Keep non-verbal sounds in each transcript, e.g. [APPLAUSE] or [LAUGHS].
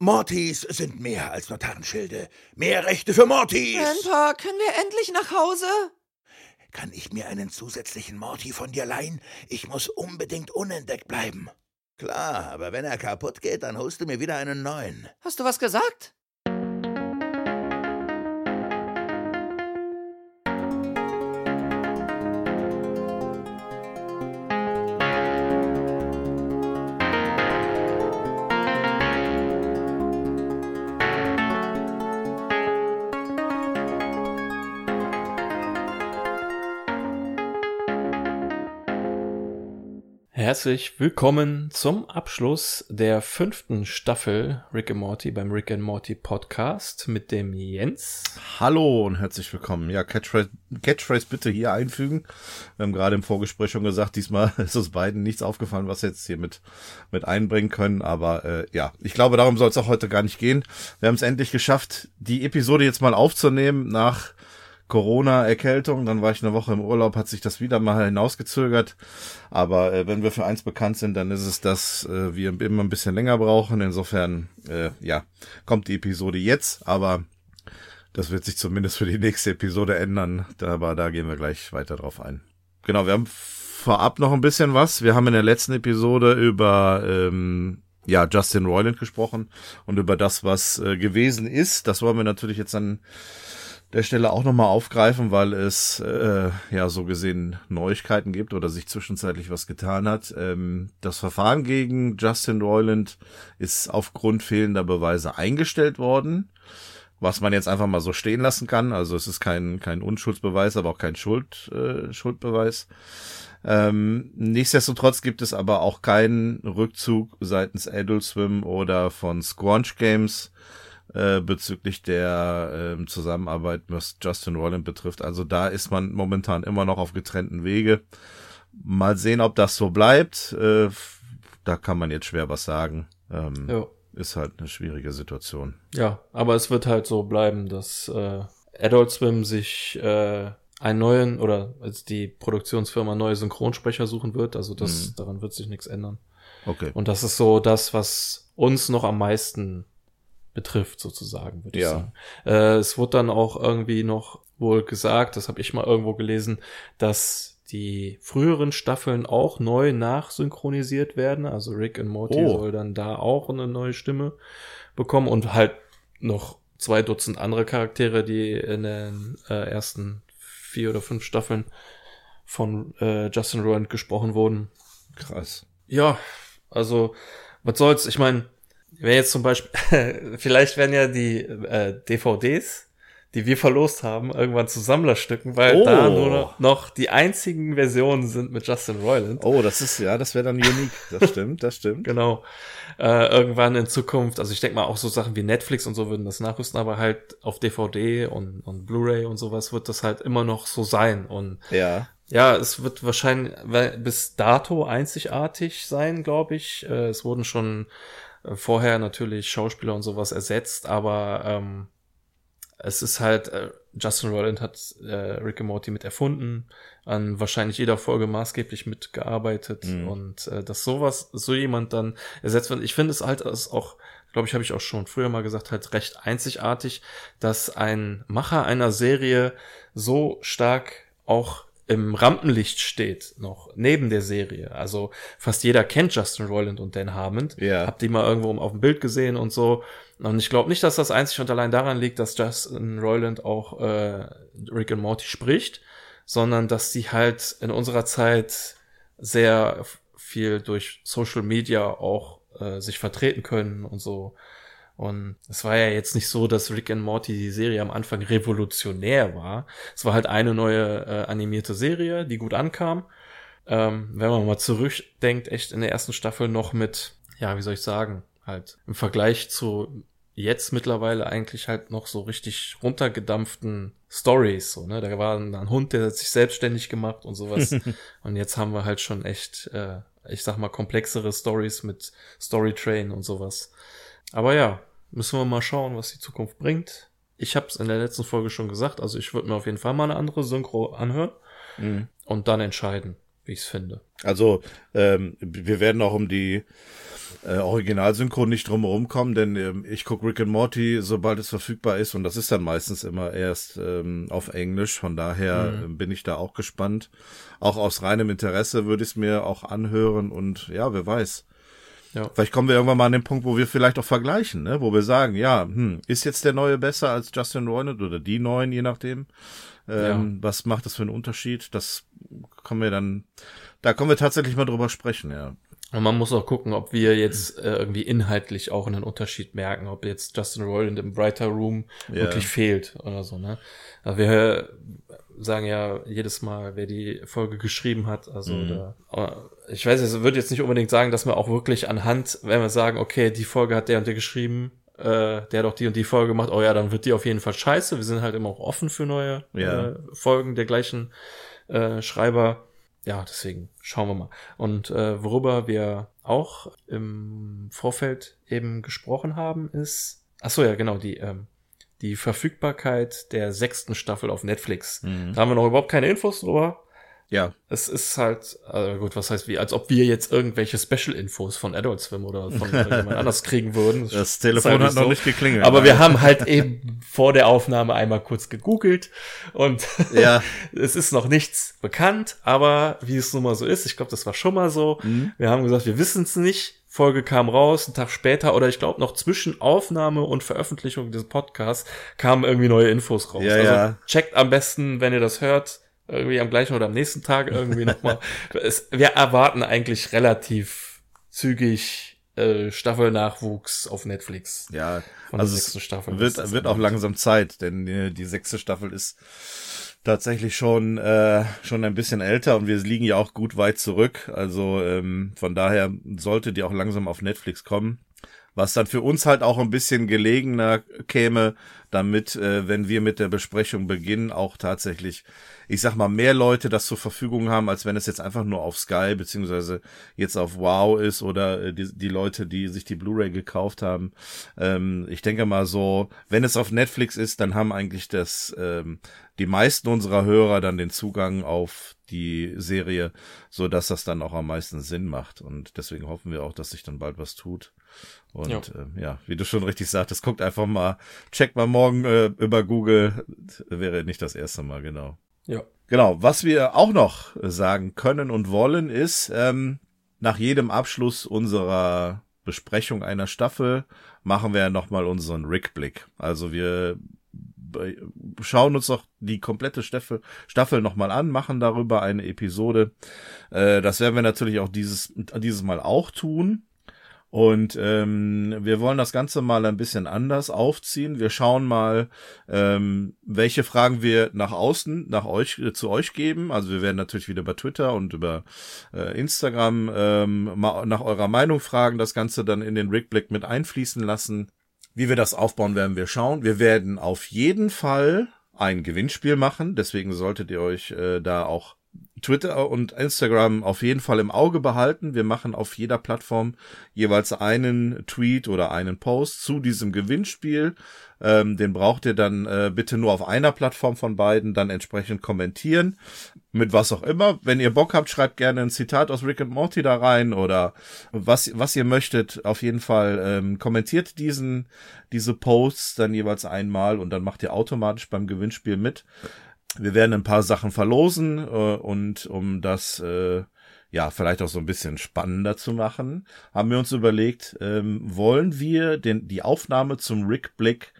Mortys sind mehr als nur Tarnschilde. Mehr Rechte für Mortys! Grandpa, können wir endlich nach Hause? Kann ich mir einen zusätzlichen Morty von dir leihen? Ich muss unbedingt unentdeckt bleiben. Klar, aber wenn er kaputt geht, dann holst du mir wieder einen neuen. Hast du was gesagt? Herzlich willkommen zum Abschluss der fünften Staffel Rick and Morty beim Rick and Morty Podcast mit dem Jens. Hallo und herzlich willkommen. Ja, Catchphrase, Catchphrase bitte hier einfügen. Wir haben gerade im Vorgespräch schon gesagt, diesmal [LAUGHS] ist uns beiden nichts aufgefallen, was wir jetzt hier mit, mit einbringen können. Aber äh, ja, ich glaube, darum soll es auch heute gar nicht gehen. Wir haben es endlich geschafft, die Episode jetzt mal aufzunehmen nach Corona-Erkältung, dann war ich eine Woche im Urlaub, hat sich das wieder mal hinausgezögert. Aber äh, wenn wir für eins bekannt sind, dann ist es, dass äh, wir immer ein bisschen länger brauchen. Insofern, äh, ja, kommt die Episode jetzt, aber das wird sich zumindest für die nächste Episode ändern. Aber da gehen wir gleich weiter drauf ein. Genau, wir haben vorab noch ein bisschen was. Wir haben in der letzten Episode über ähm, ja, Justin Roiland gesprochen und über das, was äh, gewesen ist. Das wollen wir natürlich jetzt dann der Stelle auch nochmal aufgreifen, weil es äh, ja so gesehen Neuigkeiten gibt oder sich zwischenzeitlich was getan hat. Ähm, das Verfahren gegen Justin Roiland ist aufgrund fehlender Beweise eingestellt worden, was man jetzt einfach mal so stehen lassen kann. Also es ist kein, kein Unschuldsbeweis, aber auch kein Schuld, äh, Schuldbeweis. Ähm, nichtsdestotrotz gibt es aber auch keinen Rückzug seitens Adult Swim oder von Squanch Games äh, bezüglich der äh, Zusammenarbeit, was Justin Roiland betrifft. Also da ist man momentan immer noch auf getrennten Wege. Mal sehen, ob das so bleibt. Äh, da kann man jetzt schwer was sagen. Ähm, ja. Ist halt eine schwierige Situation. Ja, aber es wird halt so bleiben, dass äh, Adult Swim sich äh, einen neuen oder als die Produktionsfirma neue Synchronsprecher suchen wird. Also das, mhm. daran wird sich nichts ändern. Okay. Und das ist so das, was uns noch am meisten betrifft, sozusagen, würde ich ja. sagen. Äh, es wurde dann auch irgendwie noch wohl gesagt, das habe ich mal irgendwo gelesen, dass die früheren Staffeln auch neu nachsynchronisiert werden. Also Rick und Morty oh. soll dann da auch eine neue Stimme bekommen und halt noch zwei Dutzend andere Charaktere, die in den äh, ersten vier oder fünf Staffeln von äh, Justin Roiland gesprochen wurden. Krass. Ja, also was soll's? Ich meine, wenn jetzt zum Beispiel, [LAUGHS] vielleicht werden ja die äh, DVDs, die wir verlost haben, irgendwann zu Sammlerstücken, weil oh. da nur noch die einzigen Versionen sind mit Justin Roiland. Oh, das ist, ja, das wäre dann unique. Das [LAUGHS] stimmt, das stimmt. genau. Äh, irgendwann in Zukunft, also ich denke mal auch so Sachen wie Netflix und so würden das nachrüsten, aber halt auf DVD und, und Blu-ray und sowas wird das halt immer noch so sein. Und ja. Ja, es wird wahrscheinlich bis dato einzigartig sein, glaube ich. Äh, es wurden schon vorher natürlich Schauspieler und sowas ersetzt, aber ähm, es ist halt, äh, Justin Roiland hat äh, Rick and Morty mit erfunden, an wahrscheinlich jeder Folge maßgeblich mitgearbeitet mhm. und äh, dass sowas, so jemand dann ersetzt wird. Ich finde es halt ist auch, glaube ich, habe ich auch schon früher mal gesagt, halt recht einzigartig, dass ein Macher einer Serie so stark auch im Rampenlicht steht, noch neben der Serie. Also fast jeder kennt Justin Roiland und Dan Harmon. Ja. Habt die mal irgendwo auf dem Bild gesehen und so. Und ich glaube nicht, dass das einzig und allein daran liegt, dass Justin Roiland auch äh, Rick and Morty spricht, sondern dass die halt in unserer Zeit sehr viel durch Social Media auch äh, sich vertreten können und so. Und es war ja jetzt nicht so, dass Rick and Morty die Serie am Anfang revolutionär war. Es war halt eine neue äh, animierte Serie, die gut ankam. Ähm, wenn man mal zurückdenkt, echt in der ersten Staffel noch mit, ja, wie soll ich sagen, halt im Vergleich zu jetzt mittlerweile eigentlich halt noch so richtig runtergedampften Stories, so, ne? Da war ein, ein Hund, der hat sich selbstständig gemacht und sowas. [LAUGHS] und jetzt haben wir halt schon echt, äh, ich sag mal, komplexere Stories mit Storytrain und sowas. Aber ja, müssen wir mal schauen, was die Zukunft bringt. Ich habe es in der letzten Folge schon gesagt, also ich würde mir auf jeden Fall mal eine andere Synchro anhören mhm. und dann entscheiden. wie ich es finde. Also ähm, wir werden auch um die äh, Originalsynchron nicht drumherum kommen, denn ähm, ich gucke Rick and Morty, sobald es verfügbar ist, und das ist dann meistens immer erst ähm, auf Englisch. Von daher Mhm. ähm, bin ich da auch gespannt. Auch aus reinem Interesse würde ich es mir auch anhören und ja, wer weiß. Ja. Vielleicht kommen wir irgendwann mal an den Punkt, wo wir vielleicht auch vergleichen, ne? wo wir sagen, ja, hm, ist jetzt der Neue besser als Justin Roiland oder die Neuen, je nachdem. Ähm, Was macht das für einen Unterschied? Das kommen wir dann, da kommen wir tatsächlich mal drüber sprechen, ja. Und man muss auch gucken, ob wir jetzt äh, irgendwie inhaltlich auch einen Unterschied merken, ob jetzt Justin Roiland im Brighter Room Ja. wirklich fehlt oder so, ne? Aber wir sagen ja jedes Mal, wer die Folge geschrieben hat, also Mhm. da, aber ich weiß, es würde jetzt nicht unbedingt sagen, dass man auch wirklich anhand, wenn wir sagen, okay, die Folge hat der und der geschrieben, äh, der hat auch die und die Folge gemacht, oh ja, dann wird die auf jeden Fall scheiße. Wir sind halt immer auch offen für neue Ja. äh, Folgen der gleichen äh, Schreiber. Ja, deswegen schauen wir mal. Und äh, worüber wir auch im Vorfeld eben gesprochen haben, ist, ach so ja, genau, die, ähm, die Verfügbarkeit der sechsten Staffel auf Netflix. Da haben wir noch überhaupt keine Infos drüber. Ja, Es ist halt, also gut, was heißt wie, als ob wir jetzt irgendwelche Special-Infos von Adult Swim oder von [LAUGHS] jemand anders kriegen würden. das ist Telefon halt hat nicht noch so. nicht geklingelt. Aber wir haben halt eben vor der Aufnahme einmal kurz gegoogelt und [LAUGHS] Ja. [LAUGHS] es ist noch nichts bekannt, aber wie es nun mal so ist, ich glaube, das war schon mal so. Mhm. Wir haben gesagt, wir wissen es nicht. Folge kam raus, einen Tag später oder ich glaube noch zwischen Aufnahme und Veröffentlichung des Podcasts kamen irgendwie neue Infos raus. Ja, also ja. checkt am besten, wenn ihr das hört, irgendwie am gleichen oder am nächsten Tag irgendwie [LAUGHS] nochmal. Es- Wir erwarten eigentlich relativ zügig äh, Staffelnachwuchs auf Netflix. Ja, Von also der es sechsten Staffel. wird, wird auch langsam Zeit, denn äh, die sechste Staffel ist tatsächlich schon äh, schon ein bisschen älter und wir liegen ja auch gut weit zurück. Also ähm, von daher sollte die auch langsam auf Netflix kommen. Was dann für uns halt auch ein bisschen gelegener käme, damit, äh, wenn wir mit der Besprechung beginnen, auch tatsächlich, ich sag mal, mehr Leute das zur Verfügung haben, als wenn es jetzt einfach nur auf Sky beziehungsweise jetzt auf Wow ist oder äh, die, die Leute, die sich die Blu-ray gekauft haben. Ähm, ich denke mal so, wenn es auf Netflix ist, dann haben eigentlich das ähm, die meisten unserer Hörer dann den Zugang auf die Serie, so dass das dann auch am meisten Sinn macht. Und deswegen hoffen wir auch, dass sich dann bald was tut. Und Ja. äh, ja wie du schon richtig sagtest, guckt einfach mal, checkt mal morgen äh, über Google, wäre nicht das erste Mal, genau. Ja. Genau, was wir auch noch sagen können und wollen, ist, ähm, nach jedem Abschluss unserer Besprechung einer Staffel machen wir nochmal unseren Rückblick. Also wir schauen uns doch die komplette Staffel, Staffel nochmal an, machen darüber eine Episode. Äh, das werden wir natürlich auch dieses, dieses Mal auch tun. Und ähm, wir wollen das Ganze mal ein bisschen anders aufziehen. Wir schauen mal, ähm, welche Fragen wir nach außen, nach euch, äh, zu euch geben. Also wir werden natürlich wieder über Twitter und über äh, Instagram ähm, mal nach eurer Meinung fragen, das Ganze dann in den Rückblick mit einfließen lassen. Wie wir das aufbauen, werden wir schauen. Wir werden auf jeden Fall ein Gewinnspiel machen. Deswegen solltet ihr euch äh, da auch Twitter und Instagram auf jeden Fall im Auge behalten. Wir machen auf jeder Plattform jeweils einen Tweet oder einen Post zu diesem Gewinnspiel. Ähm, den braucht ihr dann äh, bitte nur auf einer Plattform von beiden, dann entsprechend kommentieren. Mit was auch immer. Wenn ihr Bock habt, schreibt gerne ein Zitat aus Rick and Morty da rein oder was, was ihr möchtet. Auf jeden Fall ähm, kommentiert diesen, diese Posts dann jeweils einmal und dann macht ihr automatisch beim Gewinnspiel mit. Wir werden ein paar Sachen verlosen äh, und um das äh, ja vielleicht auch so ein bisschen spannender zu machen, haben wir uns überlegt, ähm, wollen wir den, die Aufnahme zum Rick-Blick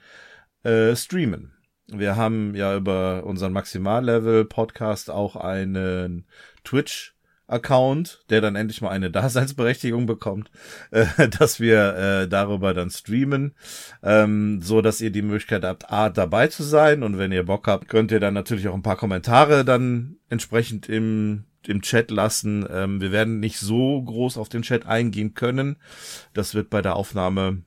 äh, streamen. Wir haben ja über unseren Maximallevel-Podcast auch einen Twitch-Account, der dann endlich mal eine [LAUGHS] Daseinsberechtigung bekommt, äh, dass wir äh, darüber dann streamen, ähm, so dass ihr die Möglichkeit habt, A, dabei zu sein und wenn ihr Bock habt, könnt ihr dann natürlich auch ein paar Kommentare dann entsprechend im im Chat lassen. Ähm, wir werden nicht so groß auf den Chat eingehen können. Das wird bei der Aufnahme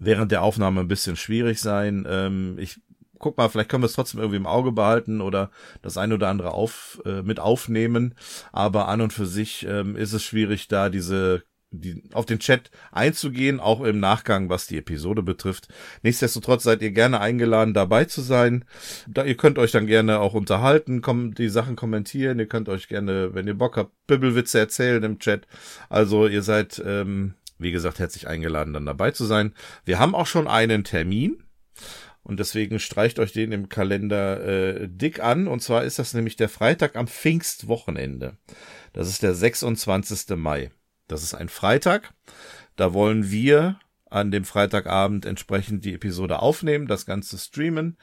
während der Aufnahme ein bisschen schwierig sein. Ähm, ich guck mal, vielleicht können wir es trotzdem irgendwie im Auge behalten oder das eine oder andere auf, äh, mit aufnehmen. Aber an und für sich ähm, ist es schwierig, da diese die, auf den Chat einzugehen, auch im Nachgang, was die Episode betrifft. Nichtsdestotrotz seid ihr gerne eingeladen, dabei zu sein. Da, ihr könnt euch dann gerne auch unterhalten, kommt die Sachen kommentieren. Ihr könnt euch gerne, wenn ihr Bock habt, Bibelwitze erzählen im Chat. Also ihr seid, ähm, wie gesagt, herzlich eingeladen, dann dabei zu sein. Wir haben auch schon einen Termin. Und deswegen streicht euch den im Kalender äh, dick an. Und zwar ist das nämlich der Freitag am Pfingstwochenende. Das ist der 26. Mai. Das ist ein Freitag. Da wollen wir an dem Freitagabend entsprechend die Episode aufnehmen, das Ganze streamen,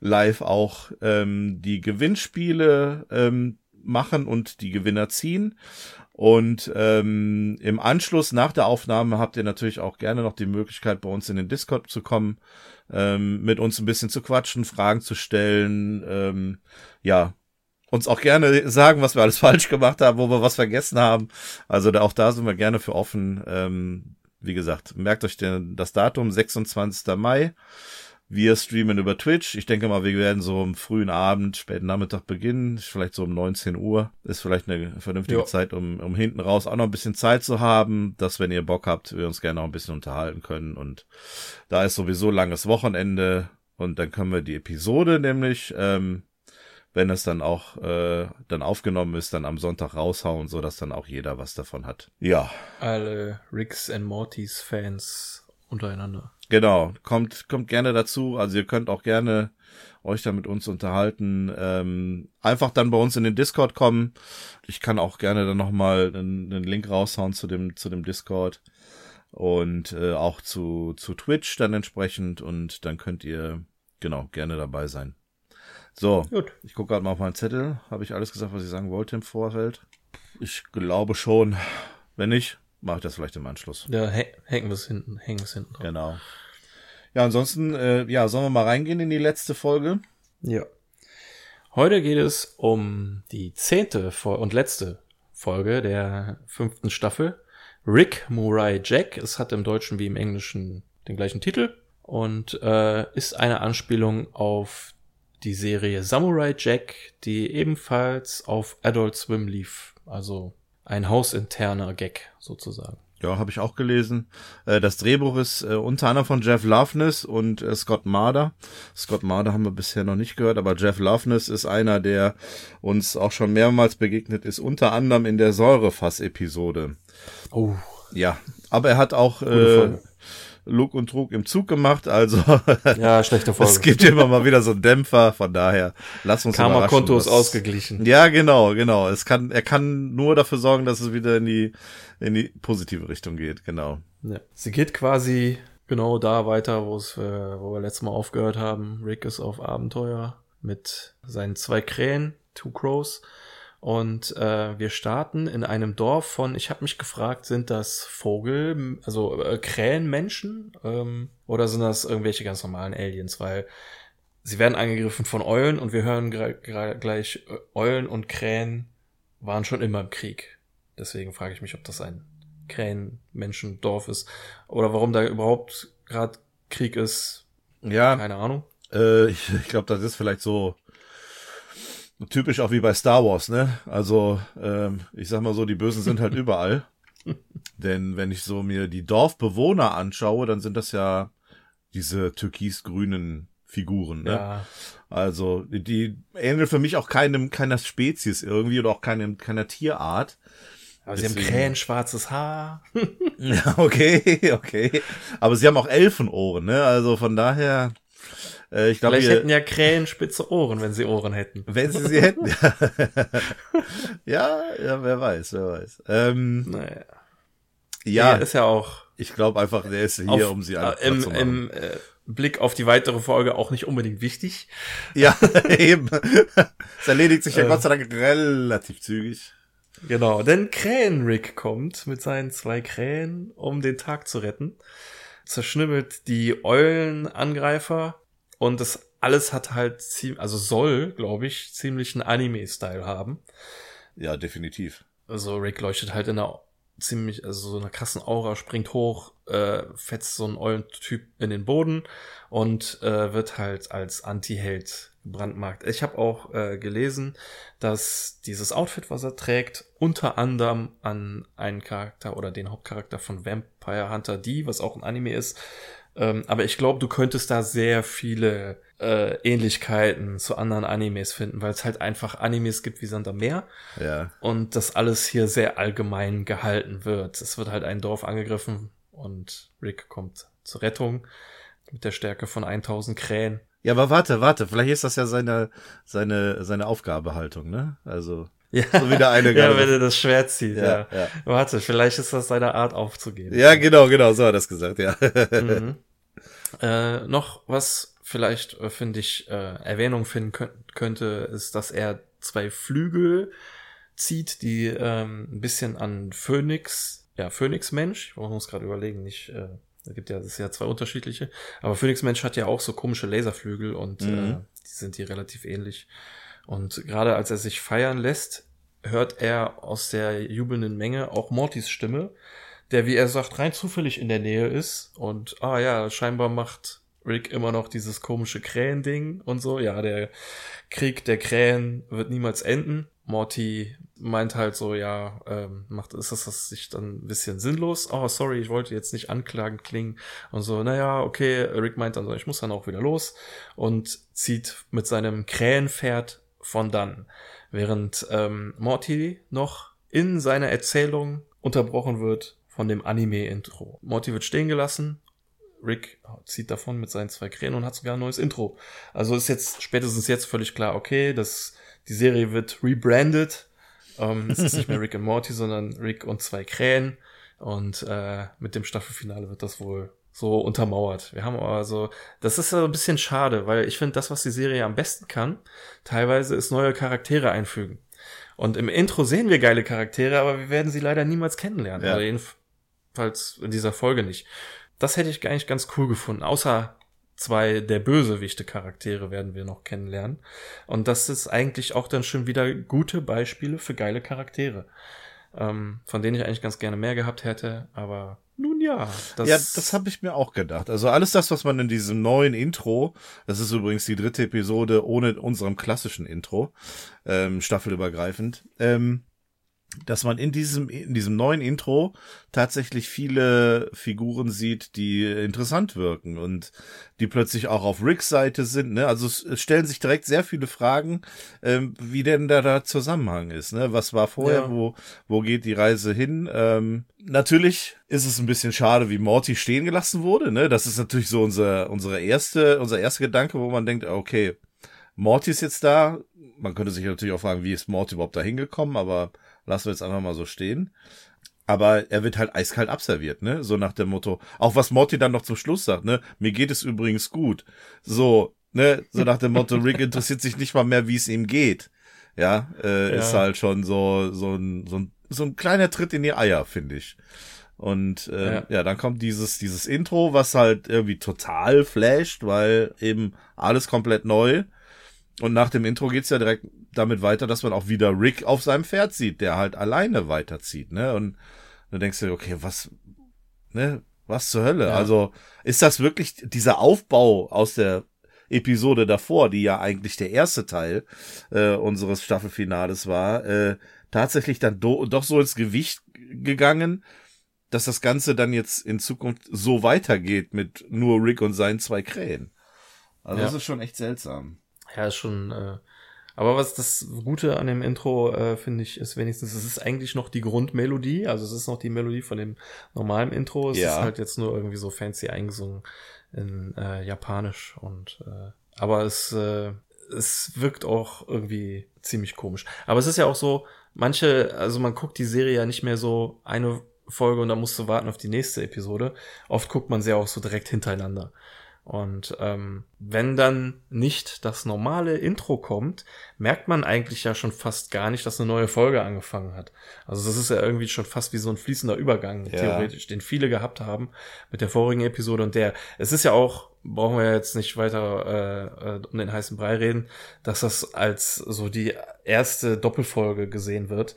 live auch ähm, die Gewinnspiele ähm, machen und die Gewinner ziehen. Und ähm, im Anschluss nach der Aufnahme habt ihr natürlich auch gerne noch die Möglichkeit, bei uns in den Discord zu kommen, ähm, mit uns ein bisschen zu quatschen, Fragen zu stellen, ähm, ja, uns auch gerne sagen, was wir alles [LAUGHS] falsch gemacht haben, wo wir was vergessen haben. Also da, auch da sind wir gerne für offen. Ähm, wie gesagt, merkt euch den, das Datum, 26. Mai. Wir streamen über Twitch. Ich denke mal, wir werden so am frühen Abend, späten Nachmittag beginnen. Vielleicht so um 19 Uhr. Ist vielleicht eine vernünftige jo. Zeit, um, um hinten raus auch noch ein bisschen Zeit zu haben, dass, wenn ihr Bock habt, wir uns gerne noch ein bisschen unterhalten können. Und da ist sowieso langes Wochenende. Und dann können wir die Episode nämlich, ähm, wenn es dann auch äh, dann aufgenommen ist, dann am Sonntag raushauen, so dass dann auch jeder was davon hat. Ja. Alle Ricks and Mortys Fans untereinander. Genau, kommt kommt gerne dazu. Also ihr könnt auch gerne euch da mit uns unterhalten. Ähm, einfach dann bei uns in den Discord kommen. Ich kann auch gerne dann nochmal einen, einen Link raushauen zu dem zu dem Discord und äh, auch zu zu Twitch dann entsprechend und dann könnt ihr genau gerne dabei sein. So, Gut. ich gucke gerade mal auf meinen Zettel. Habe ich alles gesagt, was ich sagen wollte im Vorfeld? Ich glaube schon. Wenn nicht, mache ich das vielleicht im Anschluss. Ja, hängen wir es hinten, hängen wir es hinten drauf. Genau. Ja, ansonsten, äh, ja, sollen wir mal reingehen in die letzte Folge? Ja. Heute geht es um die zehnte und letzte Folge der fünften Staffel. Rick Murai Jack. Es hat im Deutschen wie im Englischen den gleichen Titel und äh, ist eine Anspielung auf die Serie Samurai Jack, die ebenfalls auf Adult Swim lief. Also ein hausinterner Gag sozusagen. Ja, habe ich auch gelesen. Äh, das Drehbuch ist äh, unter anderem von Jeff Loveness und äh, Scott Marder. Scott Marder haben wir bisher noch nicht gehört, aber Jeff Loveness ist einer, der uns auch schon mehrmals begegnet ist, unter anderem in der Säurefass-Episode. Oh. Ja, aber er hat auch äh, Lug und Trug im Zug gemacht, also [LAUGHS] ja, schlechte [LAUGHS] Folge. Es gibt immer mal wieder so einen Dämpfer, von daher lass uns Karma Konto ist ausgeglichen. Ja, genau, genau. Es kann er kann nur dafür sorgen, dass es wieder in die in die positive Richtung geht, genau. Ja. Sie geht quasi genau da weiter, wo es äh, wo wir letztes Mal aufgehört haben. Rick ist auf Abenteuer mit seinen zwei Krähen, Two Crows und äh, wir starten in einem Dorf von, ich habe mich gefragt, sind das Vogel, also äh, Krähenmenschen ähm, oder sind das irgendwelche ganz normalen Aliens? Weil sie werden angegriffen von Eulen und wir hören gleich, äh, Eulen und Krähen waren schon immer im Krieg. Deswegen frage ich mich, ob das ein Krähenmenschendorf ist oder warum da überhaupt gerade Krieg ist. Ja. Keine Ahnung. Äh, ich ich glaube, das ist vielleicht so typisch auch wie bei Star Wars, ne? Also, ähm, ich sag mal so, die Bösen sind halt [LAUGHS] überall. Denn wenn ich so mir die Dorfbewohner anschaue, dann sind das ja diese türkisgrünen Figuren, ne? Ja. Also, die ähneln für mich auch keinem, keiner Spezies irgendwie oder auch keinem, keiner Tierart. Aber Deswegen. sie haben Krähen, schwarzes Haar. [LAUGHS] ja, okay, okay. Aber sie haben auch Elfenohren, ne? Also von daher. Äh, ich glaub, Vielleicht hätten ja Krähen spitze Ohren, wenn sie Ohren hätten. Wenn sie sie hätten. ja, [LAUGHS] ja, wer weiß, wer weiß. Ähm, naja. Ja, der ist ja auch. Ich glaube einfach, der ist hier, auf, um sie alle äh, im, zu machen. Im äh, Blick auf die weitere Folge auch nicht unbedingt wichtig. Ja, [LAUGHS] eben. Es erledigt sich ja äh, Gott sei Dank relativ zügig. Genau, denn Krähenrick kommt mit seinen zwei Krähen, um den Tag zu retten. Zerschnibbelt die Eulenangreifer und das alles hat halt ziemlich, also soll, glaube ich, ziemlich einen Anime-Style haben. Ja, definitiv. Also Rick leuchtet halt in der ziemlich, also so einer krassen Aura, springt hoch, äh, fetzt so einen ollen Typ in den Boden und äh, wird halt als Anti-Held gebrandmarkt. Ich habe auch äh, gelesen, dass dieses Outfit, was er trägt, unter anderem an einen Charakter oder den Hauptcharakter von Vampire Hunter D, was auch ein Anime ist, ähm, aber ich glaube, du könntest da sehr viele äh, Ähnlichkeiten zu anderen Animes finden, weil es halt einfach Animes gibt wie Sander Meer. Ja. Und das alles hier sehr allgemein gehalten wird. Es wird halt ein Dorf angegriffen und Rick kommt zur Rettung mit der Stärke von 1000 Krähen. Ja, aber warte, warte, vielleicht ist das ja seine, seine, seine Aufgabehaltung, ne? Also, Ja, so wie der eine ja gerade- wenn er das Schwert zieht, ja. ja, ja. Warte, vielleicht ist das seine Art aufzugeben. Ja, genau, genau, so hat er das gesagt, ja. Mhm. äh, noch was vielleicht, äh, finde ich, äh, Erwähnung finden könnt, könnte, ist, dass er zwei Flügel zieht, die ähm, ein bisschen an Phoenix, ja, Phoenix-Mensch, ich muss gerade überlegen, nicht, äh, da gibt ja, das ist ja zwei unterschiedliche, aber Phoenix-Mensch hat ja auch so komische Laserflügel und äh, Mhm. die sind hier relativ ähnlich. Und gerade als er sich feiern lässt, hört er aus der jubelnden Menge auch Mortys Stimme, der, wie er sagt, rein zufällig in der Nähe ist. Und, ah ja, scheinbar macht Rick immer noch dieses komische Krähending und so. Ja, der Krieg der Krähen wird niemals enden. Morty meint halt so, ja, ähm, macht, ist das, das sich dann ein bisschen sinnlos? Oh, sorry, ich wollte jetzt nicht anklagend klingen. Und so, naja, okay, Rick meint dann so, ich muss dann auch wieder los und zieht mit seinem Krähenpferd von dann. Während ähm, Morty noch in seiner Erzählung unterbrochen wird von dem Anime-Intro. Morty wird stehen gelassen, Rick zieht davon mit seinen zwei Krähen und hat sogar ein neues Intro. Also ist jetzt spätestens jetzt völlig klar, okay, das, die Serie wird rebrandet. Ähm, es ist nicht mehr Rick und Morty, sondern Rick und zwei Krähen. Und äh, mit dem Staffelfinale wird das wohl so untermauert. Wir haben also, das ist so ein bisschen schade, weil ich finde, das, was die Serie am besten kann, teilweise ist neue Charaktere einfügen. Und im Intro sehen wir geile Charaktere, aber wir werden sie leider niemals kennenlernen. Ja. Oder jedenfalls in dieser Folge nicht. Das hätte ich eigentlich ganz cool gefunden. Außer zwei der bösewichte Charaktere werden wir noch kennenlernen. Und das ist eigentlich auch dann schon wieder gute Beispiele für geile Charaktere. Ähm, von denen ich eigentlich ganz gerne mehr gehabt hätte, aber ja. Das, ja, das habe ich mir auch gedacht. Also alles das, was man in diesem neuen Intro, das ist übrigens die dritte Episode ohne unserem klassischen Intro, ähm, staffelübergreifend, ähm, dass man in diesem in diesem neuen Intro tatsächlich viele Figuren sieht, die interessant wirken und die plötzlich auch auf Ricks Seite sind. Ne? Also es, stellen sich direkt sehr viele Fragen, ähm, wie denn da der Zusammenhang ist. Ne? Was war vorher? Ja. Wo wo geht die Reise hin? Ähm, natürlich ist es ein bisschen schade, wie Morty stehen gelassen wurde. Ne? Das ist natürlich so unser unsere erste unser erster Gedanke, wo man denkt, okay, Morty ist jetzt da. Man könnte sich natürlich auch fragen, wie ist Morty überhaupt da hingekommen, aber lassen wir jetzt einfach mal so stehen. Aber er wird halt eiskalt abserviert, ne? So nach dem Motto. Auch was Morty dann noch zum Schluss sagt, ne? Mir geht es übrigens gut. So, ne? So nach dem Motto, Rick interessiert sich nicht mal mehr, wie es ihm geht. Ja, äh, Ja. ist halt schon so, so ein, so ein, so ein kleiner Tritt in die Eier, finde ich. Und äh, ja. Ja. dann kommt dieses, dieses Intro, was halt irgendwie total flasht, weil eben alles komplett neu. Und nach dem Intro geht's ja direkt damit weiter, dass man auch wieder Rick auf seinem Pferd sieht, der halt alleine weiterzieht, ne? Und dann denkst du, dir, okay, was, ne, was zur Hölle? Ja. Also ist das wirklich dieser Aufbau aus der Episode davor, die ja eigentlich der erste Teil äh, unseres Staffelfinales war, äh, tatsächlich dann do doch so ins Gewicht gegangen, dass das Ganze dann jetzt in Zukunft so weitergeht mit nur Rick und seinen zwei Krähen. Also Ja. das ist schon echt seltsam. Ja, ist schon. Äh, aber was das Gute an dem Intro äh, finde ich, ist wenigstens, es ist eigentlich noch die Grundmelodie. Also es ist noch die Melodie von dem normalen Intro. Es Ja. ist halt jetzt nur irgendwie so fancy eingesungen in äh, Japanisch und äh, aber es äh, es wirkt auch irgendwie ziemlich komisch. Aber es ist ja auch so, manche, also man guckt die Serie ja nicht mehr so eine Folge und dann musst du warten auf die nächste Episode. Oft guckt man sie auch so direkt hintereinander. Und ähm, wenn dann nicht das normale Intro kommt, merkt man eigentlich ja schon fast gar nicht, dass eine neue Folge angefangen hat. Also das ist ja irgendwie schon fast wie so ein fließender Übergang, Ja. theoretisch, den viele gehabt haben mit der vorigen Episode und der. Es ist ja auch, brauchen wir jetzt nicht weiter äh, äh, um den heißen Brei reden, dass das als so die erste Doppelfolge gesehen wird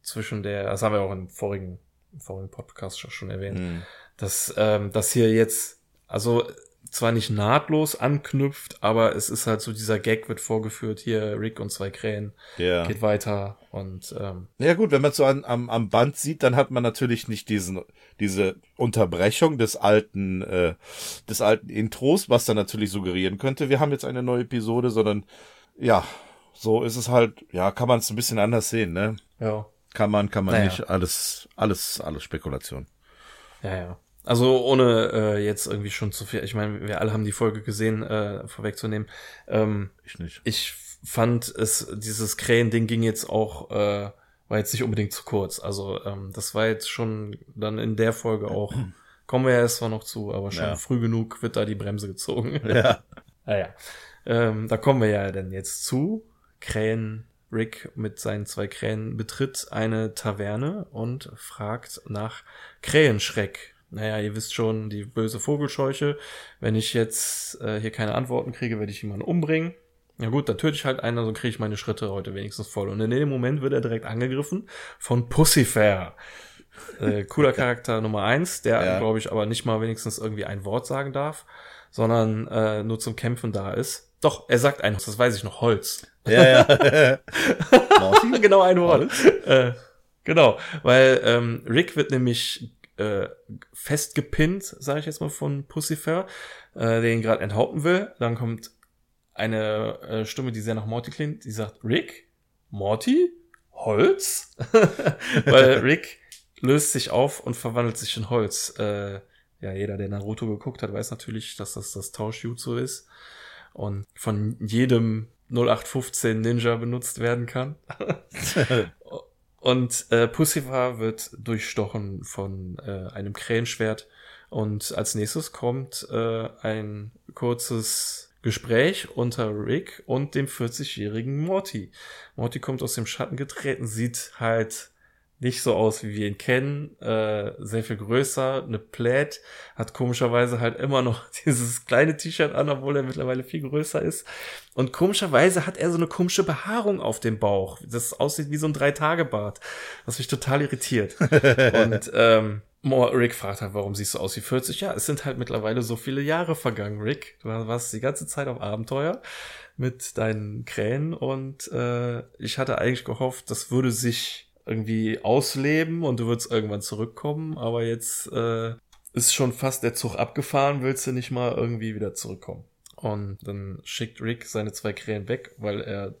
zwischen der, das haben wir auch im vorigen im vorigen Podcast schon erwähnt, Hm. dass ähm, das hier jetzt, also zwar nicht nahtlos anknüpft, aber es ist halt so, dieser Gag wird vorgeführt, hier Rick und zwei Krähen, Ja. geht weiter und ähm, Ja gut, wenn man so an, am, am Band sieht, dann hat man natürlich nicht diesen, diese Unterbrechung des alten, äh, des alten Intros, was dann natürlich suggerieren könnte, wir haben jetzt eine neue Episode, sondern ja, so ist es halt, ja, kann man es ein bisschen anders sehen, ne? ja, Kann man, kann man Naja. nicht, alles, alles, alles Spekulation. ja, ja. Also ohne äh, jetzt irgendwie schon zu viel, ich meine, wir alle haben die Folge gesehen, äh, vorwegzunehmen. Ähm, Ich nicht. ich fand es, dieses Krähen-Ding ging jetzt auch, äh, war jetzt nicht unbedingt zu kurz. Also ähm, das war jetzt schon dann in der Folge auch, [CLEARS THROAT] kommen wir ja erst zwar noch zu, aber schon Ja. früh genug wird da die Bremse gezogen. [LAUGHS] Ja. Naja, ähm, da kommen wir ja dann jetzt zu. Krähen, Rick mit seinen zwei Krähen betritt eine Taverne und fragt nach Krähenschreck. Naja, ihr wisst schon, die böse Vogelscheuche. Wenn ich jetzt äh, hier keine Antworten kriege, werde ich jemanden umbringen. Na gut, dann töte ich halt einen, so kriege ich meine Schritte heute wenigstens voll. Und in dem Moment wird er direkt angegriffen von Pussifair. Äh, cooler [LAUGHS] Charakter Nummer eins, der, Ja. glaube ich, aber nicht mal wenigstens irgendwie ein Wort sagen darf, sondern äh, nur zum Kämpfen da ist. Doch, er sagt ein, das weiß ich noch, Holz. Ja, ja. [LAUGHS] Genau ein Wort. äh, genau, weil ähm, Rick wird nämlich äh, festgepinnt, sage ich jetzt mal, von Pussifer, äh, der ihn gerade enthaupten will. Dann kommt eine äh, Stimme, die sehr nach Morty klingt, die sagt, Rick? Morty? Holz? [LAUGHS] weil [LAUGHS] Rick löst sich auf und verwandelt sich in Holz. Äh, ja, jeder, der Naruto geguckt hat, weiß natürlich, dass das das Tauschjutsu ist und von jedem 0815 Ninja benutzt werden kann. [LAUGHS] und äh, Pussifer wird durchstochen von äh, einem Krähenschwert und als nächstes kommt äh, ein kurzes Gespräch unter Rick und dem 40-jährigen Morty. Morty kommt aus dem Schatten getreten, sieht halt nicht so aus, wie wir ihn kennen, äh, sehr viel größer, eine Plaid, hat komischerweise halt immer noch [LAUGHS] dieses kleine T-Shirt an, obwohl er mittlerweile viel größer ist. Und komischerweise hat er so eine komische Behaarung auf dem Bauch, das aussieht wie so ein Drei-Tage-Bart, was mich total irritiert. [LAUGHS] Und ähm, Rick fragt halt, warum siehst du aus wie 40? Ja, es sind halt mittlerweile so viele Jahre vergangen, Rick. Du warst die ganze Zeit auf Abenteuer mit deinen Krähen und äh, ich hatte eigentlich gehofft, das würde sich irgendwie ausleben und du würdest irgendwann zurückkommen, aber jetzt äh, ist schon fast der Zug abgefahren, willst du nicht mal irgendwie wieder zurückkommen. Und dann schickt Rick seine zwei Krähen weg, weil er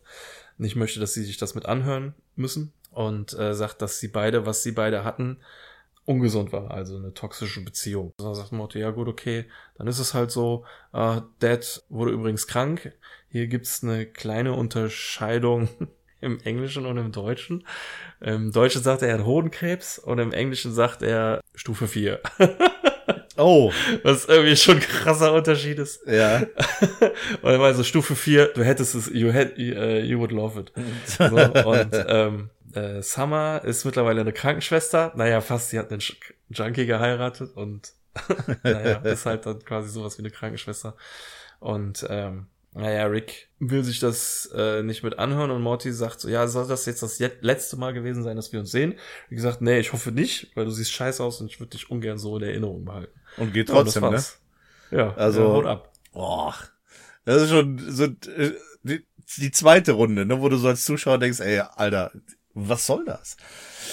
nicht möchte, dass sie sich das mit anhören müssen und äh, sagt, dass sie beide, was sie beide hatten, ungesund war, also eine toxische Beziehung. Dann sagt Morty, ja gut, okay, dann ist es halt so, äh, Dad wurde übrigens krank. Hier gibt's eine kleine Unterscheidung [LAUGHS] im Englischen und im Deutschen. Im Deutschen sagt er, er hat Hodenkrebs und im Englischen sagt er Stufe 4. [LAUGHS] Oh, Was irgendwie schon ein krasser Unterschied ist. ja. Und er meinte so, Stufe 4, du hättest es, you, had, uh, you would love it. So, und [LAUGHS] ähm, äh, Summer ist mittlerweile eine Krankenschwester. Naja, fast, sie hat einen Junkie geheiratet und [LAUGHS] naja, ist halt dann quasi sowas wie eine Krankenschwester. Und ähm, naja, Rick will sich das äh, nicht mit anhören und Morty sagt so, ja, soll das jetzt das letzte Mal gewesen sein, dass wir uns sehen? Wie gesagt, nee, ich hoffe nicht, weil du siehst scheiße aus und ich würde dich ungern so in Erinnerung behalten. Und geht Ja, trotzdem, ne? war's. Ja, Also- ja, haut ab. Boah. Das ist schon so äh, die, die zweite Runde, ne, wo du so als Zuschauer denkst, ey, Alter, was soll das?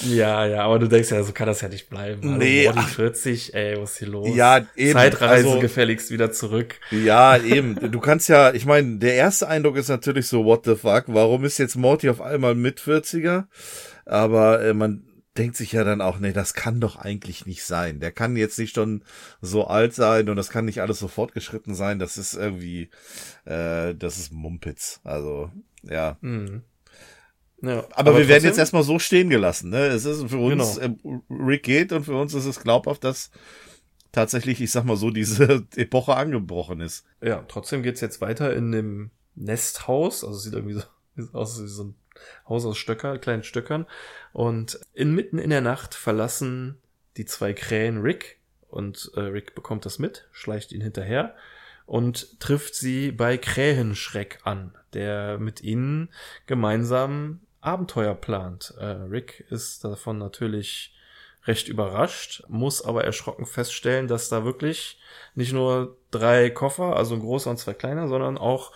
Ja, ja, aber du denkst ja, so kann das ja nicht bleiben. Hallo, Nee, Morty ach. 40, ey, was ist hier los? Ja, eben. Zeitreise Also- gefälligst wieder zurück. Ja, [LAUGHS] eben. Du kannst ja, ich meine, der erste Eindruck ist natürlich so, what the fuck, warum ist jetzt Morty auf einmal mit 40er? Aber äh, man denkt sich ja dann auch, nee, das kann doch eigentlich nicht sein. Der kann jetzt nicht schon so alt sein und das kann nicht alles so fortgeschritten sein. Das ist irgendwie, äh, das ist Mumpitz. Also, ja. Mhm. Ja, Aber, wir werden jetzt erstmal so stehen gelassen. Ne? Es ist für uns, Genau. äh, Rick geht und für uns ist es glaubhaft, dass tatsächlich, ich sag mal so, diese [LAUGHS] Epoche angebrochen ist. Ja, trotzdem geht's jetzt weiter in dem Nesthaus. Also es sieht irgendwie so aus wie so ein Haus aus Stöcker, kleinen Stöckern. Und inmitten in der Nacht verlassen die zwei Krähen Rick und äh, Rick bekommt das mit, schleicht ihn hinterher und trifft sie bei Krähenschreck an, der mit ihnen gemeinsam Abenteuer plant. Äh, Rick ist davon natürlich recht überrascht, muss aber erschrocken feststellen, dass da wirklich nicht nur drei Koffer, also ein großer und zwei kleiner, sondern auch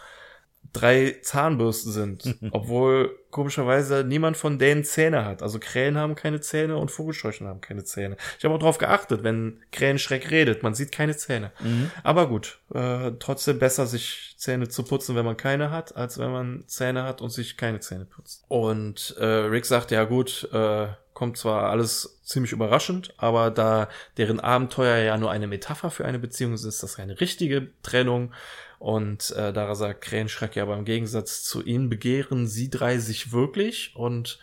drei Zahnbürsten sind, [LAUGHS] obwohl komischerweise niemand von denen Zähne hat. Also Krähen haben keine Zähne und Vogelscheuchen haben keine Zähne. Ich habe auch darauf geachtet, wenn Krähenschreck redet, man sieht keine Zähne. Mhm. Aber gut, äh, trotzdem besser, sich Zähne zu putzen, wenn man keine hat, als wenn man Zähne hat und sich keine Zähne putzt. Und äh, Rick sagt, ja gut, äh, kommt zwar alles ziemlich überraschend, aber da deren Abenteuer ja nur eine Metapher für eine Beziehung ist, ist das eine richtige Trennung. Und äh, da sagt Krähenschreck ja aber im Gegensatz zu ihnen begehren sie drei sich wirklich und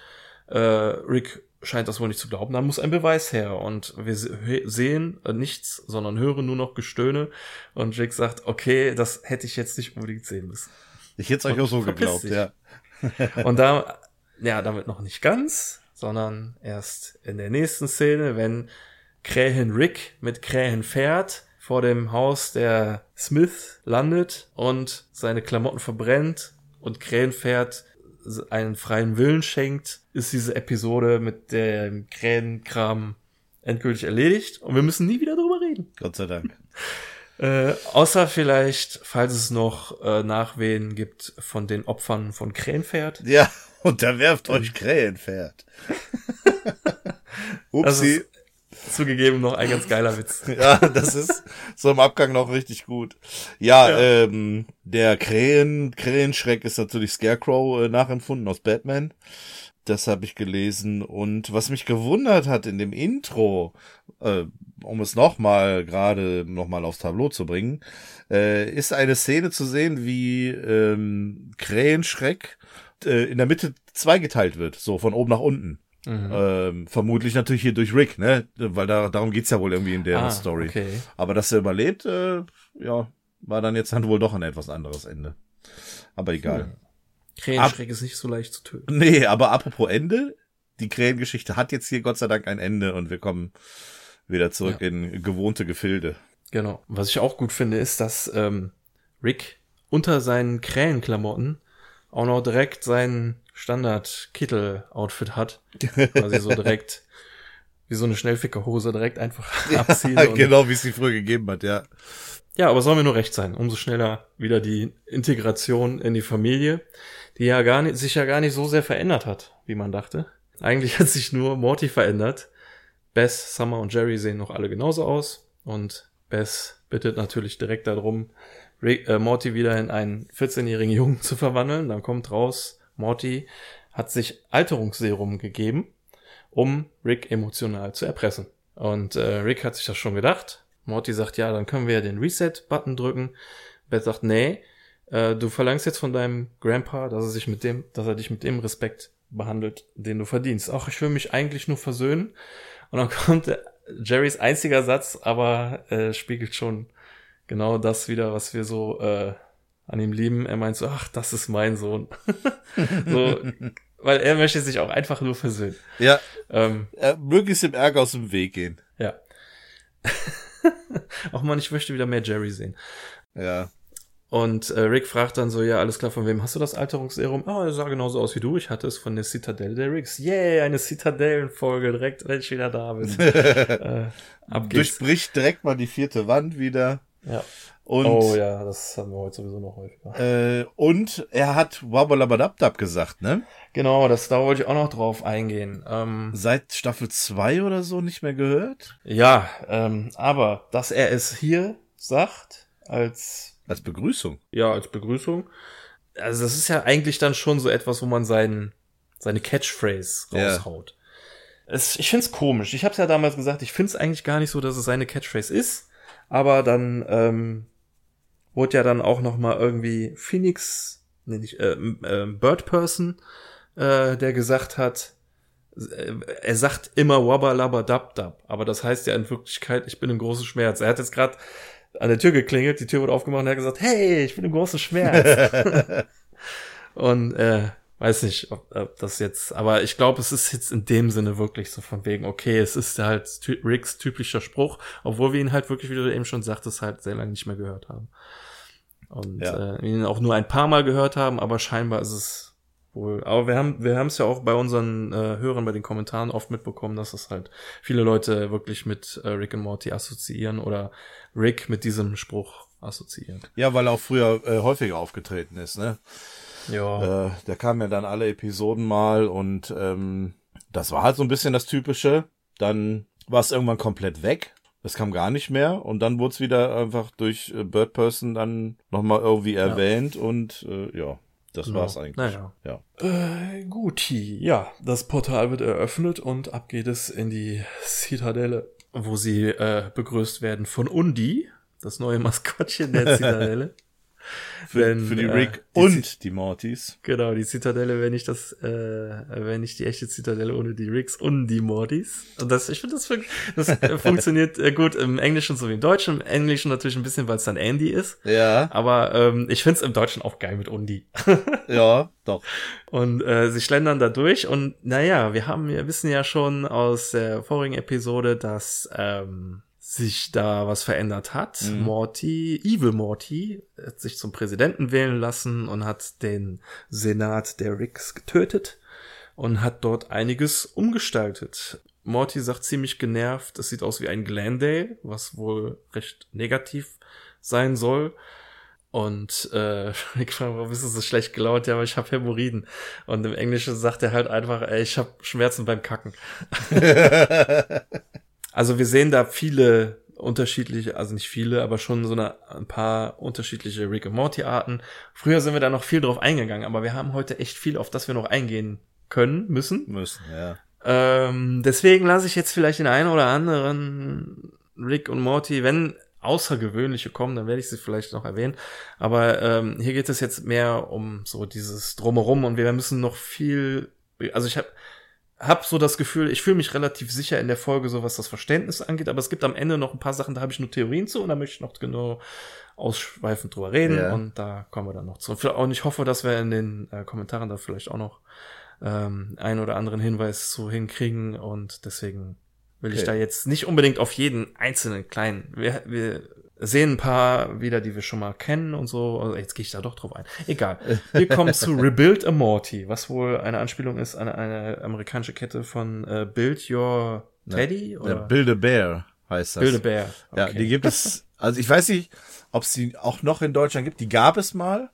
äh, Rick scheint das wohl nicht zu glauben, dann muss ein Beweis her und wir se sehen äh, nichts, sondern hören nur noch Gestöhne und Rick sagt, okay, das hätte ich jetzt nicht unbedingt sehen müssen. Ich hätte es euch auch so geglaubt, dich. ja. [LAUGHS] Und da, ja, damit noch nicht ganz, sondern erst in der nächsten Szene, wenn Krähen Rick mit Krähen Pferd vor dem Haus der Smith landet und seine Klamotten verbrennt und Krähenpferd einen freien Willen schenkt, ist diese Episode mit dem Krähenkram endgültig erledigt und wir müssen nie wieder drüber reden. Gott sei Dank. [LAUGHS] Äh, außer vielleicht, falls es noch äh, Nachwehen gibt von den Opfern von Krähenpferd. Ja, [LAUGHS] unterwerft euch Krähenpferd. [LAUGHS] Upsi. Zugegeben noch ein ganz geiler Witz. [LAUGHS] Ja, das ist so im Abgang noch richtig gut. Ja, Ja. ähm, der Krähen, Krähenschreck ist natürlich Scarecrow äh, nachempfunden aus Batman. Das habe ich gelesen. Und was mich gewundert hat in dem Intro, äh, um es nochmal gerade nochmal aufs Tableau zu bringen, äh, ist eine Szene zu sehen, wie ähm, Krähenschreck äh, in der Mitte zweigeteilt wird, so von oben nach unten. Mhm. Ähm, vermutlich natürlich hier durch Rick, ne? Weil da, darum geht's ja wohl irgendwie in der Ah, Story. Okay. Aber dass er überlebt, äh, ja, war dann jetzt dann wohl doch ein etwas anderes Ende. Aber egal. Krähenschreck ist nicht so leicht zu töten. Nee, aber apropos Ende, die Krähengeschichte hat jetzt hier Gott sei Dank ein Ende und wir kommen wieder zurück in gewohnte Gefilde. Genau. Was ich auch gut finde, ist, dass ähm, Rick unter seinen Krähenklamotten auch noch direkt sein Standard-Kittel-Outfit hat. [LAUGHS] Quasi so direkt wie so eine Schnellfickerhose direkt einfach [LAUGHS] abziehen. [LAUGHS] und- genau wie es sie früher gegeben hat, ja. Ja, aber soll mir nur recht sein. Umso schneller wieder die Integration in die Familie, die ja gar nicht, sich ja gar nicht so sehr verändert hat, wie man dachte. Eigentlich hat sich nur Morty verändert. Bess, Summer und Jerry sehen noch alle genauso aus. Und Bess bittet natürlich direkt darum, äh, Morty wieder in einen 14-jährigen Jungen zu verwandeln. Dann kommt raus, Morty hat sich Alterungsserum gegeben, um Rick emotional zu erpressen. Und äh, Rick hat sich das schon gedacht. Morty sagt, ja, dann können wir ja den Reset-Button drücken. Beth sagt, nee, äh, du verlangst jetzt von deinem Grandpa, dass er sich mit dem, dass er dich mit dem Respekt behandelt, den du verdienst. Ach, ich will mich eigentlich nur versöhnen. Und dann [LAUGHS] kommt der, Jerrys einziger Satz, aber äh, spiegelt schon genau das wieder, was wir so äh, an ihm lieben. Er meint so, ach, das ist mein Sohn. [LAUGHS] so, weil er möchte sich auch einfach nur versöhnen. Ja, Ähm, äh, möglichst dem Ärger aus dem Weg gehen. ja. [LAUGHS] Ach man, ich möchte wieder mehr Jerry sehen. Ja. Und äh, Rick fragt dann so, ja, alles klar, von wem hast du das Alterungsserum? Ah, er sah genauso aus wie du. Ich hatte es von der Citadelle der Ricks. Yay, eine Citadellenfolge, direkt, wenn ich wieder da bin. [LAUGHS] äh, ab geht's. Durchbricht direkt mal die vierte Wand wieder. Ja. Und, oh ja, das haben wir heute sowieso noch häufiger. äh, und er hat Wabbalabadabdab gesagt, ne? Genau, das, da wollte ich auch noch drauf eingehen. Ähm, Seit Staffel 2 oder so nicht mehr gehört? ja, ähm, aber dass er es hier sagt, als Als Begrüßung. ja, als Begrüßung. Also das ist ja eigentlich dann schon so etwas, wo man seinen, seine Catchphrase Ja. raushaut. Es, ich find's komisch. Ich habe ja damals gesagt, ich find's eigentlich gar nicht so, dass es seine Catchphrase ist. Aber dann ähm, wurde ja dann auch noch mal irgendwie Phoenix, nee, nicht, äh, äh, Bird Person, äh, der gesagt hat, äh, er sagt immer Wabba Labba Dab Dab, aber das heißt ja in Wirklichkeit, ich bin im großen Schmerz. Er hat jetzt gerade an der Tür geklingelt, die Tür wurde aufgemacht und er hat gesagt, hey, ich bin im großen Schmerz. [LAUGHS] und äh, weiß nicht, ob, ob das jetzt, aber ich glaube, es ist jetzt in dem Sinne wirklich so von wegen, okay, es ist halt Ricks typischer Spruch, obwohl wir ihn halt wirklich, wie du eben schon sagtest, halt sehr lange nicht mehr gehört haben. Und Ja. äh, ihn auch nur ein paar Mal gehört haben, aber scheinbar ist es wohl. Aber wir haben wir haben es ja auch bei unseren äh, Hörern bei den Kommentaren oft mitbekommen, dass es halt viele Leute wirklich mit äh, Rick und Morty assoziieren oder Rick mit diesem Spruch assoziieren. Ja, weil er auch früher äh, häufiger aufgetreten ist, ne? Ja. Äh, der kam ja dann alle Episoden mal und ähm, das war halt so ein bisschen das Typische. Dann war es irgendwann komplett weg. Es kam gar nicht mehr und dann wurde es wieder einfach durch äh, Bird Person dann nochmal irgendwie erwähnt und äh, ja, das Genau. war's eigentlich. Naja. Ja. Äh, gut, ja, das Portal wird eröffnet und ab geht es in die Zitadelle, wo sie äh, begrüßt werden von Undi, das neue Maskottchen der [LAUGHS] Zitadelle. Für, Denn, für die äh, Rick die und die Mortys. Genau, die Zitadelle wäre nicht das, äh, wäre nicht die echte Zitadelle ohne die Ricks und die Mortys. Und das, ich finde, das, das äh, [LAUGHS] funktioniert äh, gut im Englischen sowie im Deutschen. Im Englischen natürlich ein bisschen, weil es dann Andy ist. Ja, Aber ähm, ich finde es im Deutschen auch geil mit Undi. [LAUGHS] ja, doch. Und äh, sie schlendern da durch und naja, wir haben, wir wissen ja schon aus der vorigen Episode, dass ähm, sich da was verändert hat. Mhm. Morty, Evil Morty, hat sich zum Präsidenten wählen lassen und hat den Senat der Ricks getötet und hat dort einiges umgestaltet. Morty sagt ziemlich genervt, es sieht aus wie ein Glendale, was wohl recht negativ sein soll. Und äh, [LAUGHS] ich frage, warum bist du so schlecht gelaunt? Ja, aber ich habe Hämorrhoiden. Und im Englischen sagt er halt einfach, ey, ich habe Schmerzen beim Kacken. [LAUGHS] [LAUGHS] also wir sehen da viele unterschiedliche, also nicht viele, aber schon so eine, ein paar unterschiedliche Rick und Morty Arten. Früher sind wir da noch viel drauf eingegangen, aber wir haben heute echt viel, auf das wir noch eingehen können, müssen. Müssen, ja. Ähm, deswegen lasse ich jetzt vielleicht den einen oder anderen Rick und Morty, wenn außergewöhnliche kommen, dann werde ich sie vielleicht noch erwähnen. Aber ähm, hier geht es jetzt mehr um so dieses Drumherum und wir müssen noch viel, also ich habe hab so das Gefühl, ich fühle mich relativ sicher in der Folge, so was das Verständnis angeht, aber es gibt am Ende noch ein paar Sachen, da habe ich nur Theorien zu und da möchte ich noch genau ausschweifend drüber reden Ja. und da kommen wir dann noch zu. Und ich hoffe, dass wir in den äh, Kommentaren da vielleicht auch noch ähm, einen oder anderen Hinweis zu hinkriegen und deswegen will ich Okay. da jetzt nicht unbedingt auf jeden einzelnen kleinen. Wir, wir sehen ein paar wieder, die wir schon mal kennen und so. Also jetzt gehe ich da doch drauf ein. Egal. Wir kommen zu [LAUGHS] Rebuild a Morty, was wohl eine Anspielung ist an eine amerikanische Kette von äh, Build Your Teddy Der oder Build a Bear heißt das. Build a Bear. Ja, Okay. die gibt es, also ich weiß nicht, ob es die auch noch in Deutschland gibt. Die gab es mal.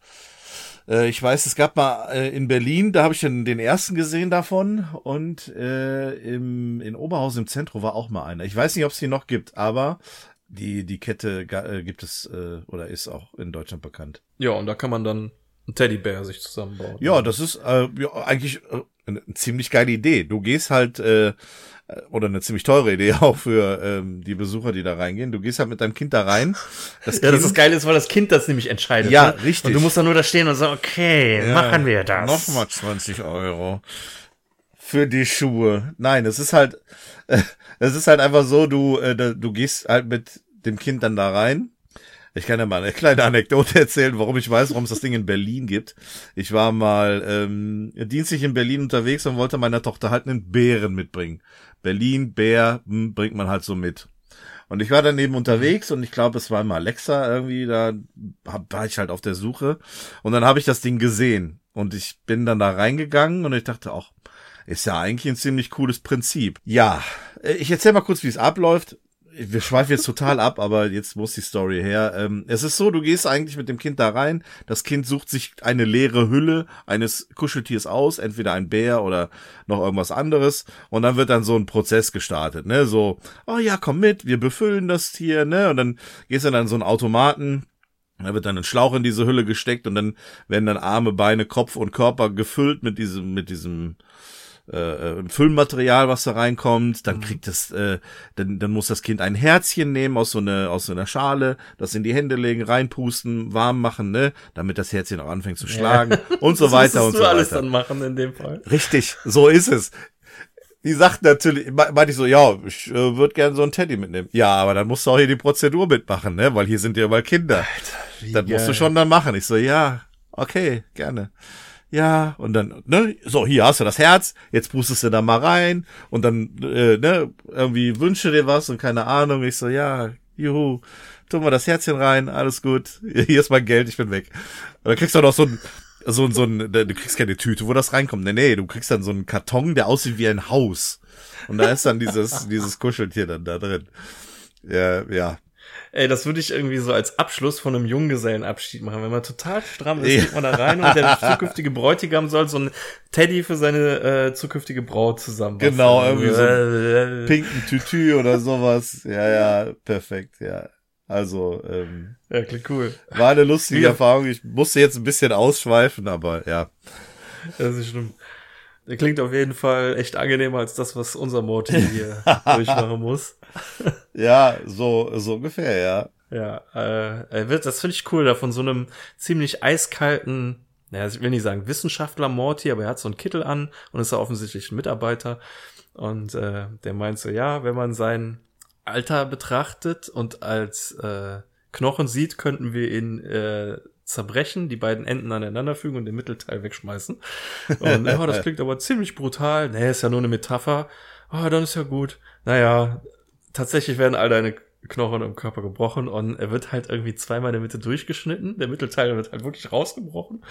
Äh, Ich weiß, es gab mal äh, in Berlin, da habe ich den, den ersten gesehen davon und äh, im, in Oberhausen im Zentrum war auch mal einer. Ich weiß nicht, ob es die noch gibt, aber die, die Kette äh, gibt es äh, oder ist auch in Deutschland bekannt. Ja, und da kann man dann einen Teddybär sich zusammenbauen. Ja, das ist äh, ja, eigentlich äh, eine ziemlich geile Idee. Du gehst halt, äh, äh, oder eine ziemlich teure Idee [LAUGHS] auch für ähm, die Besucher, die da reingehen. Du gehst halt mit deinem Kind da rein. Das [LAUGHS] Ja, das Kind- ist geil ist, weil das Kind das nämlich entscheidet. Ja, ne? richtig. Und du musst dann nur da stehen und sagen, okay, Ja, machen wir das. Nochmal 20 Euro für die Schuhe. Nein, es ist halt, [LAUGHS] es ist halt einfach so, du, äh, du gehst halt mit dem Kind dann da rein. Ich kann ja mal eine [LAUGHS] kleine Anekdote erzählen, warum ich weiß, warum es das Ding in Berlin gibt. Ich war mal ähm, dienstlich in Berlin unterwegs und wollte meiner Tochter halt einen Bären mitbringen. Berlin, Bär, hm, bringt man halt so mit. Und ich war dann eben unterwegs und ich glaube, es war mal Alexa irgendwie, da war ich halt auf der Suche. Und dann habe ich das Ding gesehen. Und ich bin dann da reingegangen und ich dachte auch, ist ja eigentlich ein ziemlich cooles Prinzip. Ja, äh, ich erzähle mal kurz, wie es abläuft. Wir schweifen jetzt total ab, aber jetzt muss die Story her. Ähm, es ist so, du gehst eigentlich mit dem Kind da rein. Das Kind sucht sich eine leere Hülle eines Kuscheltiers aus, entweder ein Bär oder noch irgendwas anderes. Und dann wird dann so ein Prozess gestartet, ne? So, oh ja, komm mit, wir befüllen das Tier, ne? Und dann gehst du dann in so einen Automaten. Da wird dann ein Schlauch in diese Hülle gesteckt und dann werden dann Arme, Beine, Kopf und Körper gefüllt mit diesem, mit diesem äh, äh, Füllmaterial, was da reinkommt, dann kriegt es, äh, dann, dann muss das Kind ein Herzchen nehmen aus so einer aus so einer Schale, das in die Hände legen, reinpusten, warm machen, ne, damit das Herzchen auch anfängt zu schlagen [LAUGHS] und so weiter und du so alles weiter. dann machen in dem Fall. Richtig, so ist es. Die sagt natürlich, me- meinte ich so, ja, ich äh, würde gerne so einen Teddy mitnehmen. Ja, aber dann musst du auch hier die Prozedur mitmachen, ne, weil hier sind ja mal Kinder. das musst du schon dann machen. Ich so, ja, okay, gerne. Ja, und dann, ne, so, hier hast du das Herz, jetzt pustest du da mal rein und dann, äh, ne, irgendwie wünsche dir was und keine Ahnung. Ich so, ja, juhu, tu mal das Herzchen rein, alles gut, [LAUGHS] hier ist mein Geld, ich bin weg. Und dann kriegst du noch so ein, so, so ein, du kriegst keine Tüte, wo das reinkommt. Nee, nee, du kriegst dann so einen Karton, der aussieht wie ein Haus. Und da ist dann dieses, dieses Kuscheltier dann da drin. Ja, ja. Ey, das würde ich irgendwie so als Abschluss von einem Junggesellenabschied machen. Wenn man total stramm ist, geht man da rein und der zukünftige Bräutigam soll so ein Teddy für seine äh, zukünftige Braut zusammen. Genau, irgendwie so einen pinken Tütü oder sowas. Ja, ja, perfekt, ja. Also, ähm, ja, klingt cool. War eine lustige ja. Erfahrung. Ich musste jetzt ein bisschen ausschweifen, aber ja. Das ist schlimm. Der klingt auf jeden Fall echt angenehmer als das, was unser Morty hier [LAUGHS] durchmachen muss. ja, so, so ungefähr, ja. Ja, äh, er wird, das finde ich cool, da von so einem ziemlich eiskalten, naja, ich will nicht sagen Wissenschaftler Morty, aber er hat so einen Kittel an und ist ja offensichtlich ein Mitarbeiter. Und äh, der meint so, ja, wenn man sein Alter betrachtet und als äh, Knochen sieht, könnten wir ihn äh, zerbrechen, die beiden Enden aneinander fügen und den Mittelteil wegschmeißen. Und [LAUGHS] oh, das klingt aber ziemlich brutal. Nee, ist ja nur eine Metapher. Ah, oh, dann ist ja gut. Naja, tatsächlich werden all deine Knochen im Körper gebrochen und er wird halt irgendwie zweimal in der Mitte durchgeschnitten. Der Mittelteil wird halt wirklich rausgebrochen.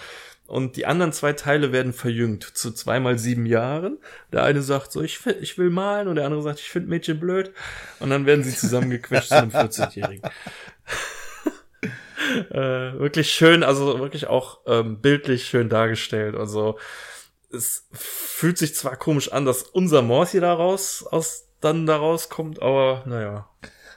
Und die anderen zwei Teile werden verjüngt zu zweimal sieben Jahren. Der eine sagt so, ich, ich will malen und der andere sagt, ich finde Mädchen blöd. Und dann werden sie [LAUGHS] zusammengequetscht zu einem 40-Jährigen. Äh, wirklich schön, also wirklich auch ähm, bildlich schön dargestellt. Also es fühlt sich zwar komisch an, dass unser Morty daraus aus dann daraus kommt, aber naja.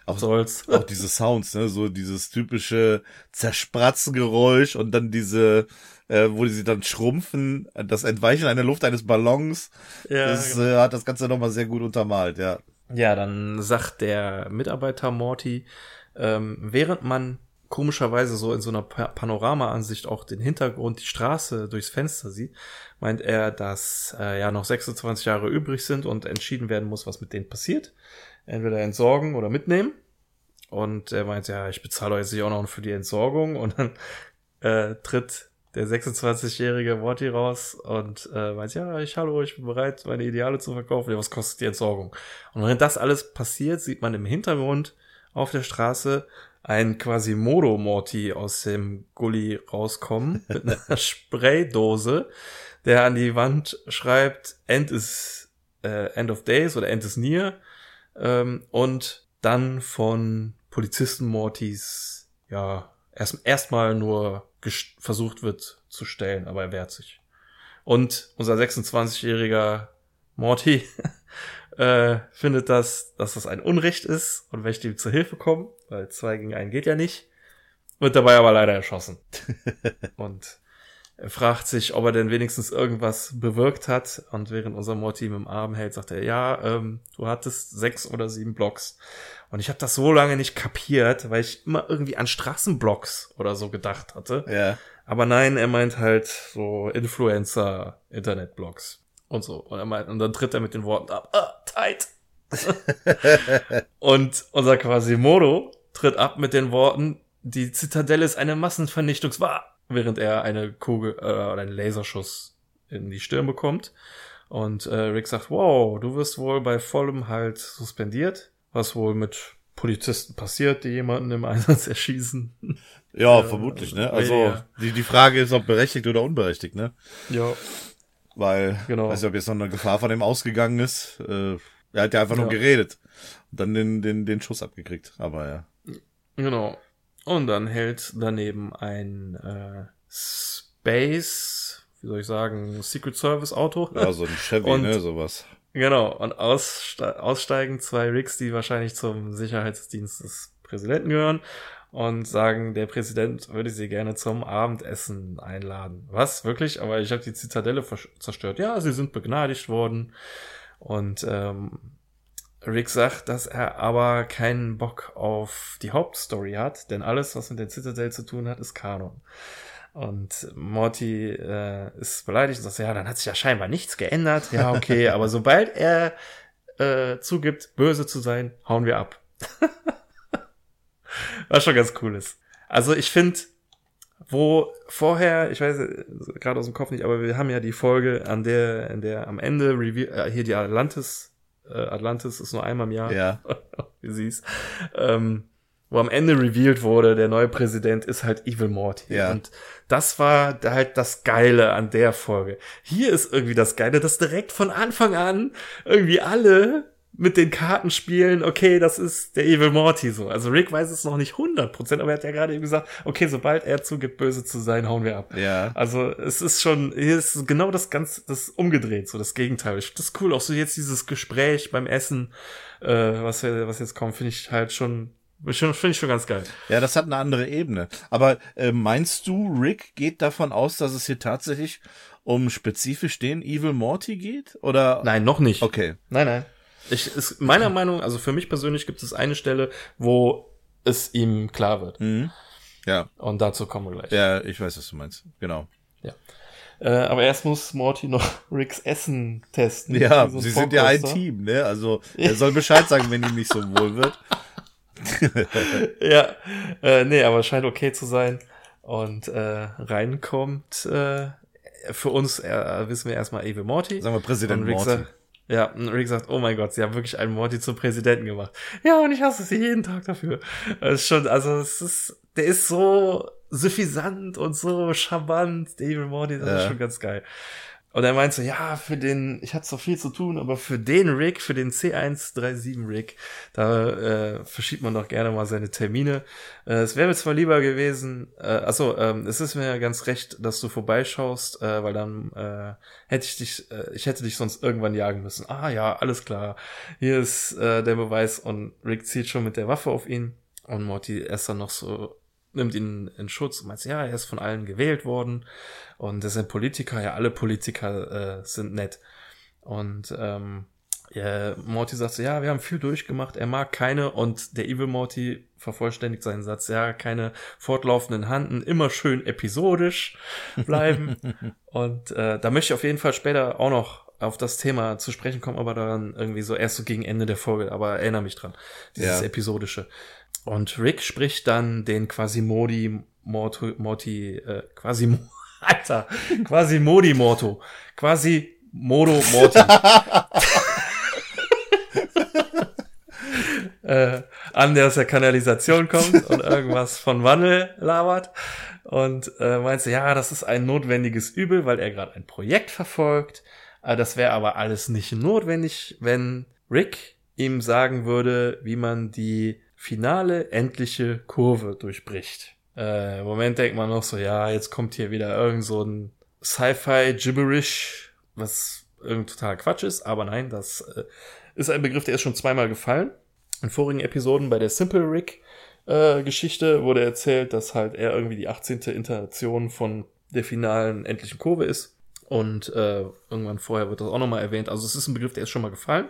Auch, soll's. [LAUGHS] auch diese Sounds, ne, so dieses typische Zerspratzgeräusch und dann diese, äh, wo sie dann schrumpfen, das Entweichen einer Luft eines Ballons. Ja, das genau. äh, hat das Ganze nochmal sehr gut untermalt, ja. Ja, dann sagt der Mitarbeiter Morty, ähm, während man komischerweise so in so einer Panoramaansicht auch den Hintergrund, die Straße durchs Fenster sieht, meint er, dass äh, ja noch 26 Jahre übrig sind und entschieden werden muss, was mit denen passiert. Entweder entsorgen oder mitnehmen. Und er meint, ja, ich bezahle euch jetzt auch noch für die Entsorgung. Und dann äh, tritt der 26-jährige Morty raus und äh, meint, ja, ich hallo, ich bin bereit, meine Ideale zu verkaufen. Ja, was kostet die Entsorgung? Und wenn das alles passiert, sieht man im Hintergrund auf der Straße ein quasi Modo-Morty aus dem Gully rauskommen [LAUGHS] mit einer Spraydose, der an die Wand schreibt, End is äh, End of Days oder End is near ähm, und dann von Polizisten Mortys ja erst erstmal nur versucht wird zu stellen, aber er wehrt sich. Und unser 26-jähriger Morty [LAUGHS] äh, findet, dass, dass das ein Unrecht ist und möchte ihm zur Hilfe kommen, weil zwei gegen einen geht ja nicht. Wird dabei aber leider erschossen. [LAUGHS] und er fragt sich, ob er denn wenigstens irgendwas bewirkt hat. Und während unser Morty im Arm hält, sagt er, ja, ähm, du hattest sechs oder sieben Blocks. Und ich habe das so lange nicht kapiert, weil ich immer irgendwie an Straßenblocks oder so gedacht hatte. Ja. Aber nein, er meint halt so Influencer-Internetblocks und so. Und, er meint, und dann tritt er mit den Worten ab, ah, tight. [LAUGHS] und unser Quasimodo tritt ab mit den Worten, die Zitadelle ist eine Massenvernichtungswaffe, während er eine Kugel äh, oder einen Laserschuss in die Stirn bekommt. Und äh, Rick sagt, wow, du wirst wohl bei vollem halt suspendiert, was wohl mit Polizisten passiert, die jemanden im Einsatz [LAUGHS] erschießen. Ja, äh, vermutlich, ne? Also die, die Frage ist, ob berechtigt oder unberechtigt, ne? Ja. Weil, genau. weiß nicht, ob jetzt noch eine Gefahr von dem ausgegangen ist. Äh, er hat ja einfach ja. nur geredet. Und dann den, den, den Schuss abgekriegt. Aber ja. Genau. Und dann hält daneben ein äh, Space, wie soll ich sagen, Secret Service Auto. Ja, so ein Chevy, und, ne, sowas. Genau. Und ausste aussteigen zwei Rigs, die wahrscheinlich zum Sicherheitsdienst des Präsidenten gehören und sagen, der Präsident würde sie gerne zum Abendessen einladen. Was? Wirklich? Aber ich habe die Zitadelle zerstört. Ja, sie sind begnadigt worden. Und ähm, Rick sagt, dass er aber keinen Bock auf die Hauptstory hat, denn alles, was mit der Citadel zu tun hat, ist Kanon. Und Morty äh, ist beleidigt und sagt, ja, dann hat sich ja scheinbar nichts geändert. Ja, okay, [LAUGHS] aber sobald er äh, zugibt, böse zu sein, hauen wir ab. [LAUGHS] Was schon ganz cool ist. Also ich finde, wo vorher, ich weiß gerade aus dem Kopf nicht, aber wir haben ja die Folge, an der, in der am Ende Review, äh, hier die Atlantis, äh, Atlantis ist nur einmal im Jahr, ja. [LAUGHS] wie siehst, ähm, wo am Ende revealed wurde, der neue Präsident ist halt Evil Morty. Ja. Und das war halt das Geile an der Folge. Hier ist irgendwie das Geile, dass direkt von Anfang an irgendwie alle mit den Karten spielen, okay, das ist der Evil Morty so. Also Rick weiß es noch nicht 100%, aber er hat ja gerade eben gesagt, okay, sobald er zugibt, böse zu sein, hauen wir ab. Ja. Also es ist schon, hier ist genau das ganz, das umgedreht, so das Gegenteil. Ich- Das ist cool, auch so jetzt dieses Gespräch beim Essen, äh, was, wir- was jetzt kommt, finde ich halt schon, schon finde ich schon ganz geil. Ja, das hat eine andere Ebene. Aber äh, meinst du, Rick geht davon aus, dass es hier tatsächlich um spezifisch den Evil Morty geht? Oder? Nein, noch nicht. Okay. Nein, nein. Ich, ist meiner Meinung, also für mich persönlich gibt es eine Stelle, wo es ihm klar wird. Mhm. Ja, Und dazu kommen wir gleich. ja, ich weiß, was du meinst. Genau. Äh, aber erst muss Morty noch [LAUGHS] Ricks Essen testen. Ja, sie sind ja ein. Team, ne? Also [LAUGHS] er soll Bescheid sagen, wenn ihm nicht so wohl wird. Ja, äh, nee, aber scheint okay zu sein. Und äh, reinkommt äh, für uns, äh, wissen wir erstmal Evil Morty. Sagen wir Präsident Rick Morty. sagt, ja, und Rick sagt, oh mein Gott, sie haben wirklich einen Morty zum Präsidenten gemacht. Ja, und ich hasse sie jeden Tag dafür. Das ist schon, also es ist, der ist so suffisant und so charmant, der Evil Morty, das ist Ja. schon ganz geil. Und er meint so, ja, für den, ich hatte so viel zu tun, aber für den Rick, für den C137 Rick, da äh, verschiebt man doch gerne mal seine Termine. Äh, es wäre mir zwar lieber gewesen, äh, also ähm, es ist mir ganz recht, dass du vorbeischaust, äh, weil dann äh, hätte ich dich, äh, ich hätte dich sonst irgendwann jagen müssen. Ah ja, alles klar. Hier ist äh, der Beweis und Rick zielt schon mit der Waffe auf ihn und Morty ist dann noch so nimmt ihn in Schutz und meint, ja, er ist von allen gewählt worden und das sind Politiker, ja, alle Politiker äh, sind nett. Und ähm, ja, Morty sagt so, ja, wir haben viel durchgemacht, er mag keine und der Evil Morty vervollständigt seinen Satz, ja, keine fortlaufenden Handen, immer schön episodisch bleiben. [LAUGHS] und äh, da möchte ich auf jeden Fall später auch noch auf das Thema zu sprechen kommen, aber daran irgendwie so erst so gegen Ende der Folge, aber erinnere mich dran, dieses Ja. episodische. Und Rick spricht dann den quasi Modi Morto, Morty, äh, quasi, Mo- [LAUGHS] Alter, quasi Modi Morto, quasi Modo Morty. [LAUGHS] [LAUGHS] äh, an, der aus der Kanalisation kommt und irgendwas von Wandel labert und äh, meint so, ja, das ist ein notwendiges Übel, weil er gerade ein Projekt verfolgt. Äh, das wäre aber alles nicht notwendig, wenn Rick ihm sagen würde, wie man die finale endliche Kurve durchbricht. Äh, Im Moment denkt man noch so, ja, jetzt kommt hier wieder irgend so ein Sci-Fi-Gibberish, was irgend total Quatsch ist, aber nein, das äh, ist ein Begriff, der ist schon zweimal gefallen. In vorigen Episoden bei der Simple Rick äh, Geschichte wurde erzählt, dass halt er irgendwie die 18. Interaktion von der finalen endlichen Kurve ist. Und äh, irgendwann vorher wird das auch nochmal erwähnt. Also es ist ein Begriff, der ist schon mal gefallen.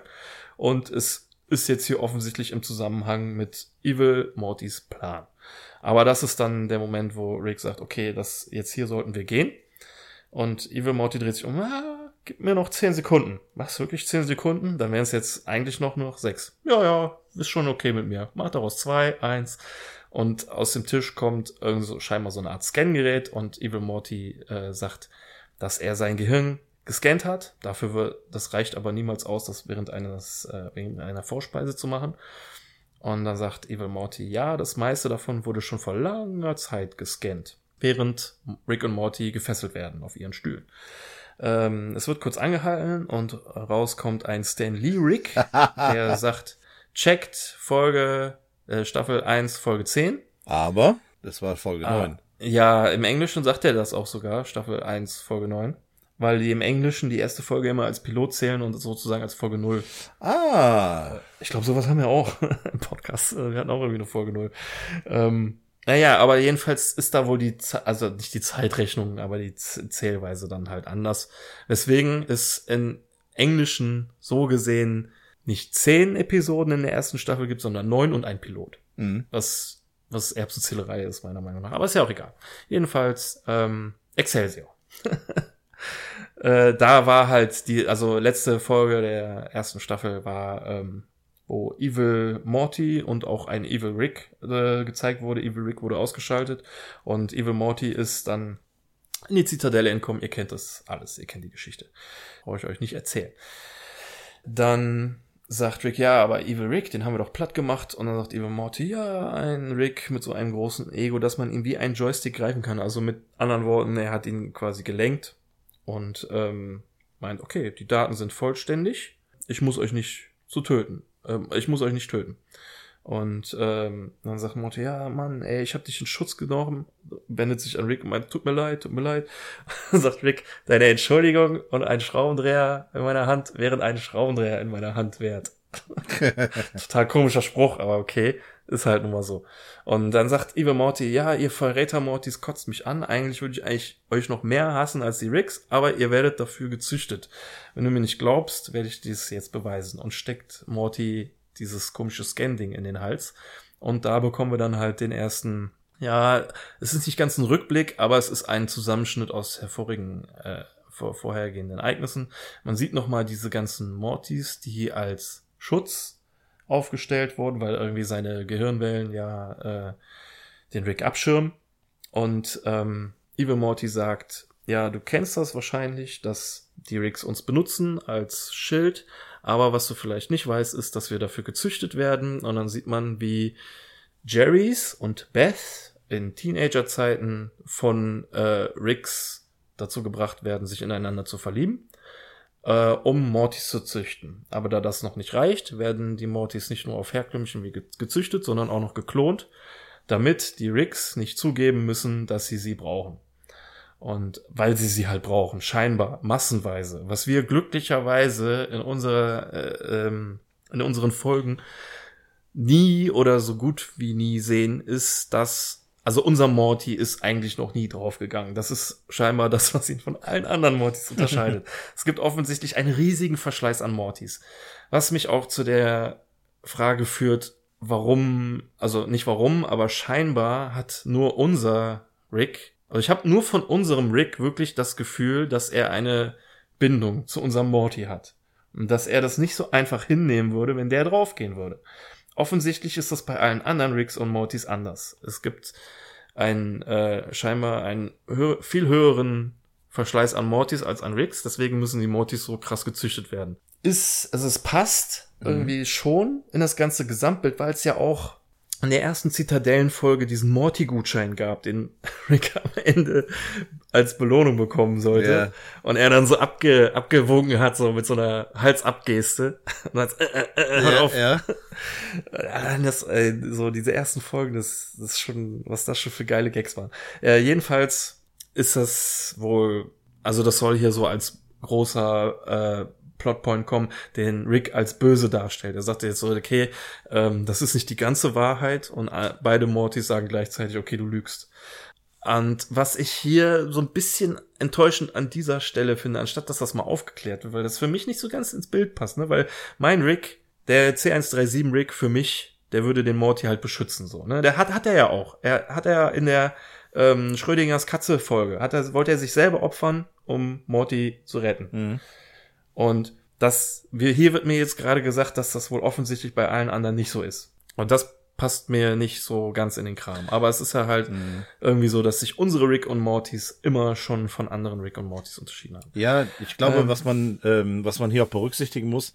Und es ist jetzt hier offensichtlich im Zusammenhang mit Evil Mortys Plan. Aber das ist dann der Moment, wo Rick sagt, okay, das jetzt hier sollten wir gehen. Und Evil Morty dreht sich um, ah, gib mir noch 10 Sekunden. Was, wirklich 10 Sekunden? Dann wären es jetzt eigentlich noch noch 6. Ja, ja, ist schon okay mit mir. Mach daraus 2, 1. Und aus dem Tisch kommt irgend so, scheinbar so eine Art Scangerät und Evil Morty äh, sagt, dass er sein Gehirn gescannt hat. Dafür wird, das reicht aber niemals aus, das während eines, äh, während einer Vorspeise zu machen. Und dann sagt Evil Morty, ja, das meiste davon wurde schon vor langer Zeit gescannt, während Rick und Morty gefesselt werden auf ihren Stühlen. Ähm, es wird kurz angehalten und rauskommt ein Stan Lee Rick, [LAUGHS] der sagt, checkt Folge, äh, Staffel 1, Folge 10. Aber, das war Folge Ah, 9. Ja, im Englischen sagt er das auch sogar, Staffel 1, Folge 9. Weil die im Englischen die erste Folge immer als Pilot zählen und sozusagen als Folge 0. Ah, Ich glaube, sowas haben wir auch [LAUGHS] im Podcast. Äh, Wir hatten auch irgendwie eine Folge 0. Ähm, naja, aber jedenfalls ist da wohl die, Ze- also nicht die Zeitrechnung, aber die Z- Zählweise dann halt anders. Weswegen es in Englischen so gesehen nicht zehn Episoden in der ersten Staffel gibt, sondern neun und ein Pilot. mhm. Was, was Erbsenzählerei ist, meiner Meinung nach. Aber ist ja auch egal. Jedenfalls, ähm, Excelsior. [LAUGHS] äh, da war halt die, also letzte Folge der ersten Staffel war, ähm, wo Evil Morty und auch ein Evil Rick äh, gezeigt wurde. Evil Rick wurde ausgeschaltet und Evil Morty ist dann in die Zitadelle entkommen. Ihr kennt das alles, ihr kennt die Geschichte. Brauche ich euch nicht erzählen. Dann sagt Rick, ja, aber Evil Rick, den haben wir doch platt gemacht. Und dann sagt Evil Morty, ja, ein Rick mit so einem großen Ego, dass man ihn wie ein Joystick greifen kann. Also mit anderen Worten, er hat ihn quasi gelenkt und ähm, meint, okay, die Daten sind vollständig, ich muss euch nicht zu töten. Ähm, ich muss euch nicht töten. Und ähm, dann sagt Morty, ja, Mann, ey, ich habe dich in Schutz genommen. Wendet sich an Rick und meint, tut mir leid, tut mir leid. [LAUGHS] sagt Rick, deine Entschuldigung und ein Schraubendreher in meiner Hand, während ein Schraubendreher in meiner Hand wert. [LAUGHS] Total komischer Spruch, aber okay, ist halt nun mal so. Und dann sagt Evil Morty, ja, ihr Verräter Mortys kotzt mich an. Eigentlich würde ich eigentlich euch noch mehr hassen als die Ricks, aber ihr werdet dafür gezüchtet. Wenn du mir nicht glaubst, werde ich dies jetzt beweisen. Und steckt Morty dieses komische Scan-Ding in den Hals. Und da bekommen wir dann halt den ersten, ja, es ist nicht ganz ein Rückblick, aber es ist ein Zusammenschnitt aus hervorigen, äh, vor, vorhergehenden Ereignissen. Man sieht nochmal diese ganzen Mortys, die als Schutz aufgestellt wurden, weil irgendwie seine Gehirnwellen ja äh, den Rick abschirmen. Und ähm, Evil Morty sagt, ja, du kennst das wahrscheinlich, dass die Ricks uns benutzen als Schild, aber was du vielleicht nicht weißt, ist, dass wir dafür gezüchtet werden. Und dann sieht man, wie Jerrys und Beth in Teenagerzeiten von äh, Ricks dazu gebracht werden, sich ineinander zu verlieben, äh, um Mortys zu züchten. Aber da das noch nicht reicht, werden die Mortys nicht nur auf herkömmlichen Wege gezüchtet, sondern auch noch geklont, damit die Ricks nicht zugeben müssen, dass sie sie brauchen. Und weil sie sie halt brauchen, scheinbar, massenweise. Was wir glücklicherweise in unserer, äh, ähm, in unseren Folgen nie oder so gut wie nie sehen, ist, dass, also unser Morty ist eigentlich noch nie draufgegangen. Das ist scheinbar das, was ihn von allen anderen Mortys unterscheidet. [LAUGHS] es gibt offensichtlich einen riesigen Verschleiß an Mortys. Was mich auch zu der Frage führt, warum, also nicht warum, aber scheinbar hat nur unser Rick also ich habe nur von unserem Rick wirklich das Gefühl, dass er eine Bindung zu unserem Morty hat. Und dass er das nicht so einfach hinnehmen würde, wenn der draufgehen würde. Offensichtlich ist das bei allen anderen Ricks und Mortys anders. Es gibt einen äh, scheinbar einen hö viel höheren Verschleiß an Mortys als an Ricks, deswegen müssen die Mortys so krass gezüchtet werden. Ist, also es passt mhm. irgendwie schon in das ganze Gesamtbild, weil es ja auch in der ersten Zitadellenfolge diesen Morty-Gutschein gab, den [LAUGHS] Rick am Ende als Belohnung bekommen sollte. Yeah. Und er dann so abge, abgewogen hat, so mit so einer Halsabgeste. [LAUGHS] Und als, äh, äh, äh, hör auf. Ja. [LAUGHS] ja. Das, äh, so diese ersten Folgen, das, das ist schon, was das schon für geile Gags waren. Äh, jedenfalls ist das wohl, also das soll hier so als großer äh, Plotpoint kommen, den Rick als böse darstellt. Er sagt jetzt so, okay, ähm, das ist nicht die ganze Wahrheit und beide Mortys sagen gleichzeitig, okay, du lügst. Und was ich hier so ein bisschen enttäuschend an dieser Stelle finde, anstatt dass das mal aufgeklärt wird, weil das für mich nicht so ganz ins Bild passt, ne? Weil mein Rick, der C137 Rick für mich, der würde den Morty halt beschützen, so, ne? Der hat, hat er ja auch. Er hat er in der ähm, Schrödingers Katze Folge, hat er, wollte er sich selber opfern, um Morty zu retten. Mhm. Und das, wir, hier wird mir jetzt gerade gesagt, dass das wohl offensichtlich bei allen anderen nicht so ist. Und das passt mir nicht so ganz in den Kram. Aber es ist ja halt mhm. irgendwie so, dass sich unsere Rick und Mortys immer schon von anderen Rick und Mortys unterschieden haben. Ja, ich glaube, ähm, was man, ähm, was man hier auch berücksichtigen muss,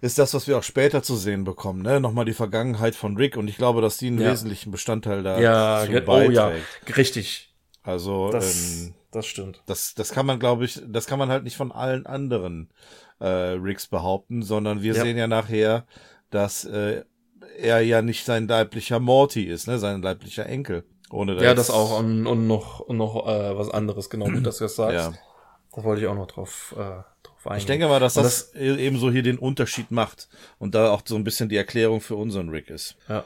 ist das, was wir auch später zu sehen bekommen, ne? Nochmal die Vergangenheit von Rick und ich glaube, dass die einen ja. wesentlichen Bestandteil da ja, oh ja, richtig. Also das, ähm, das stimmt. Das, das kann man, glaube ich, das kann man halt nicht von allen anderen äh, Rigs behaupten, sondern wir ja. sehen ja nachher, dass äh, er ja nicht sein leiblicher Morty ist, ne, sein leiblicher Enkel. Ohne da ja, das auch und, und noch und noch äh, was anderes, genau, du das sagst. Ja. Da wollte ich auch noch drauf, äh, drauf eingehen. Ich denke mal, dass das, das eben so hier den Unterschied macht und da auch so ein bisschen die Erklärung für unseren Rick ist. Ja.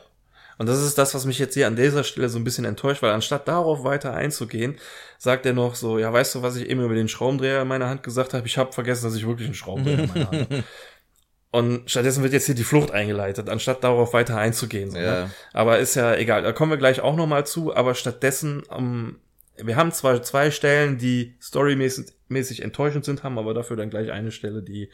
Und das ist das, was mich jetzt hier an dieser Stelle so ein bisschen enttäuscht, weil anstatt darauf weiter einzugehen, sagt er noch so, ja, weißt du, was ich eben über den Schraubendreher in meiner Hand gesagt habe? Ich habe vergessen, dass ich wirklich einen Schraubendreher in meiner Hand habe. [LAUGHS] Und stattdessen wird jetzt hier die Flucht eingeleitet, anstatt darauf weiter einzugehen. So, ne? ja. ne? Aber ist ja egal, da kommen wir gleich auch nochmal zu, aber stattdessen, um, ähm, wir haben zwar zwei Stellen, die storymäßig enttäuschend sind, haben aber dafür dann gleich eine Stelle, die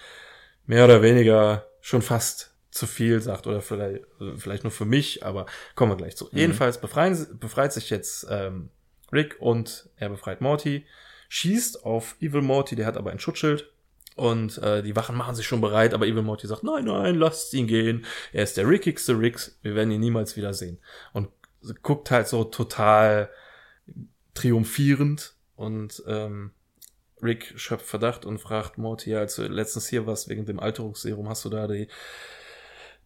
mehr oder weniger schon fast zu viel sagt oder vielleicht, vielleicht nur für mich, aber kommen wir gleich zu. Mhm. Jedenfalls befreien, befreit sich jetzt ähm, Rick und er befreit Morty, schießt auf Evil Morty, der hat aber ein Schutzschild Und äh, die Wachen machen sich schon bereit, aber Evil Morty sagt, nein, nein, lasst ihn gehen. Er ist der rickigste Ricks, wir werden ihn niemals wiedersehen. Und guckt halt so total triumphierend und ähm, Rick schöpft Verdacht und fragt Morty, als du letztens hier warst wegen dem Alterungsserum, hast du da die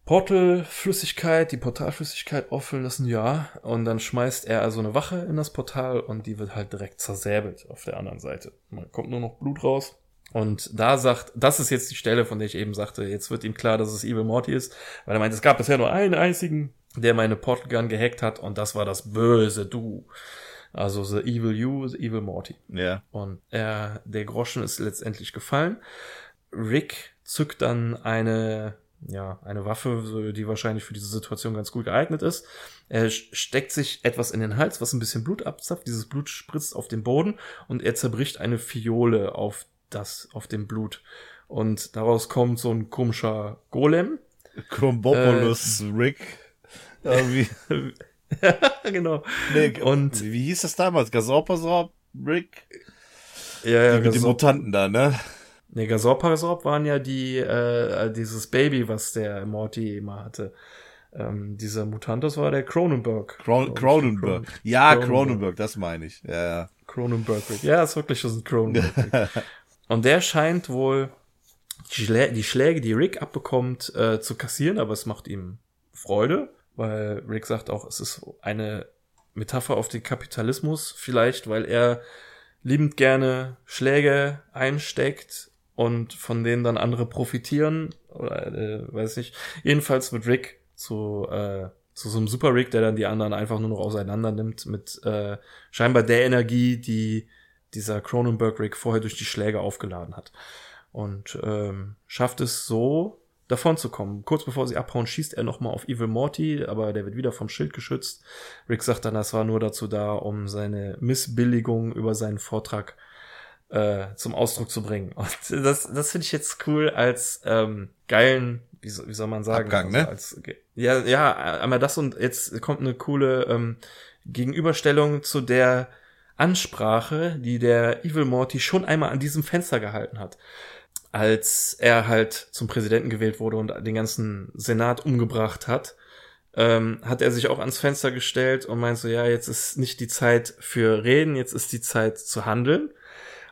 Portalflüssigkeit, die Portalflüssigkeit auffüllen lassen? Ja. Und dann schmeißt er also eine Wache in das Portal und die wird halt direkt zersäbelt auf der anderen Seite. Man kommt nur noch Blut raus. Und da sagt, das ist jetzt die Stelle, von der ich eben sagte, jetzt wird ihm klar, dass es Evil Morty ist, weil er meint, es gab bisher nur einen einzigen, der meine Portal Gun gehackt hat und das war das böse Du. Also The Evil You, The Evil Morty. Ja. Und er, der Groschen ist letztendlich gefallen. Rick zückt dann eine, ja, eine Waffe, die wahrscheinlich für diese Situation ganz gut geeignet ist. Er steckt sich etwas in den Hals, was ein bisschen Blut abzapft. Dieses Blut spritzt auf den Boden und er zerbricht eine Fiole auf das, auf dem Blut. Und daraus kommt so ein komischer Golem. Chrombopoulos Äh, Rick. [LAUGHS] Irgendwie. [LAUGHS] genau. Nee, Und- wie hieß das damals? Gasorpasor Rick? Ja, ja, Die mit den Mutanten da, ne? Nee, Gasorpasorp waren ja die, äh, dieses Baby, was der Morty immer hatte. Ähm, dieser Mutant, das war der Cronenberg. Cron. Cronenberg. Ja, Cronenberg. Das meine ich. Ja, ja. Cronenberg. Ja, ist wirklich ist ein Cronenberg. [LAUGHS] Und der scheint wohl die, Schlä die Schläge, die Rick abbekommt, äh, zu kassieren, aber es macht ihm Freude, weil Rick sagt auch, es ist eine Metapher auf den Kapitalismus, vielleicht, weil er liebend gerne Schläge einsteckt und von denen dann andere profitieren oder äh, weiß nicht. Jedenfalls wird Rick zu äh, zu so einem Super Rick, der dann die anderen einfach nur noch auseinander nimmt mit äh, scheinbar der Energie, die dieser Cronenberg Rick vorher durch die Schläge aufgeladen hat. Und ähm, schafft es so, davon zu kommen. Kurz bevor sie abhauen, schießt er nochmal auf Evil Morty, aber der wird wieder vom Schild geschützt. Rick sagt dann, das war nur dazu da, um seine Missbilligung über seinen Vortrag äh, zum Ausdruck zu bringen. [LAUGHS] Und das, das finde ich jetzt cool als ähm, geilen, wie, so, wie soll man sagen? Abgang, ne? Als, ja, ja, einmal das und jetzt kommt eine coole ähm, Gegenüberstellung zu der Ansprache, die der Evil Morty schon einmal an diesem Fenster gehalten hat. Als er halt zum Präsidenten gewählt wurde und den ganzen Senat umgebracht hat, ähm, hat er sich auch ans Fenster gestellt und meint so, ja, jetzt ist nicht die Zeit für Reden, jetzt ist die Zeit zu handeln.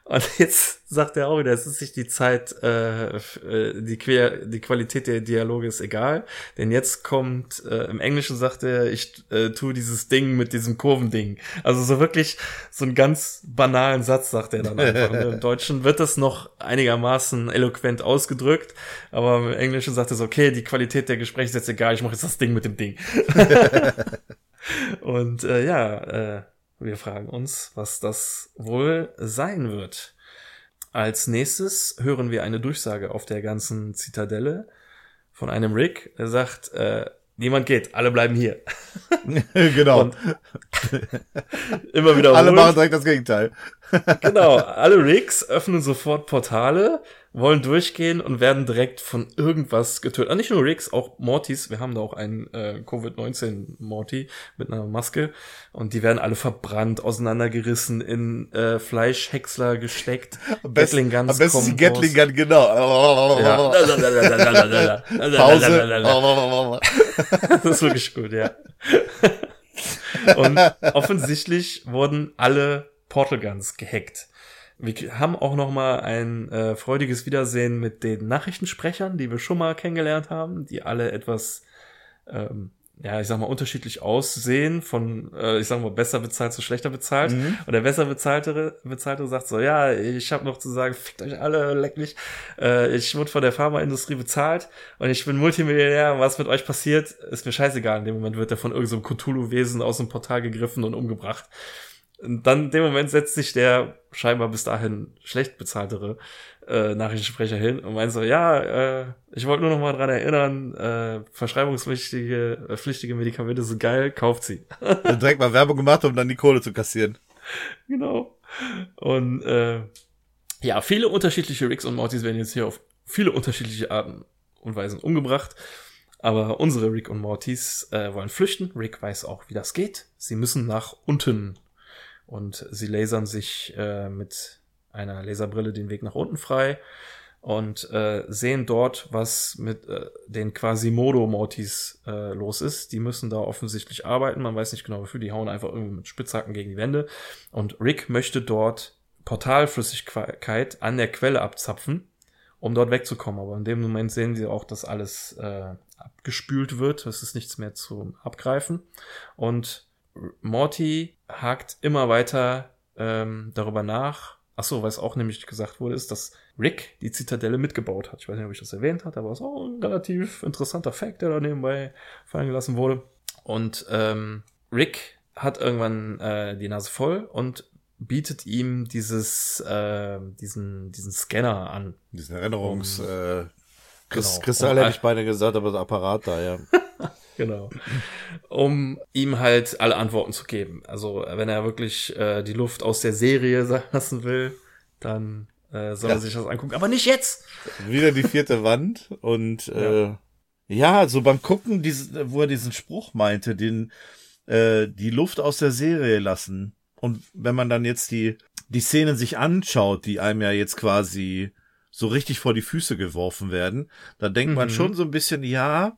Und [LAUGHS] jetzt sagt er auch wieder, es ist nicht die Zeit, äh, äh, die, que die Qualität der Dialoge ist egal, denn jetzt kommt, äh, im Englischen sagt er, ich äh, tue dieses Ding mit diesem Kurvending. Also so wirklich so einen ganz banalen Satz sagt er dann [LAUGHS] einfach. ne? Im Deutschen wird das noch einigermaßen eloquent ausgedrückt, aber im Englischen sagt er so, okay, die Qualität der Gespräche ist jetzt egal, ich mache jetzt das Ding mit dem Ding. [LAUGHS] Und äh, ja, äh, wir fragen uns, was das wohl sein wird. Als nächstes hören wir eine Durchsage auf der ganzen Zitadelle von einem Rick. Er sagt, äh, niemand geht, alle bleiben hier. [LAUGHS] genau. [LAUGHS] Immer wieder Alle machen direkt das Gegenteil. Genau, alle Rigs öffnen sofort Portale, wollen durchgehen und werden direkt von irgendwas getötet. Und nicht nur Rigs, auch Mortys. Wir haben da auch einen äh, Covid-19 Morty mit einer Maske und die werden alle verbrannt, auseinandergerissen, in äh, Fleischhäcksler gesteckt. Am besten, Gatling Guns am besten die. Gatling Gun, genau. Ja. Pause. [LAUGHS] Das ist wirklich gut, ja. Und offensichtlich wurden alle Portal Guns gehackt. Wir haben auch noch mal ein äh, freudiges Wiedersehen mit den Nachrichtensprechern, die wir schon mal kennengelernt haben, die alle etwas, ähm, ja, ich sag mal, unterschiedlich aussehen, von, äh, ich sag mal, besser bezahlt zu schlechter bezahlt. Mhm. Und der besser bezahlte, bezahlte sagt so, ja, ich habe noch zu sagen, fickt euch alle, leck mich. Äh, ich wurde von der Pharmaindustrie bezahlt und ich bin Multimillionär. Was mit euch passiert, ist mir scheißegal. In dem Moment wird er von irgendeinem Cthulhu-Wesen aus dem Portal gegriffen und umgebracht. Und dann in dem Moment setzt sich der scheinbar bis dahin schlecht bezahltere äh, Nachrichtensprecher hin und meint so, ja, äh, ich wollte nur noch mal dran erinnern, äh, verschreibungspflichtige äh, pflichtige Medikamente sind geil, kauft sie. [LAUGHS] Direkt mal Werbung gemacht, um dann die Kohle zu kassieren. genau. Und äh, ja, viele unterschiedliche Ricks und Mortys werden jetzt hier auf viele unterschiedliche Arten und Weisen umgebracht. Aber unsere Rick und Mortys äh, wollen flüchten. Rick weiß auch, wie das geht. Sie müssen nach unten. Und sie lasern sich äh, mit einer Laserbrille den Weg nach unten frei. und äh, sehen dort, was mit äh, den Quasimodo-Mortis äh, los ist. Die müssen da offensichtlich arbeiten. Man weiß nicht genau wofür. Die hauen einfach irgendwie mit Spitzhacken gegen die Wände. Und Rick möchte dort Portalflüssigkeit an der Quelle abzapfen, um dort wegzukommen. Aber in dem Moment sehen sie auch, dass alles äh, abgespült wird. Es ist nichts mehr zu abgreifen. Und Morty hakt immer weiter ähm, darüber nach. Ach so, was auch nämlich gesagt wurde, ist, dass Rick die Zitadelle mitgebaut hat. Ich weiß nicht, ob ich das erwähnt hatte, aber es ist auch ein relativ interessanter Fact, der da nebenbei fallen gelassen wurde. Und ähm, Rick hat irgendwann äh, die Nase voll und bietet ihm dieses, äh, diesen, diesen Scanner an. Diesen Erinnerungs, Um, äh, Chris, genau. Kristall hätte ich beinahe gesagt, aber der Apparat da, ja. [LAUGHS] Genau. Um ihm halt alle Antworten zu geben. Also, wenn er wirklich äh, die Luft aus der Serie [LAUGHS] lassen will, dann äh, soll Ja. er sich das angucken. Aber nicht jetzt! Wieder die vierte [LAUGHS] Wand und äh, ja, so beim Gucken, diesen, wo er diesen Spruch meinte, den äh, die Luft aus der Serie lassen. Und wenn man dann jetzt die die Szenen sich anschaut, die einem ja jetzt quasi so richtig vor die Füße geworfen werden, da denkt man Mhm. schon so ein bisschen, ja,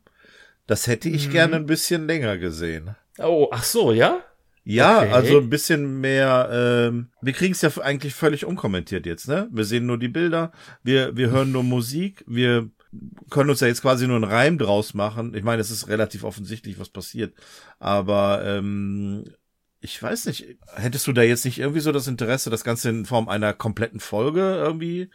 das hätte ich Mhm. gerne ein bisschen länger gesehen. Oh, ach so, ja? Ja, Okay. also ein bisschen mehr. Ähm, wir kriegen es ja eigentlich völlig unkommentiert jetzt, ne? Wir sehen nur die Bilder, wir wir hören nur Musik, wir können uns ja jetzt quasi nur einen Reim draus machen. Ich meine, es ist relativ offensichtlich, was passiert, aber ähm, ich weiß nicht, hättest du da jetzt nicht irgendwie so das Interesse, das Ganze in Form einer kompletten Folge irgendwie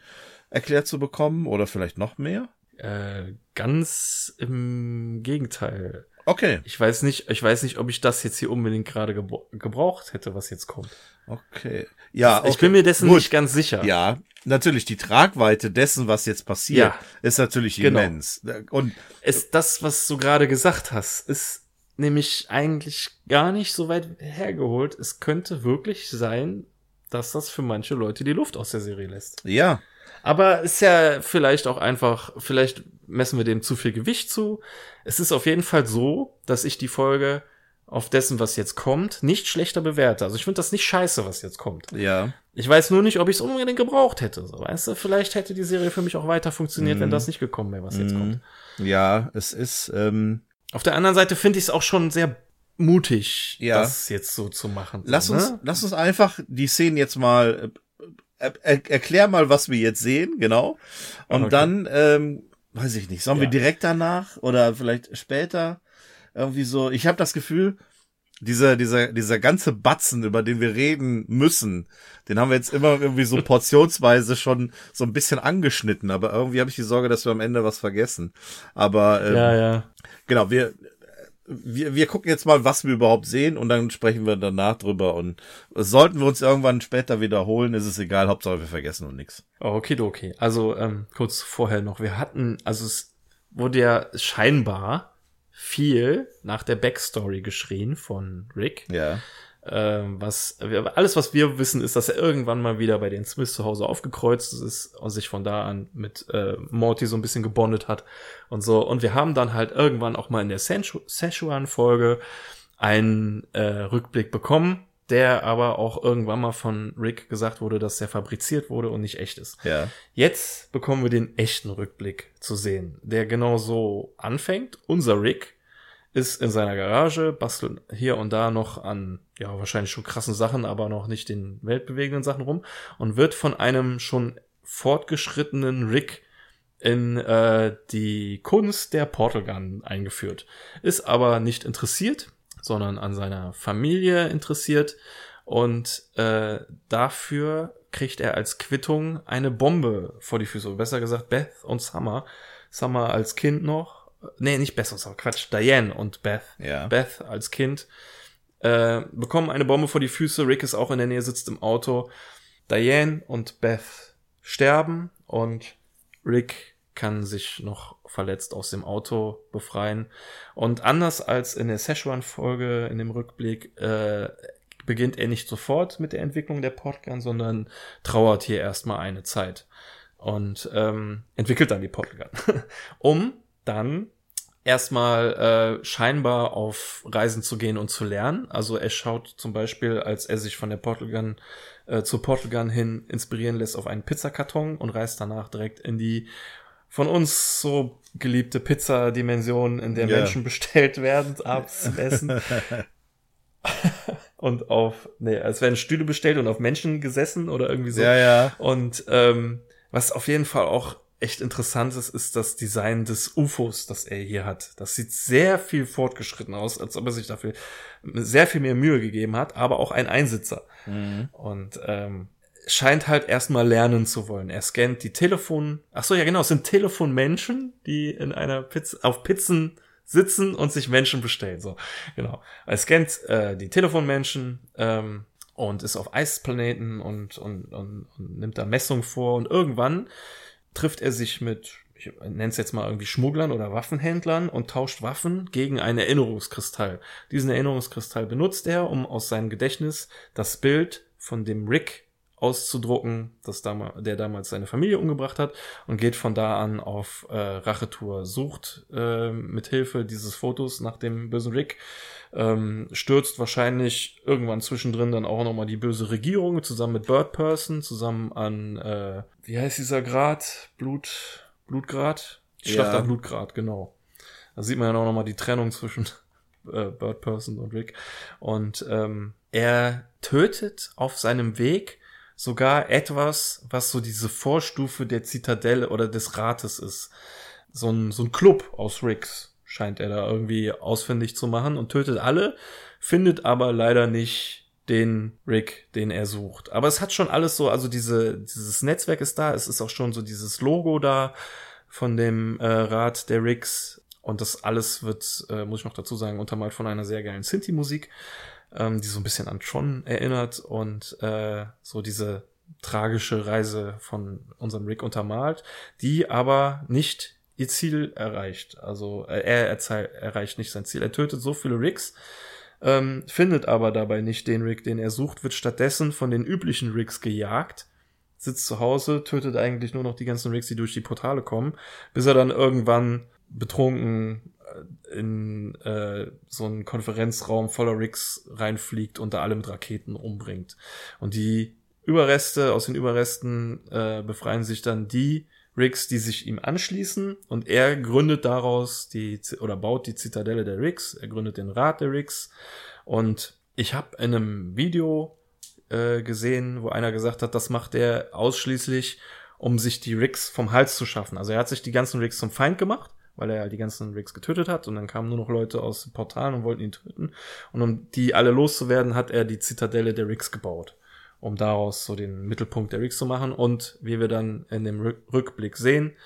erklärt zu bekommen oder vielleicht noch mehr? Äh, ganz im Gegenteil. Okay, Ich weiß nicht, ich weiß nicht, ob ich das jetzt hier unbedingt gerade gebra gebraucht hätte, was jetzt kommt. okay. Ja, Ich okay. bin mir dessen Gut. nicht ganz sicher. Ja, natürlich, die Tragweite dessen, was jetzt passiert, Ja. ist natürlich Genau. immens. Und Es, das, was du gerade gesagt hast, ist nämlich eigentlich gar nicht so weit hergeholt. Es könnte wirklich sein, dass das für manche Leute die Luft aus der Serie lässt. ja, Aber ist ja vielleicht auch einfach, vielleicht messen wir dem zu viel Gewicht zu. Es ist auf jeden Fall so, dass ich die Folge auf dessen, was jetzt kommt, nicht schlechter bewerte. Also ich finde das nicht scheiße, was jetzt kommt. ja, Ich weiß nur nicht, ob ich es unbedingt gebraucht hätte. So, weißt du, vielleicht hätte die Serie für mich auch weiter funktioniert, wenn Mhm. das nicht gekommen wäre, was jetzt Mhm. kommt. ja, es ist, ähm, Auf der anderen Seite finde ich es auch schon sehr mutig, Ja. das jetzt so zu machen. so, lass uns, ne? lass uns einfach die Szenen jetzt mal, er, erklär mal, was wir jetzt sehen, genau. Und Okay. dann, ähm, weiß ich nicht, sollen wir Ja. direkt danach oder vielleicht später irgendwie so, ich habe das Gefühl, dieser, dieser, dieser ganze Batzen, über den wir reden müssen, den haben wir jetzt immer irgendwie so [LAUGHS] portionsweise schon so ein bisschen angeschnitten, aber irgendwie habe ich die Sorge, dass wir am Ende was vergessen. Aber ähm, Ja, ja. genau, wir, wir, wir gucken jetzt mal, was wir überhaupt sehen und dann sprechen wir danach drüber und sollten wir uns irgendwann später wiederholen, ist es egal, Hauptsache wir vergessen und nix. Okay, okay. Also ähm, kurz vorher noch. Wir hatten, also es wurde ja scheinbar viel nach der Backstory geschrien von Rick. Ja. Ähm, was alles, was wir wissen, ist, dass er irgendwann mal wieder bei den Smiths zu Hause aufgekreuzt ist und sich von da an mit äh, Morty so ein bisschen gebondet hat und so. Und wir haben dann halt irgendwann auch mal in der Szechu- Szechuan-Folge einen äh, Rückblick bekommen, der aber auch irgendwann mal von Rick gesagt wurde, dass der fabriziert wurde und nicht echt ist. Ja. Jetzt bekommen wir den echten Rückblick zu sehen, der genau so anfängt. Unser Rick ist in seiner Garage, bastelt hier und da noch an, ja, wahrscheinlich schon krassen Sachen, aber noch nicht den weltbewegenden Sachen rum und wird von einem schon fortgeschrittenen Rick in äh, die Kunst der Portal Gun eingeführt. Ist aber nicht interessiert, sondern an seiner Familie interessiert und äh, dafür kriegt er als Quittung eine Bombe vor die Füße. Besser gesagt, Beth und Summer. Summer als Kind noch. Nee, nicht Beth und Summer, Quatsch. Diane und Beth. Ja. Beth als Kind äh, bekommen eine Bombe vor die Füße. Rick ist auch in der Nähe, sitzt im Auto. Diane und Beth sterben und Rick kann sich noch verletzt aus dem Auto befreien. Und anders als in der Szechuan-Folge, in dem Rückblick, äh, beginnt er nicht sofort mit der Entwicklung der Portgun, sondern trauert hier erstmal eine Zeit und ähm, entwickelt dann die Portgun, [LAUGHS] um dann erstmal äh, scheinbar auf Reisen zu gehen und zu lernen. Also er schaut zum Beispiel, als er sich von der Portal Gun äh, zur Portal Gun hin inspirieren lässt auf einen Pizzakarton und reist danach direkt in die von uns so geliebte Pizza-Dimension, in der Ja. Menschen bestellt werden, abends zum Essen. [LAUGHS] und auf, nee, es werden Stühle bestellt und auf Menschen gesessen oder irgendwie so. Ja, ja. Und ähm, was auf jeden Fall auch echt interessant ist, das Design des UFOs, das er hier hat. Das sieht sehr viel fortgeschritten aus, als ob er sich dafür sehr viel mehr Mühe gegeben hat, aber auch ein Einsitzer. Und ähm, scheint halt erstmal lernen zu wollen. Er scannt die Telefon, ach so, ja genau, es sind Telefonmenschen, die in einer Pizza, auf Pizzen sitzen und sich Menschen bestellen. So, genau. Er scannt äh, die Telefonmenschen ähm, und ist auf Eisplaneten und, und, und, und nimmt da Messungen vor und irgendwann trifft er sich mit, ich nenne es jetzt mal irgendwie Schmugglern oder Waffenhändlern und tauscht Waffen gegen einen Erinnerungskristall. Diesen Erinnerungskristall benutzt er, um aus seinem Gedächtnis das Bild von dem Rick auszudrucken, das damals, der damals seine Familie umgebracht hat und geht von da an auf äh, Rachetour, sucht äh, mit Hilfe dieses Fotos nach dem bösen Rick, ähm, stürzt wahrscheinlich irgendwann zwischendrin dann auch nochmal die böse Regierung zusammen mit Bird Person, zusammen an, äh, wie heißt dieser Grad? Blut, Blutgrad? Schlacht Ja. am Blutgrad, genau. Da sieht man ja auch nochmal die Trennung zwischen [LAUGHS] äh, Bird Person und Rick. Und ähm, er tötet auf seinem Weg sogar etwas, was so diese Vorstufe der Zitadelle oder des Rates ist. So ein, so ein Club aus Ricks scheint er da irgendwie ausfindig zu machen und tötet alle, findet aber leider nicht den Rick, den er sucht. Aber es hat schon alles so, also diese, dieses Netzwerk ist da, es ist auch schon so dieses Logo da von dem äh, Rat der Ricks und das alles wird, äh, muss ich noch dazu sagen, untermalt von einer sehr geilen Sinti-Musik ähm, die so ein bisschen an Tron erinnert und äh, so diese tragische Reise von unserem Rick untermalt, die aber nicht ihr Ziel erreicht. Also äh, er erreicht nicht sein Ziel. Er tötet so viele Ricks, ähm, findet aber dabei nicht den Rick, den er sucht, wird stattdessen von den üblichen Ricks gejagt, sitzt zu Hause, tötet eigentlich nur noch die ganzen Ricks, die durch die Portale kommen, bis er dann irgendwann betrunken äh, in äh, so einen Konferenzraum voller Ricks reinfliegt und da alle Raketen umbringt. Und die Überreste, aus den Überresten äh, befreien sich dann die Ricks, die sich ihm anschließen und er gründet daraus die oder baut die Zitadelle der Ricks, er gründet den Rat der Ricks und ich habe in einem Video äh, gesehen, wo einer gesagt hat, das macht er ausschließlich, um sich die Ricks vom Hals zu schaffen. Also er hat sich die ganzen Ricks zum Feind gemacht, weil er die ganzen Ricks getötet hat und dann kamen nur noch Leute aus den Portalen und wollten ihn töten. Und um die alle loszuwerden, hat er die Zitadelle der Ricks gebaut, um daraus so den Mittelpunkt der Ricks zu machen. Und wie wir dann in dem Rück Rückblick sehen,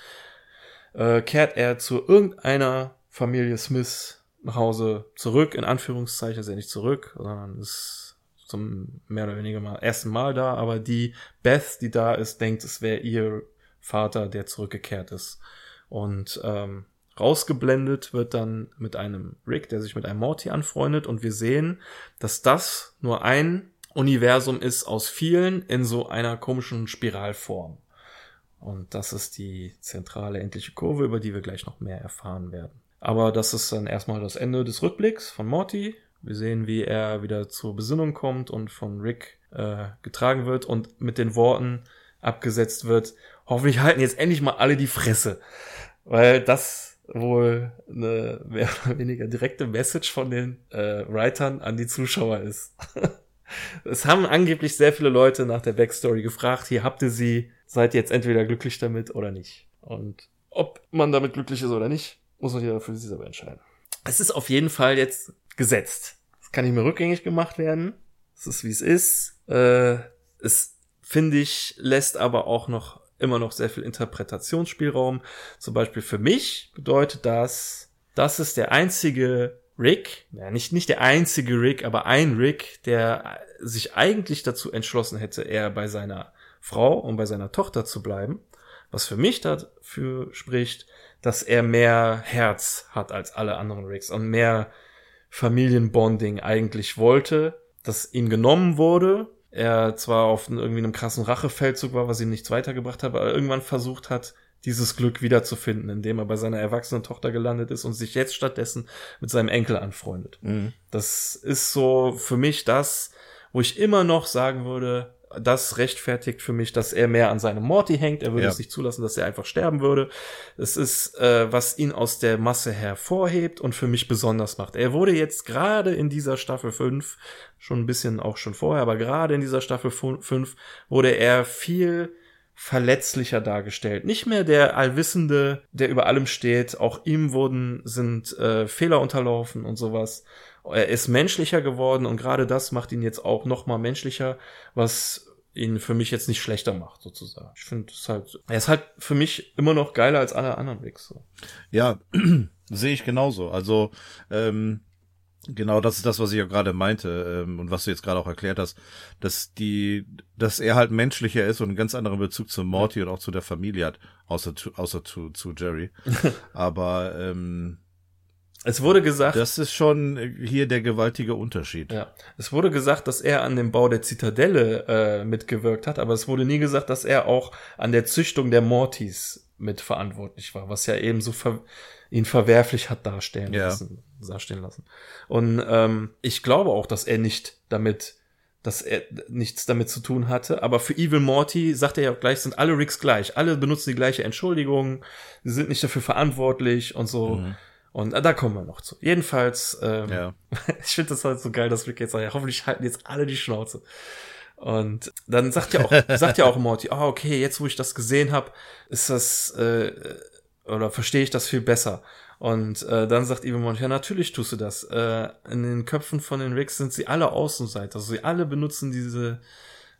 äh, kehrt er zu irgendeiner Familie Smith nach Hause zurück, in Anführungszeichen ist er nicht zurück, sondern ist zum mehr oder weniger mal ersten Mal da, aber die Beth, die da ist, denkt, es wäre ihr Vater, der zurückgekehrt ist. Und ähm, rausgeblendet wird dann mit einem Rick, der sich mit einem Morty anfreundet und wir sehen, dass das nur ein Universum ist aus vielen in so einer komischen Spiralform. Und das ist die zentrale endliche Kurve, über die wir gleich noch mehr erfahren werden. Aber das ist dann erstmal das Ende des Rückblicks von Morty. Wir sehen, wie er wieder zur Besinnung kommt und von Rick äh, getragen wird und mit den Worten abgesetzt wird. Hoffentlich halten jetzt endlich mal alle die Fresse. Weil das wohl eine mehr oder weniger direkte Message von den äh, Writern an die Zuschauer ist. [LAUGHS] es haben angeblich sehr viele Leute nach der Backstory gefragt, hier habt ihr sie, seid jetzt entweder glücklich damit oder nicht. Und ob man damit glücklich ist oder nicht, muss man ja für sich selber entscheiden. Es ist auf jeden Fall jetzt gesetzt. Es kann nicht mehr rückgängig gemacht werden. Es ist wie es ist. Äh, es, finde ich, lässt aber auch noch immer noch sehr viel Interpretationsspielraum. Zum Beispiel für mich bedeutet das, das ist der einzige Rick, ja, nicht, nicht der einzige Rick, aber ein Rick, der sich eigentlich dazu entschlossen hätte, eher bei seiner Frau und bei seiner Tochter zu bleiben. Was für mich dafür spricht, dass er mehr Herz hat als alle anderen Ricks und mehr Familienbonding eigentlich wollte, das ihm genommen wurde. Er zwar auf irgendwie einem krassen Rachefeldzug war, was ihm nichts weitergebracht hat, aber irgendwann versucht hat, dieses Glück wiederzufinden, indem er bei seiner erwachsenen Tochter gelandet ist und sich jetzt stattdessen mit seinem Enkel anfreundet. Mhm. Das ist so für mich das, wo ich immer noch sagen würde, das rechtfertigt für mich, dass er mehr an seinem Morty hängt. Er würde Ja. es nicht zulassen, dass er einfach sterben würde. Es ist, äh, was ihn aus der Masse hervorhebt und für mich besonders macht. Er wurde jetzt gerade in dieser Staffel 5, schon ein bisschen auch schon vorher, aber gerade in dieser Staffel 5 wurde er viel verletzlicher dargestellt. Nicht mehr der Allwissende, der über allem steht. Auch ihm wurden, sind äh, Fehler unterlaufen und sowas. Er ist menschlicher geworden und gerade das macht ihn jetzt auch noch mal menschlicher, was ihn für mich jetzt nicht schlechter macht, sozusagen. Ich finde es halt, er ist halt für mich immer noch geiler als alle anderen. So. Ja, [CLEARS THROAT] sehe ich genauso. Also, ähm, genau das ist das, was ich ja gerade meinte ähm, und was du jetzt gerade auch erklärt hast, dass die, dass er halt menschlicher ist und einen ganz anderen Bezug zu Morty und auch zu der Familie hat, außer zu, außer zu, zu Jerry. [LAUGHS] Aber ähm, Es wurde gesagt, das ist schon hier der gewaltige Unterschied. Ja, es wurde gesagt, dass er an dem Bau der Zitadelle äh, mitgewirkt hat, aber es wurde nie gesagt, dass er auch an der Züchtung der Mortis mitverantwortlich war, was ja eben so ver ihn verwerflich hat darstellen Ja. lassen, darstellen lassen. Und ähm, ich glaube auch, dass er nicht damit, dass er nichts damit zu tun hatte. Aber für Evil Morty sagt er ja auch gleich, sind alle Ricks gleich. Alle benutzen die gleiche Entschuldigung, sie sind nicht dafür verantwortlich und so. Mhm. Und äh, da kommen wir noch zu. Jedenfalls, ähm, Ja. [LAUGHS] ich finde das halt so geil, dass Rick jetzt sagt, ja, hoffentlich halten jetzt alle die Schnauze. Und dann sagt ja auch, [LAUGHS] sagt ja auch Morty, ah, okay, jetzt wo ich das gesehen habe, ist das, äh, oder verstehe ich das viel besser. Und äh, dann sagt Morty, ja, natürlich tust du das. Äh, in den Köpfen von den Ricks sind sie alle Außenseiter. Also sie alle benutzen diese,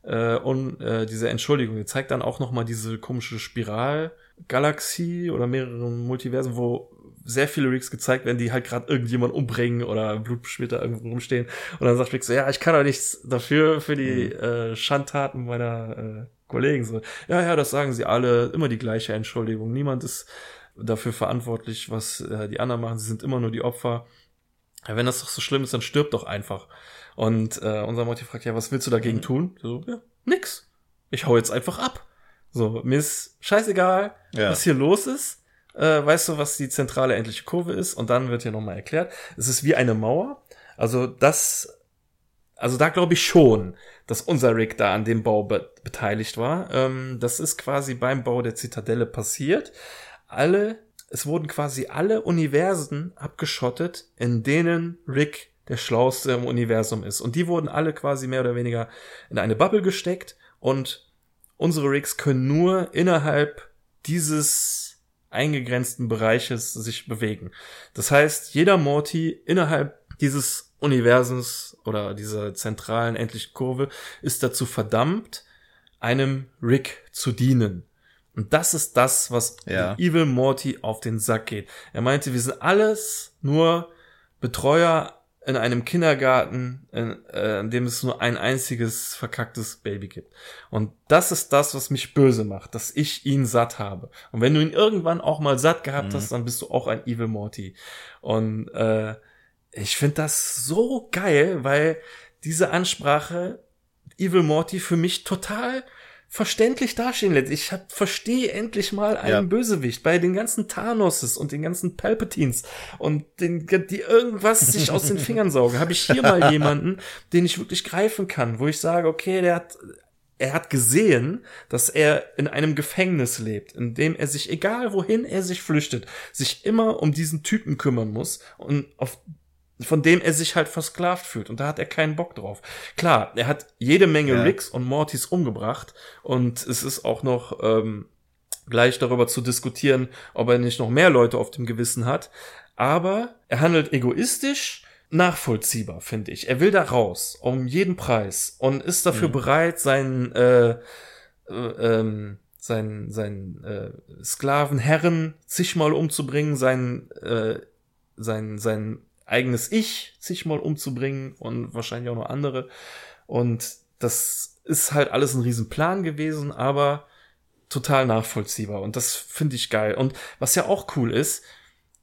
äh, un, äh, diese Entschuldigung. Die zeigt dann auch noch mal diese komische Spiralgalaxie oder mehrere Multiversen, wo sehr viele Rigs gezeigt werden, die halt gerade irgendjemand umbringen oder blutbeschmiert irgendwo rumstehen. Und dann sagt Rick so, ja, ich kann doch nichts dafür, für die äh, Schandtaten meiner äh, Kollegen. So, ja, ja, das sagen sie alle, immer die gleiche Entschuldigung. Niemand ist dafür verantwortlich, was äh, die anderen machen. Sie sind immer nur die Opfer. Ja, wenn das doch so schlimm ist, dann stirb doch einfach. Und äh, unser Morty fragt, ja, was willst du dagegen tun? So, ja, nix. Ich hau jetzt einfach ab. So, mir ist scheißegal, Ja. was hier los ist. Äh, weißt du, was die zentrale endliche Kurve ist? Und dann wird hier nochmal erklärt. Es ist wie eine Mauer. Also das, also da glaube ich schon, dass unser Rick da an dem Bau be beteiligt war. Ähm, das ist quasi beim Bau der Zitadelle passiert. Alle, es wurden quasi alle Universen abgeschottet, in denen Rick der Schlauste im Universum ist. Und die wurden alle quasi mehr oder weniger in eine Bubble gesteckt und unsere Rigs können nur innerhalb dieses eingegrenzten Bereiches sich bewegen. Das heißt, jeder Morty innerhalb dieses Universums oder dieser zentralen endlichen Kurve ist dazu verdammt, einem Rick zu dienen. Und das ist das, was Ja. Evil Morty auf den Sack geht. Er meinte, wir sind alles nur Betreuer in einem Kindergarten, in, äh, in dem es nur ein einziges verkacktes Baby gibt. Und das ist das, was mich böse macht, dass ich ihn satt habe. Und wenn du ihn irgendwann auch mal satt gehabt Mhm. hast, dann bist du auch ein Evil Morty. Und äh, ich finde das so geil, weil diese Ansprache Evil Morty für mich total verständlich dastehen lässt. Ich hab, verstehe endlich mal einen Ja. Bösewicht bei den ganzen Thanoses und den ganzen Palpatines und den, die irgendwas sich aus den Fingern saugen. Habe ich hier mal [LAUGHS] jemanden, den ich wirklich greifen kann, wo ich sage, okay, der hat er hat gesehen, dass er in einem Gefängnis lebt, in dem er sich, egal wohin er sich flüchtet, sich immer um diesen Typen kümmern muss und auf von dem er sich halt versklavt fühlt. Und da hat er keinen Bock drauf. Klar, er hat jede Menge Ja. Ricks und Mortys umgebracht. Und es ist auch noch ähm, gleich darüber zu diskutieren, ob er nicht noch mehr Leute auf dem Gewissen hat. Aber er handelt egoistisch, nachvollziehbar, finde ich. Er will da raus, um jeden Preis. Und ist dafür Mhm. bereit, seinen äh, äh, ähm, seinen, seinen äh, Sklavenherren zigmal umzubringen, sein, äh, sein, sein eigenes Ich zigmal umzubringen und wahrscheinlich auch noch andere. Und das ist halt alles ein Riesenplan gewesen, aber total nachvollziehbar. Und das finde ich geil. Und was ja auch cool ist,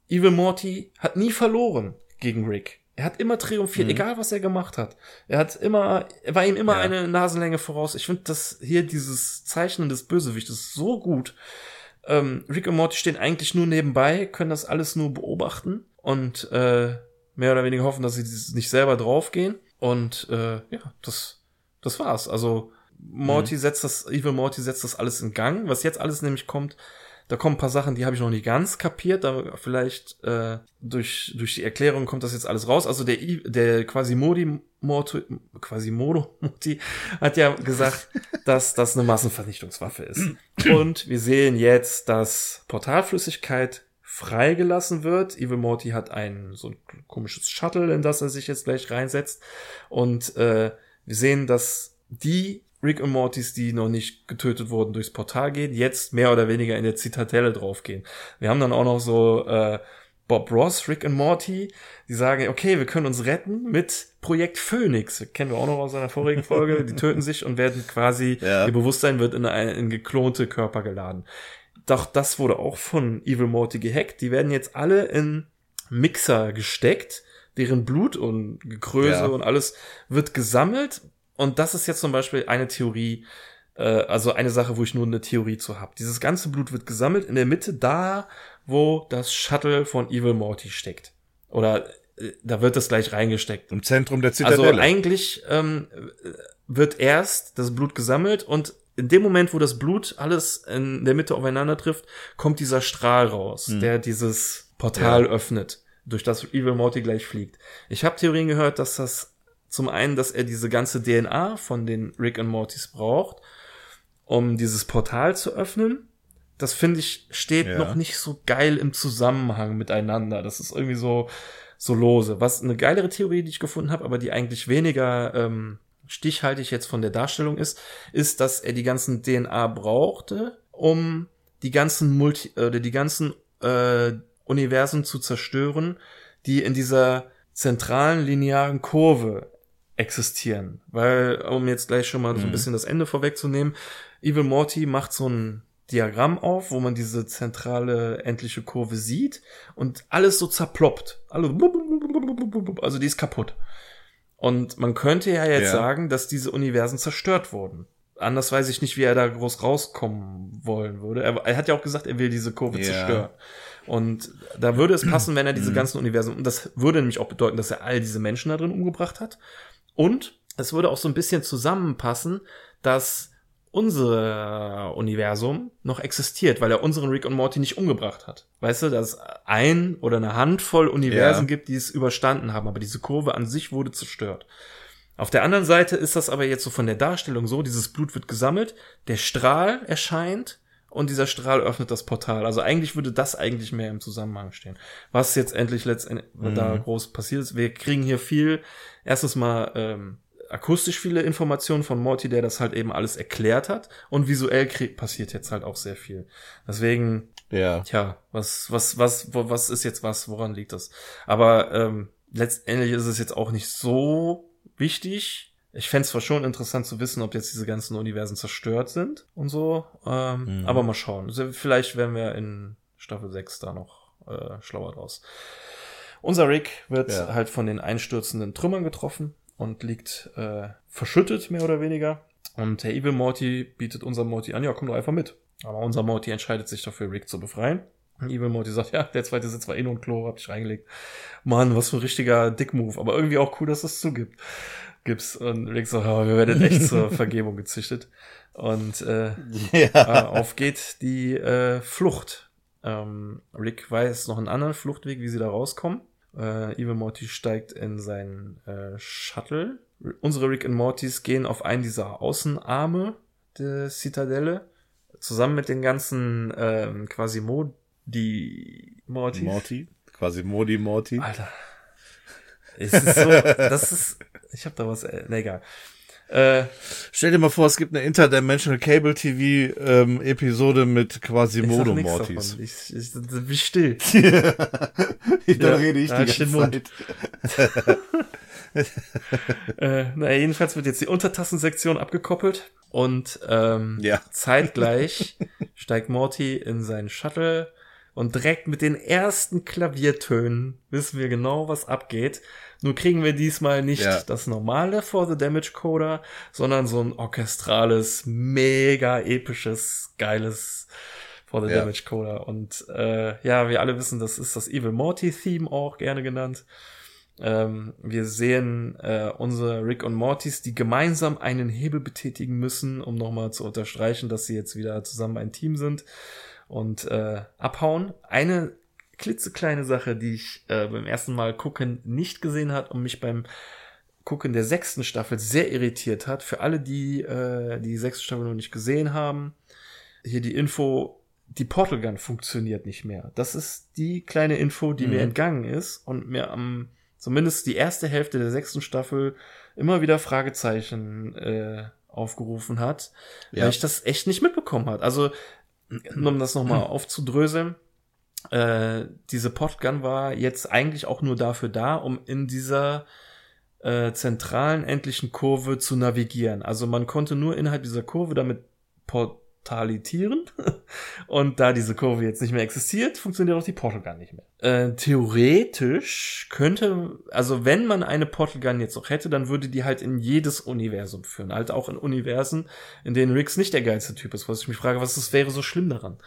Evil Morty hat nie verloren gegen Rick. Er hat immer triumphiert, Mhm. egal was er gemacht hat. Er hat immer, er war ihm immer Ja. eine Nasenlänge voraus. Ich finde das hier, dieses Zeichnen des Bösewichtes so gut. Ähm, Rick und Morty stehen eigentlich nur nebenbei, können das alles nur beobachten und äh, mehr oder weniger hoffen, dass sie nicht selber draufgehen. Und äh, ja, das, das war's. Also Morty setzt das, Evil Morty setzt das alles in Gang. Was jetzt alles nämlich kommt, da kommen ein paar Sachen, die habe ich noch nicht ganz kapiert, aber vielleicht äh, durch, durch die Erklärung kommt das jetzt alles raus. Also der, der quasi Modi Morty, quasi Modo [LAUGHS] Morty hat ja gesagt, [LAUGHS] dass das eine Massenvernichtungswaffe ist. [CLEARS THROAT] Und wir sehen jetzt, dass Portalflüssigkeit freigelassen wird. Evil Morty hat ein so ein komisches Shuttle, in das er sich jetzt gleich reinsetzt. Und äh, wir sehen, dass die Rick und Mortys, die noch nicht getötet wurden, durchs Portal gehen, jetzt mehr oder weniger in der Zitadelle draufgehen. Wir haben dann auch noch so äh, Bob Ross, Rick und Morty, die sagen, okay, wir können uns retten mit Projekt Phoenix. Kennen wir auch noch aus einer vorigen Folge. Die [LAUGHS] töten sich und werden quasi, Ja. ihr Bewusstsein wird in, ein, in geklonte Körper geladen. Doch das wurde auch von Evil Morty gehackt. Die werden jetzt alle in Mixer gesteckt, deren Blut und Gekröse Ja. und alles wird gesammelt. Und das ist jetzt zum Beispiel eine Theorie, äh, also eine Sache, wo ich nur eine Theorie zu habe. Dieses ganze Blut wird gesammelt in der Mitte, da, wo das Shuttle von Evil Morty steckt. Oder äh, da wird das gleich reingesteckt. Im Zentrum der Also Zitadelle. eigentlich ähm, wird erst das Blut gesammelt und in dem Moment, wo das Blut alles in der Mitte aufeinander trifft, kommt dieser Strahl raus, der dieses Portal öffnet, durch das Evil Morty gleich fliegt. Ich habe Theorien gehört, dass das zum einen, dass er diese ganze DNA von den Rick und Mortys braucht, um dieses Portal zu öffnen. Das finde ich steht Ja. noch nicht so geil im Zusammenhang miteinander. Das ist irgendwie so so lose. Was eine geilere Theorie, die ich gefunden habe, aber die eigentlich weniger ähm, stichhaltig jetzt von der Darstellung ist, ist, dass er die ganzen DNA brauchte, um die ganzen Multi oder die ganzen äh, Universen zu zerstören, die in dieser zentralen linearen Kurve existieren. Weil, um jetzt gleich schon mal so ein bisschen das Ende vorwegzunehmen, Evil Morty macht so ein Diagramm auf, wo man diese zentrale endliche Kurve sieht und alles so zerploppt. Also die ist kaputt. Und man könnte ja jetzt Ja. sagen, dass diese Universen zerstört wurden. Anders weiß ich nicht, wie er da groß rauskommen wollen würde. Er, er hat ja auch gesagt, er will diese Kurve Ja. zerstören. Und da würde es passen, wenn er diese ganzen Universen, und das würde nämlich auch bedeuten, dass er all diese Menschen da drin umgebracht hat. Und es würde auch so ein bisschen zusammenpassen, dass unser Universum noch existiert, weil er unseren Rick und Morty nicht umgebracht hat. Weißt du, dass es ein oder eine Handvoll Universen Ja. gibt, die es überstanden haben, aber diese Kurve an sich wurde zerstört. Auf der anderen Seite ist das aber jetzt so von der Darstellung so, dieses Blut wird gesammelt, der Strahl erscheint und dieser Strahl öffnet das Portal. Also eigentlich würde das eigentlich mehr im Zusammenhang stehen. Was jetzt endlich letztendlich da groß passiert ist, wir kriegen hier viel, erstens mal ähm, akustisch viele Informationen von Morty, der das halt eben alles erklärt hat und visuell passiert jetzt halt auch sehr viel. Deswegen ja. Tja, was, was, was, wo, was ist jetzt was? Woran liegt das? Aber ähm, letztendlich ist es jetzt auch nicht so wichtig. Ich fänd's zwar schon interessant zu wissen, ob jetzt diese ganzen Universen zerstört sind und so. Ähm, Mhm. Aber mal schauen. Also Vielleicht werden wir in Staffel 6 da noch äh, schlauer draus. Unser Rick wird Ja. halt von den einstürzenden Trümmern getroffen und liegt äh, verschüttet, mehr oder weniger. Und der Evil Morty bietet unser Morty an, ja, komm doch einfach mit. Aber unser Morty entscheidet sich dafür, Rick zu befreien. Und Evil Morty sagt, ja, der zweite Sitz war eh nur ein Klo, hab ich reingelegt. Mann, was für ein richtiger Dick-Move. Aber irgendwie auch cool, dass es zugibt. Gibt's. Und Rick sagt, oh, wir werden echt zur [LAUGHS] Vergebung gezüchtet. Und äh, Ja. Ah, auf geht die äh, Flucht. Ähm, Rick weiß noch einen anderen Fluchtweg, wie sie da rauskommen. Äh, Evil Morty steigt in seinen äh, Shuttle. R- Unsere Rick und Mortys gehen auf einen dieser Außenarme der Zitadelle. Zusammen mit den ganzen ähm, quasi Modi Mortys. Morty. Quasi Modi Morty. Alter. Es ist so, das ist, ich hab da was, äh, ne, egal. Äh, Stell dir mal vor, es gibt eine Interdimensional Cable TV ähm, Episode mit quasi Modo davon. Ich, ich, ich, bin still. [LAUGHS] [LAUGHS] Dann Ja, rede ich halt die den ganze. Zeit. [LAUGHS] Äh, naja, jedenfalls wird jetzt die Untertassensektion abgekoppelt und ähm, Ja. zeitgleich steigt Morty in seinen Shuttle und direkt mit den ersten Klaviertönen wissen wir genau, was abgeht. Nur kriegen wir diesmal nicht Ja. das normale For the Damage Coder, sondern so ein orchestrales, mega episches, geiles For the Ja. Damage Coder. Und äh, ja, wir alle wissen, das ist das Evil Morty Theme auch gerne genannt. Ähm, wir sehen äh, unsere Rick und Mortys, die gemeinsam einen Hebel betätigen müssen, um nochmal zu unterstreichen, dass sie jetzt wieder zusammen ein Team sind und äh, abhauen. Eine klitzekleine Sache, die ich äh, beim ersten Mal gucken nicht gesehen hat und mich beim Gucken der sechsten Staffel sehr irritiert hat. Für alle, die äh, die sechste Staffel noch nicht gesehen haben, hier die Info, die Portal Gun funktioniert nicht mehr. Das ist die kleine Info, die Mhm. mir entgangen ist und mir am zumindest die erste Hälfte der sechsten Staffel immer wieder Fragezeichen äh, aufgerufen hat, Ja. weil ich das echt nicht mitbekommen hat. Also um das nochmal [CLEARS THROAT] aufzudröseln, äh, diese Portgun war jetzt eigentlich auch nur dafür da, um in dieser äh, zentralen endlichen Kurve zu navigieren. Also man konnte nur innerhalb dieser Kurve damit portalitieren. [LAUGHS] Und da diese Kurve jetzt nicht mehr existiert, funktioniert auch die Portal Gun nicht mehr. Äh, theoretisch könnte, also wenn man eine Portal Gun jetzt noch hätte, dann würde die halt in jedes Universum führen. Halt auch in Universen, in denen Riggs nicht der geilste Typ ist. Was ich mich frage, was ist, wäre so schlimm daran?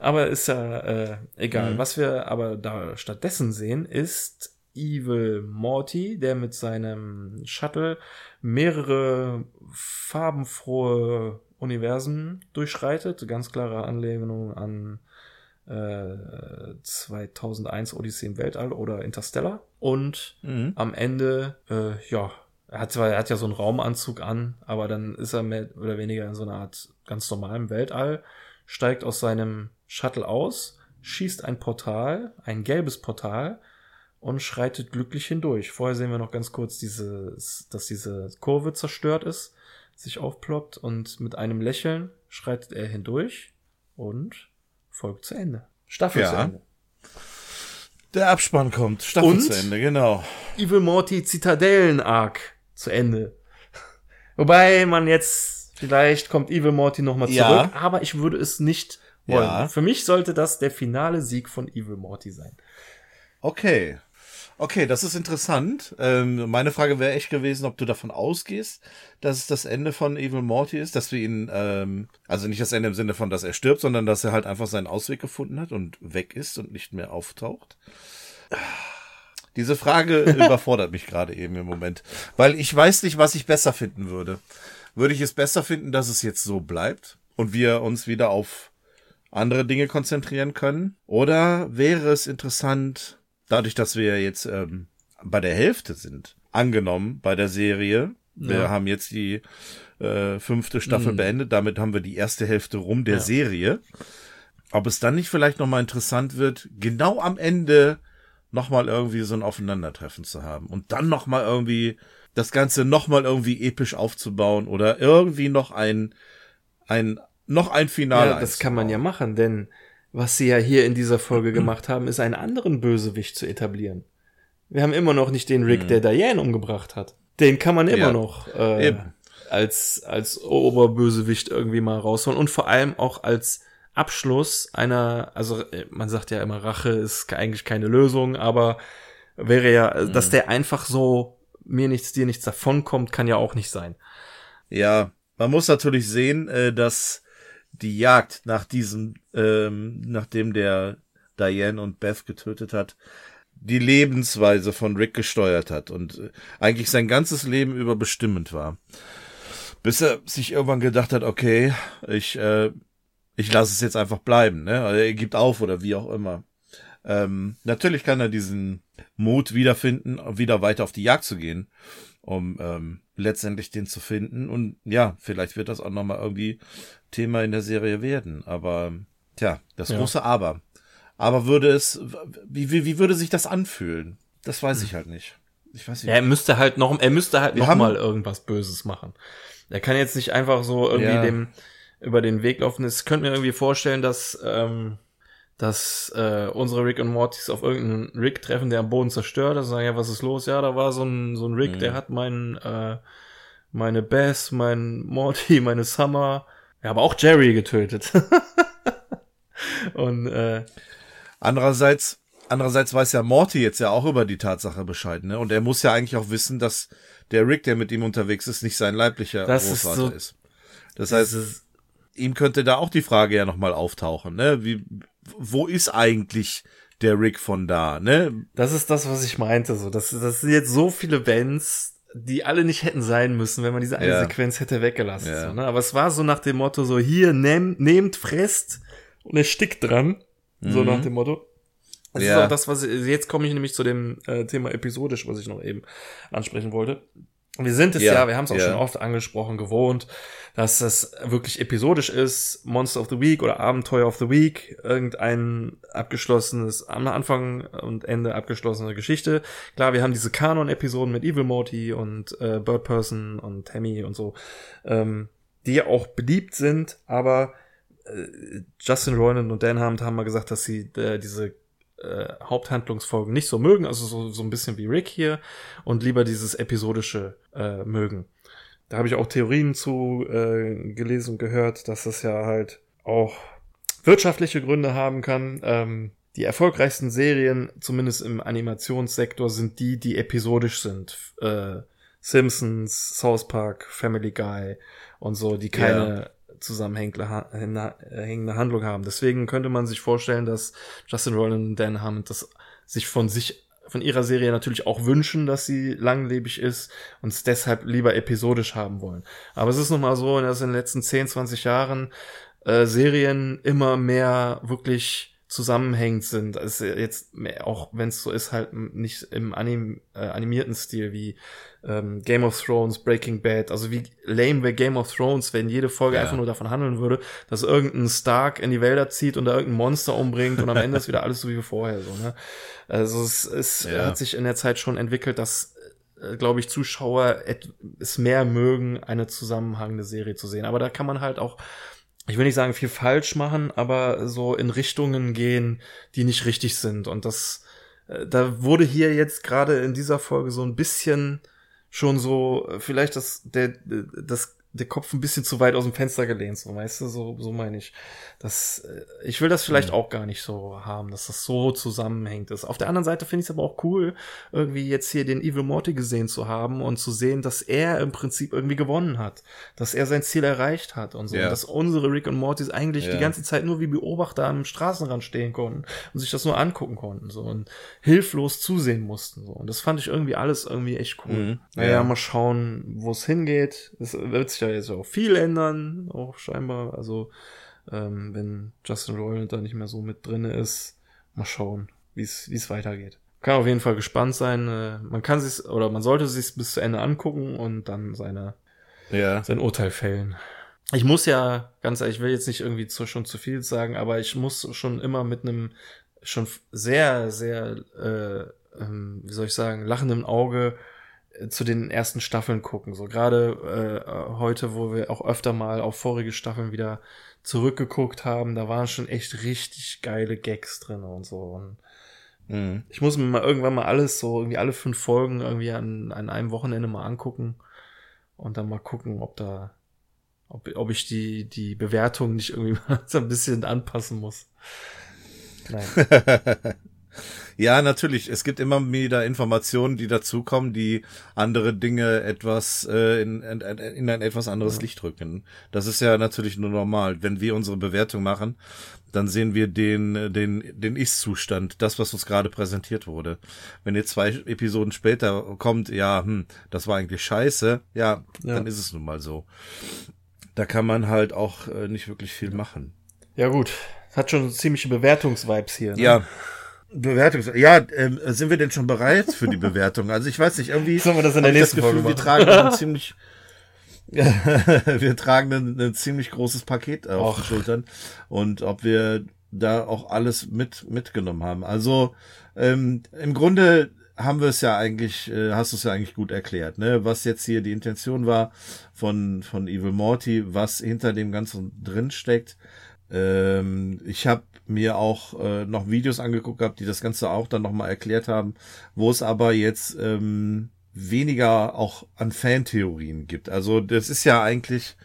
Aber ist ja äh, egal. Mhm. Was wir aber da stattdessen sehen, ist Evil Morty, der mit seinem Shuttle mehrere farbenfrohe Universen durchschreitet. Ganz klare Anlehnung an äh, 2001 Odyssey im Weltall oder Interstellar. Und Mhm. am Ende, äh, ja, er hat zwar, er hat ja so einen Raumanzug an, aber dann ist er mehr oder weniger in so einer Art ganz normalem Weltall, steigt aus seinem Shuttle aus, schießt ein Portal, ein gelbes Portal und schreitet glücklich hindurch. Vorher sehen wir noch ganz kurz dieses, dass diese Kurve zerstört ist, sich aufploppt und mit einem Lächeln schreitet er hindurch und folgt zu Ende. Staffel Ja. zu Ende. Der Abspann kommt. Staffel Und? zu Ende, genau. Evil Morty Zitadellen Arc zu Ende. [LAUGHS] Wobei man jetzt vielleicht kommt Evil Morty noch mal zurück, Ja. aber ich würde es nicht wollen. Ja. Für mich sollte das der finale Sieg von Evil Morty sein. Okay. Okay, das ist interessant. Ähm, meine Frage wäre echt gewesen, ob du davon ausgehst, dass es das Ende von Evil Morty ist, dass wir ihn, ähm, also nicht das Ende im Sinne von, dass er stirbt, sondern dass er halt einfach seinen Ausweg gefunden hat und weg ist und nicht mehr auftaucht. Diese Frage [LAUGHS] überfordert mich gerade eben im Moment, weil ich weiß nicht, was ich besser finden würde. Würde ich es besser finden, dass es jetzt so bleibt und wir uns wieder auf andere Dinge konzentrieren können? Oder wäre es interessant, dadurch, dass wir jetzt ähm, bei der Hälfte sind, angenommen bei der Serie, wir Ja. haben jetzt die äh, fünfte Staffel Mhm. beendet, damit haben wir die erste Hälfte rum der Ja. Serie. Ob es dann nicht vielleicht nochmal interessant wird, genau am Ende nochmal irgendwie so ein Aufeinandertreffen zu haben und dann nochmal irgendwie das Ganze nochmal irgendwie episch aufzubauen oder irgendwie noch ein, ein, noch ein Finale. Ja, das kann man ja machen, denn was sie ja hier in dieser Folge gemacht haben, ist einen anderen Bösewicht zu etablieren. Wir haben immer noch nicht den Rick, der Diane umgebracht hat. Den kann man immer Mhm. Ja. noch äh, als als Oberbösewicht irgendwie mal rausholen und vor allem auch als Abschluss einer, also äh, man sagt ja immer, Rache ist eigentlich keine Lösung, aber wäre ja, äh, Mhm. dass der einfach so mir nichts, dir nichts davonkommt, kann ja auch nicht sein. Ja, man muss natürlich sehen, äh, dass die Jagd nach diesem, ähm, nachdem der Diane und Beth getötet hat, die Lebensweise von Rick gesteuert hat und äh, eigentlich sein ganzes Leben über bestimmend war. Bis er sich irgendwann gedacht hat, okay, ich, äh, ich lasse es jetzt einfach bleiben, ne? Also er gibt auf oder wie auch immer. Ähm, natürlich kann er diesen Mut wiederfinden, wieder weiter auf die Jagd zu gehen, um ähm, letztendlich den zu finden. Und ja, vielleicht wird das auch nochmal irgendwie Thema in der Serie werden. Aber tja, das Ja. große Aber. Aber würde es, wie, wie, wie würde sich das anfühlen? Das weiß ich halt nicht. Ich weiß nicht. Ja, er müsste halt noch, er müsste halt Wir noch haben- mal irgendwas Böses machen. Er kann jetzt nicht einfach so irgendwie Ja. dem über den Weg laufen. Ich könnte mir irgendwie vorstellen, dass ähm, dass äh, unsere Rick und Mortys auf irgendeinen Rick treffen, der am Boden zerstört ist, sagen ja, was ist los? Ja, da war so ein so ein Rick, Mhm. der hat meinen äh, meine Bess, mein Morty, [LAUGHS] meine Summer, ja, aber auch Jerry getötet. [LAUGHS] und äh, Andererseits, andererseits weiß ja Morty jetzt ja auch über die Tatsache Bescheid, ne? Und er muss ja eigentlich auch wissen, dass der Rick, der mit ihm unterwegs ist, nicht sein leiblicher Das ist Großvater so- ist. Das heißt, dieses- ihm könnte da auch die Frage ja nochmal auftauchen, ne? Wie, wo ist eigentlich der Rick von da, ne? Das ist das, was ich meinte. So, das, das sind jetzt so viele Bands, die alle nicht hätten sein müssen, wenn man diese eine Ja. Sequenz hätte weggelassen. Ja. So, ne? Aber es war so nach dem Motto: so hier nehmt, nehmt, fresst und erstickt dran. So Mhm. nach dem Motto. Das Ja. ist auch das, was ich, jetzt komme ich nämlich zu dem äh, Thema episodisch, was ich noch eben ansprechen wollte. Wir sind es ja, Ja, wir haben es auch schon oft angesprochen, gewohnt, dass es wirklich episodisch ist, Monster of the Week oder Abenteuer of the Week, irgendein abgeschlossenes, am Anfang und Ende abgeschlossene Geschichte. Klar, wir haben diese Kanon-Episoden mit Evil Morty und äh, Bird Person und Tammy und so, ähm, die ja auch beliebt sind, aber äh, Justin Roiland und Dan Hammond haben mal gesagt, dass sie äh, diese äh, Haupthandlungsfolgen nicht so mögen, also so, so ein bisschen wie Rick hier und lieber dieses episodische äh, mögen. Da habe ich auch Theorien zu äh, gelesen und gehört, dass das ja halt auch wirtschaftliche Gründe haben kann. Ähm, die erfolgreichsten Serien, zumindest im Animationssektor, sind die, die episodisch sind. Äh, Simpsons, South Park, Family Guy und so, die keine zusammenhängende ha- hängende hängende Handlung haben. Deswegen könnte man sich vorstellen, dass Justin Roiland und Dan Hammond das sich von sich von ihrer Serie natürlich auch wünschen, dass sie langlebig ist und es deshalb lieber episodisch haben wollen. Aber es ist nun mal so, dass in den letzten 10, 20 Jahren äh, Serien immer mehr wirklich zusammenhängend sind. Also jetzt auch wenn es so ist, halt nicht im anim, äh, animierten Stil wie ähm, Game of Thrones, Breaking Bad. Also wie lame wäre Game of Thrones, wenn jede Folge Ja. einfach nur davon handeln würde, dass irgendein Stark in die Wälder zieht und da irgendein Monster umbringt und am Ende ist wieder alles so wie vorher. So, ne? Also es, es Ja. hat sich in der Zeit schon entwickelt, dass äh, glaube ich, Zuschauer es mehr mögen, eine zusammenhangende Serie zu sehen. Aber da kann man halt auch, ich will nicht sagen viel falsch machen, aber so in Richtungen gehen, die nicht richtig sind. Und das, äh, da wurde hier jetzt gerade in dieser Folge so ein bisschen schon so, äh, vielleicht das, der, das, der Kopf ein bisschen zu weit aus dem Fenster gelehnt, so, weißt du, so, so meine ich. Das, äh, ich will das vielleicht auch gar nicht so haben, dass das so zusammenhängt ist. Auf der anderen Seite finde ich es aber auch cool, irgendwie jetzt hier den Evil Morty gesehen zu haben und zu sehen, dass er im Prinzip irgendwie gewonnen hat, dass er sein Ziel erreicht hat und so. Ja. Und dass unsere Rick und Mortys eigentlich Ja. die ganze Zeit nur wie Beobachter am Straßenrand stehen konnten und sich das nur angucken konnten, so und hilflos zusehen mussten, so. Und das fand ich irgendwie alles irgendwie echt cool. Mhm. Naja, Ja. mal schauen, wo es hingeht. Es wird sich ja jetzt auch viel ändern, auch scheinbar. Also, ähm, wenn Justin Roiland da nicht mehr so mit drinne ist, mal schauen, wie es weitergeht. Kann auf jeden Fall gespannt sein. Äh, man kann sich oder man sollte sich bis zu Ende angucken und dann seine Ja. sein Urteil fällen. Ich muss ja, ganz ehrlich, ich will jetzt nicht irgendwie zu, schon zu viel sagen, aber ich muss schon immer mit einem schon sehr, sehr, äh, ähm, wie soll ich sagen, lachendem Auge zu den ersten Staffeln gucken. So gerade äh, heute, wo wir auch öfter mal auf vorige Staffeln wieder zurückgeguckt haben, da waren schon echt richtig geile Gags drin und so. Und Mhm. ich muss mir mal irgendwann mal alles so, irgendwie alle fünf Folgen irgendwie an, an einem Wochenende mal angucken und dann mal gucken, ob da, ob, ob ich die, die Bewertung nicht irgendwie [LAUGHS] mal so ein bisschen anpassen muss. Nein. [LAUGHS] Ja, natürlich. Es gibt immer wieder Informationen, die dazukommen, die andere Dinge etwas äh, in, in, in ein etwas anderes Licht rücken. Das ist ja natürlich nur normal. Wenn wir unsere Bewertung machen, dann sehen wir den, den, den Ist-Zustand, das, was uns gerade präsentiert wurde. Wenn jetzt zwei Episoden später kommt, ja, hm, das war eigentlich scheiße, ja, Ja. dann ist es nun mal so. Da kann man halt auch äh, nicht wirklich viel machen. Ja gut, hat schon ziemliche Bewertungsvibes hier. Ne? Ja. Bewertung. Ja, ähm, sind wir denn schon bereit für die Bewertung? Also ich weiß nicht, irgendwie Sollen wir das in der nächsten das Gefühl, Folge wir machen? tragen ein [LAUGHS] ziemlich [LAUGHS] wir tragen ein, ein ziemlich großes Paket auf den Och. Schultern und ob wir da auch alles mit mitgenommen haben. Also ähm, im Grunde haben wir es ja eigentlich, äh, hast du es ja eigentlich gut erklärt, ne? Was jetzt hier die Intention war von von Evil Morty, was hinter dem Ganzen drin steckt. Ähm, ich habe mir auch äh, noch Videos angeguckt gehabt, die das Ganze auch dann nochmal erklärt haben, wo es aber jetzt ähm, weniger auch an Fantheorien gibt. Also das ist ja eigentlich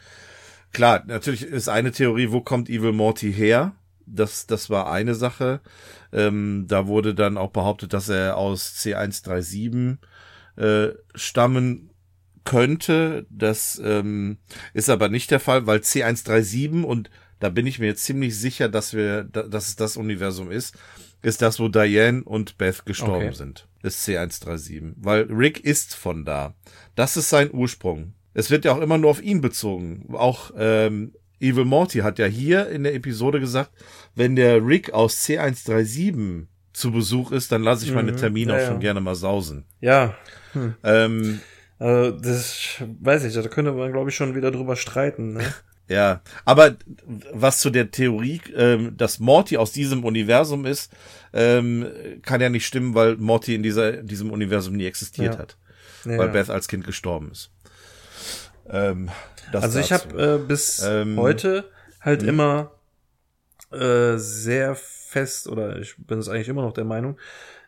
klar, natürlich ist eine Theorie, wo kommt Evil Morty her? Das, das war eine Sache. Ähm, da wurde dann auch behauptet, dass er aus C137 äh, stammen könnte. Das ähm, ist aber nicht der Fall, weil C137 und da bin ich mir jetzt ziemlich sicher, dass wir, da- dass es das Universum ist, ist das, wo Diane und Beth gestorben Okay. sind. Ist C137. Weil Rick ist von da. Das ist sein Ursprung. Es wird ja auch immer nur auf ihn bezogen. Auch ähm, Evil Morty hat ja hier in der Episode gesagt, wenn der Rick aus C137 zu Besuch ist, dann lasse ich meine Mhm. Termine Ja, auch ja. schon gerne mal sausen. Ja, Ähm, also das weiß ich, da könnte man, glaube ich, schon wieder drüber streiten. Ne? [LAUGHS] Ja, aber was zu der Theorie, ähm, dass Morty aus diesem Universum ist, ähm, kann ja nicht stimmen, weil Morty in dieser, diesem Universum nie existiert Ja. hat, Ja, weil ja. Beth als Kind gestorben ist. Ähm, Also ich habe äh, bis Ähm, heute halt hm. immer äh, sehr fest, oder ich bin es eigentlich immer noch der Meinung,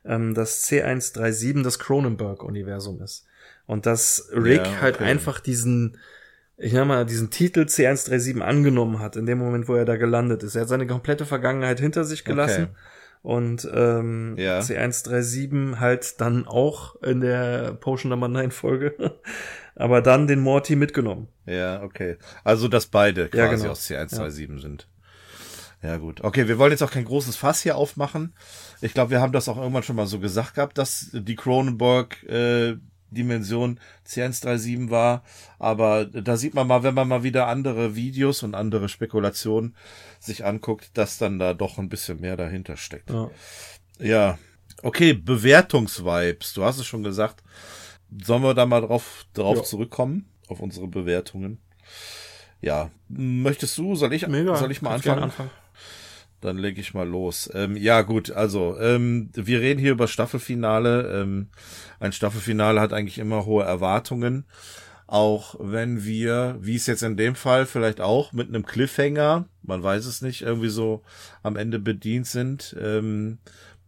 ähm, dass C137 das Cronenberg-Universum ist. Und dass Rick halt okay. einfach diesen, ich sag mal, diesen Titel C137 angenommen hat, in dem Moment, wo er da gelandet ist. Er hat seine komplette Vergangenheit hinter sich gelassen. Okay. Und ähm, Ja. C137 halt dann auch in der Potion Number 9 Folge, [LAUGHS] aber dann den Morty mitgenommen. Ja, okay. Also, dass beide quasi Ja, genau. aus C137 sind. Ja, gut. Okay, wir wollen jetzt auch kein großes Fass hier aufmachen. Ich glaube, wir haben das auch irgendwann schon mal so gesagt gehabt, dass die Cronenberg äh, Dimension C137 war. Aber da sieht man mal, wenn man mal wieder andere Videos und andere Spekulationen sich anguckt, dass dann da doch ein bisschen mehr dahinter steckt. Ja. Ja. Okay, Bewertungsvibes. Du hast es schon gesagt. Sollen wir da mal drauf, drauf Ja. zurückkommen? Auf unsere Bewertungen? Ja. Möchtest du? Soll ich, Mega. soll ich mal gerne anfangen? Dann leg ich mal los. Ähm, ja, gut, also, ähm, wir reden hier über Staffelfinale. Ähm, ein Staffelfinale hat eigentlich immer hohe Erwartungen. Auch wenn wir, wie es jetzt in dem Fall vielleicht auch mit einem Cliffhanger, man weiß es nicht, irgendwie so am Ende bedient sind. Ähm,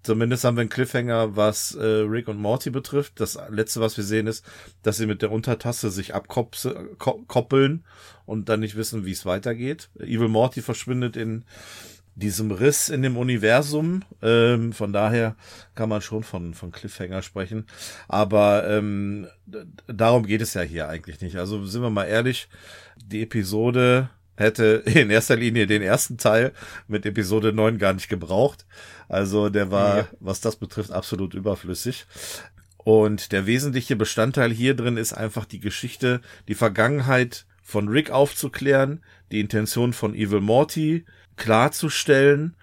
zumindest haben wir einen Cliffhanger, was äh, Rick und Morty betrifft. Das letzte, was wir sehen, ist, dass sie mit der Untertasse sich abkoppeln und dann nicht wissen, wie es weitergeht. Evil Morty verschwindet in diesem Riss in dem Universum. Ähm, von daher kann man schon von, von Cliffhanger sprechen. Aber ähm, darum geht es ja hier eigentlich nicht. Also sind wir mal ehrlich, die Episode hätte [LAUGHS] in erster Linie den ersten Teil mit Episode 9 gar nicht gebraucht. Also der war, Ja. was das betrifft, absolut überflüssig. Und der wesentliche Bestandteil hier drin ist einfach die Geschichte, die Vergangenheit von Rick aufzuklären, die Intention von Evil Morty klarzustellen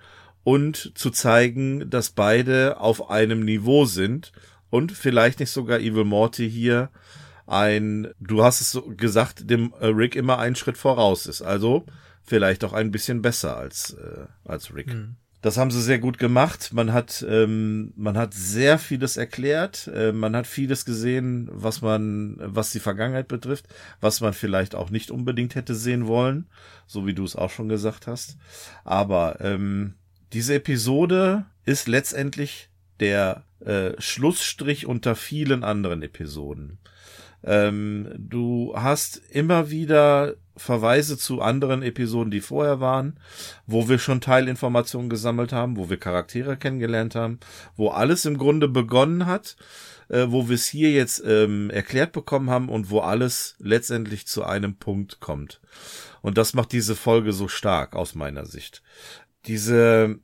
und zu zeigen, dass beide auf einem Niveau sind und vielleicht nicht sogar Evil Morty hier ein, du hast es so gesagt, dem äh, Rick immer einen Schritt voraus ist. Also vielleicht auch ein bisschen besser als, äh, als Rick. Das haben sie sehr gut gemacht. Man hat, ähm, man hat sehr vieles erklärt. Äh, man hat vieles gesehen, was man, was die Vergangenheit betrifft, was man vielleicht auch nicht unbedingt hätte sehen wollen, so wie du es auch schon gesagt hast. Aber ähm, diese Episode ist letztendlich der äh, Schlussstrich unter vielen anderen Episoden. Ähm, du hast immer wieder Verweise zu anderen Episoden, die vorher waren, wo wir schon Teilinformationen gesammelt haben, wo wir Charaktere kennengelernt haben, wo alles im Grunde begonnen hat, äh, wo wir es hier jetzt ähm, erklärt bekommen haben und wo alles letztendlich zu einem Punkt kommt. Und das macht diese Folge so stark aus meiner Sicht diese,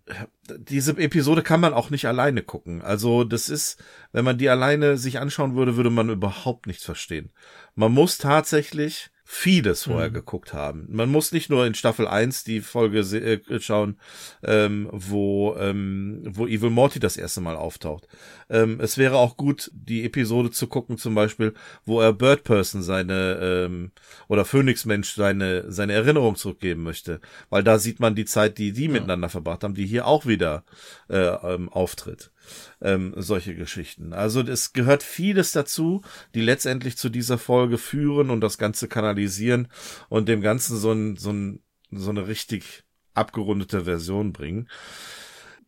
diese Episode kann man auch nicht alleine gucken. Also das ist, wenn man die alleine sich anschauen würde, würde man überhaupt nichts verstehen. Man muss tatsächlich vieles vorher Mhm. geguckt haben. Man muss nicht nur in Staffel 1 die Folge äh, schauen, ähm, wo, ähm, wo Evil Morty das erste Mal auftaucht. Ähm, es wäre auch gut, die Episode zu gucken, zum Beispiel, wo er Bird Person seine ähm, oder Phoenix Mensch seine, seine Erinnerung zurückgeben möchte. Weil da sieht man die Zeit, die die miteinander verbracht haben, die hier auch wieder äh, ähm, auftritt. Ähm, solche Geschichten. Also es gehört vieles dazu, die letztendlich zu dieser Folge führen und das Ganze kanalisieren und dem Ganzen so, ein, so, ein, so eine richtig abgerundete Version bringen.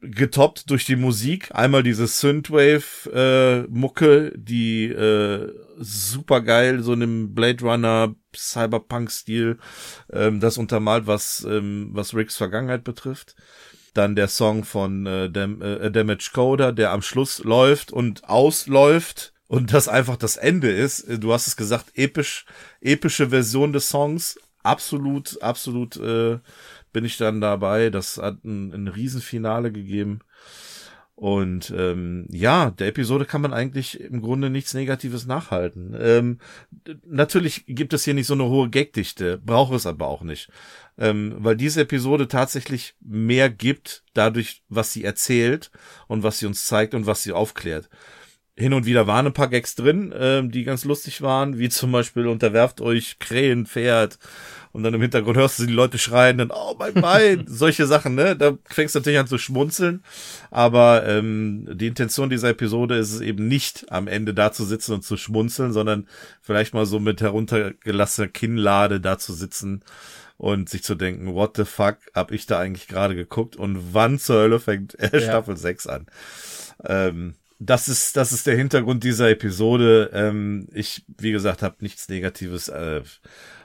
Getoppt durch die Musik. Einmal diese Synthwave-Mucke, die äh, super geil, so in einem Blade Runner Cyberpunk-Stil, ähm, das untermalt, was, ähm, was Ricks Vergangenheit betrifft. Dann der Song von äh, Dam äh, Damage Coder, der am Schluss läuft und ausläuft und das einfach das Ende ist. Du hast es gesagt, episch, epische Version des Songs. Absolut, absolut äh, bin ich dann dabei. Das hat ein, ein Riesenfinale gegeben. Und ähm, ja, der Episode kann man eigentlich im Grunde nichts Negatives nachhalten. Ähm, natürlich gibt es hier nicht so eine hohe Gagdichte, braucht es aber auch nicht. Ähm, weil diese Episode tatsächlich mehr gibt, dadurch, was sie erzählt und was sie uns zeigt und was sie aufklärt. Hin und wieder waren ein paar Gags drin, ähm, die ganz lustig waren, wie zum Beispiel unterwerft euch Krähenpferd und dann im Hintergrund hörst du die Leute schreien, dann, oh mein Bein, [LAUGHS] solche Sachen, ne? Da fängst du natürlich an zu schmunzeln. Aber ähm, die Intention dieser Episode ist es eben nicht, am Ende da zu sitzen und zu schmunzeln, sondern vielleicht mal so mit heruntergelassener Kinnlade da zu sitzen und sich zu denken, what the fuck, hab ich da eigentlich gerade geguckt und wann zur Hölle fängt äh, Staffel ja. 6 an? Ähm, das ist, das ist der Hintergrund dieser Episode. Ähm, ich, wie gesagt, habe nichts Negatives äh,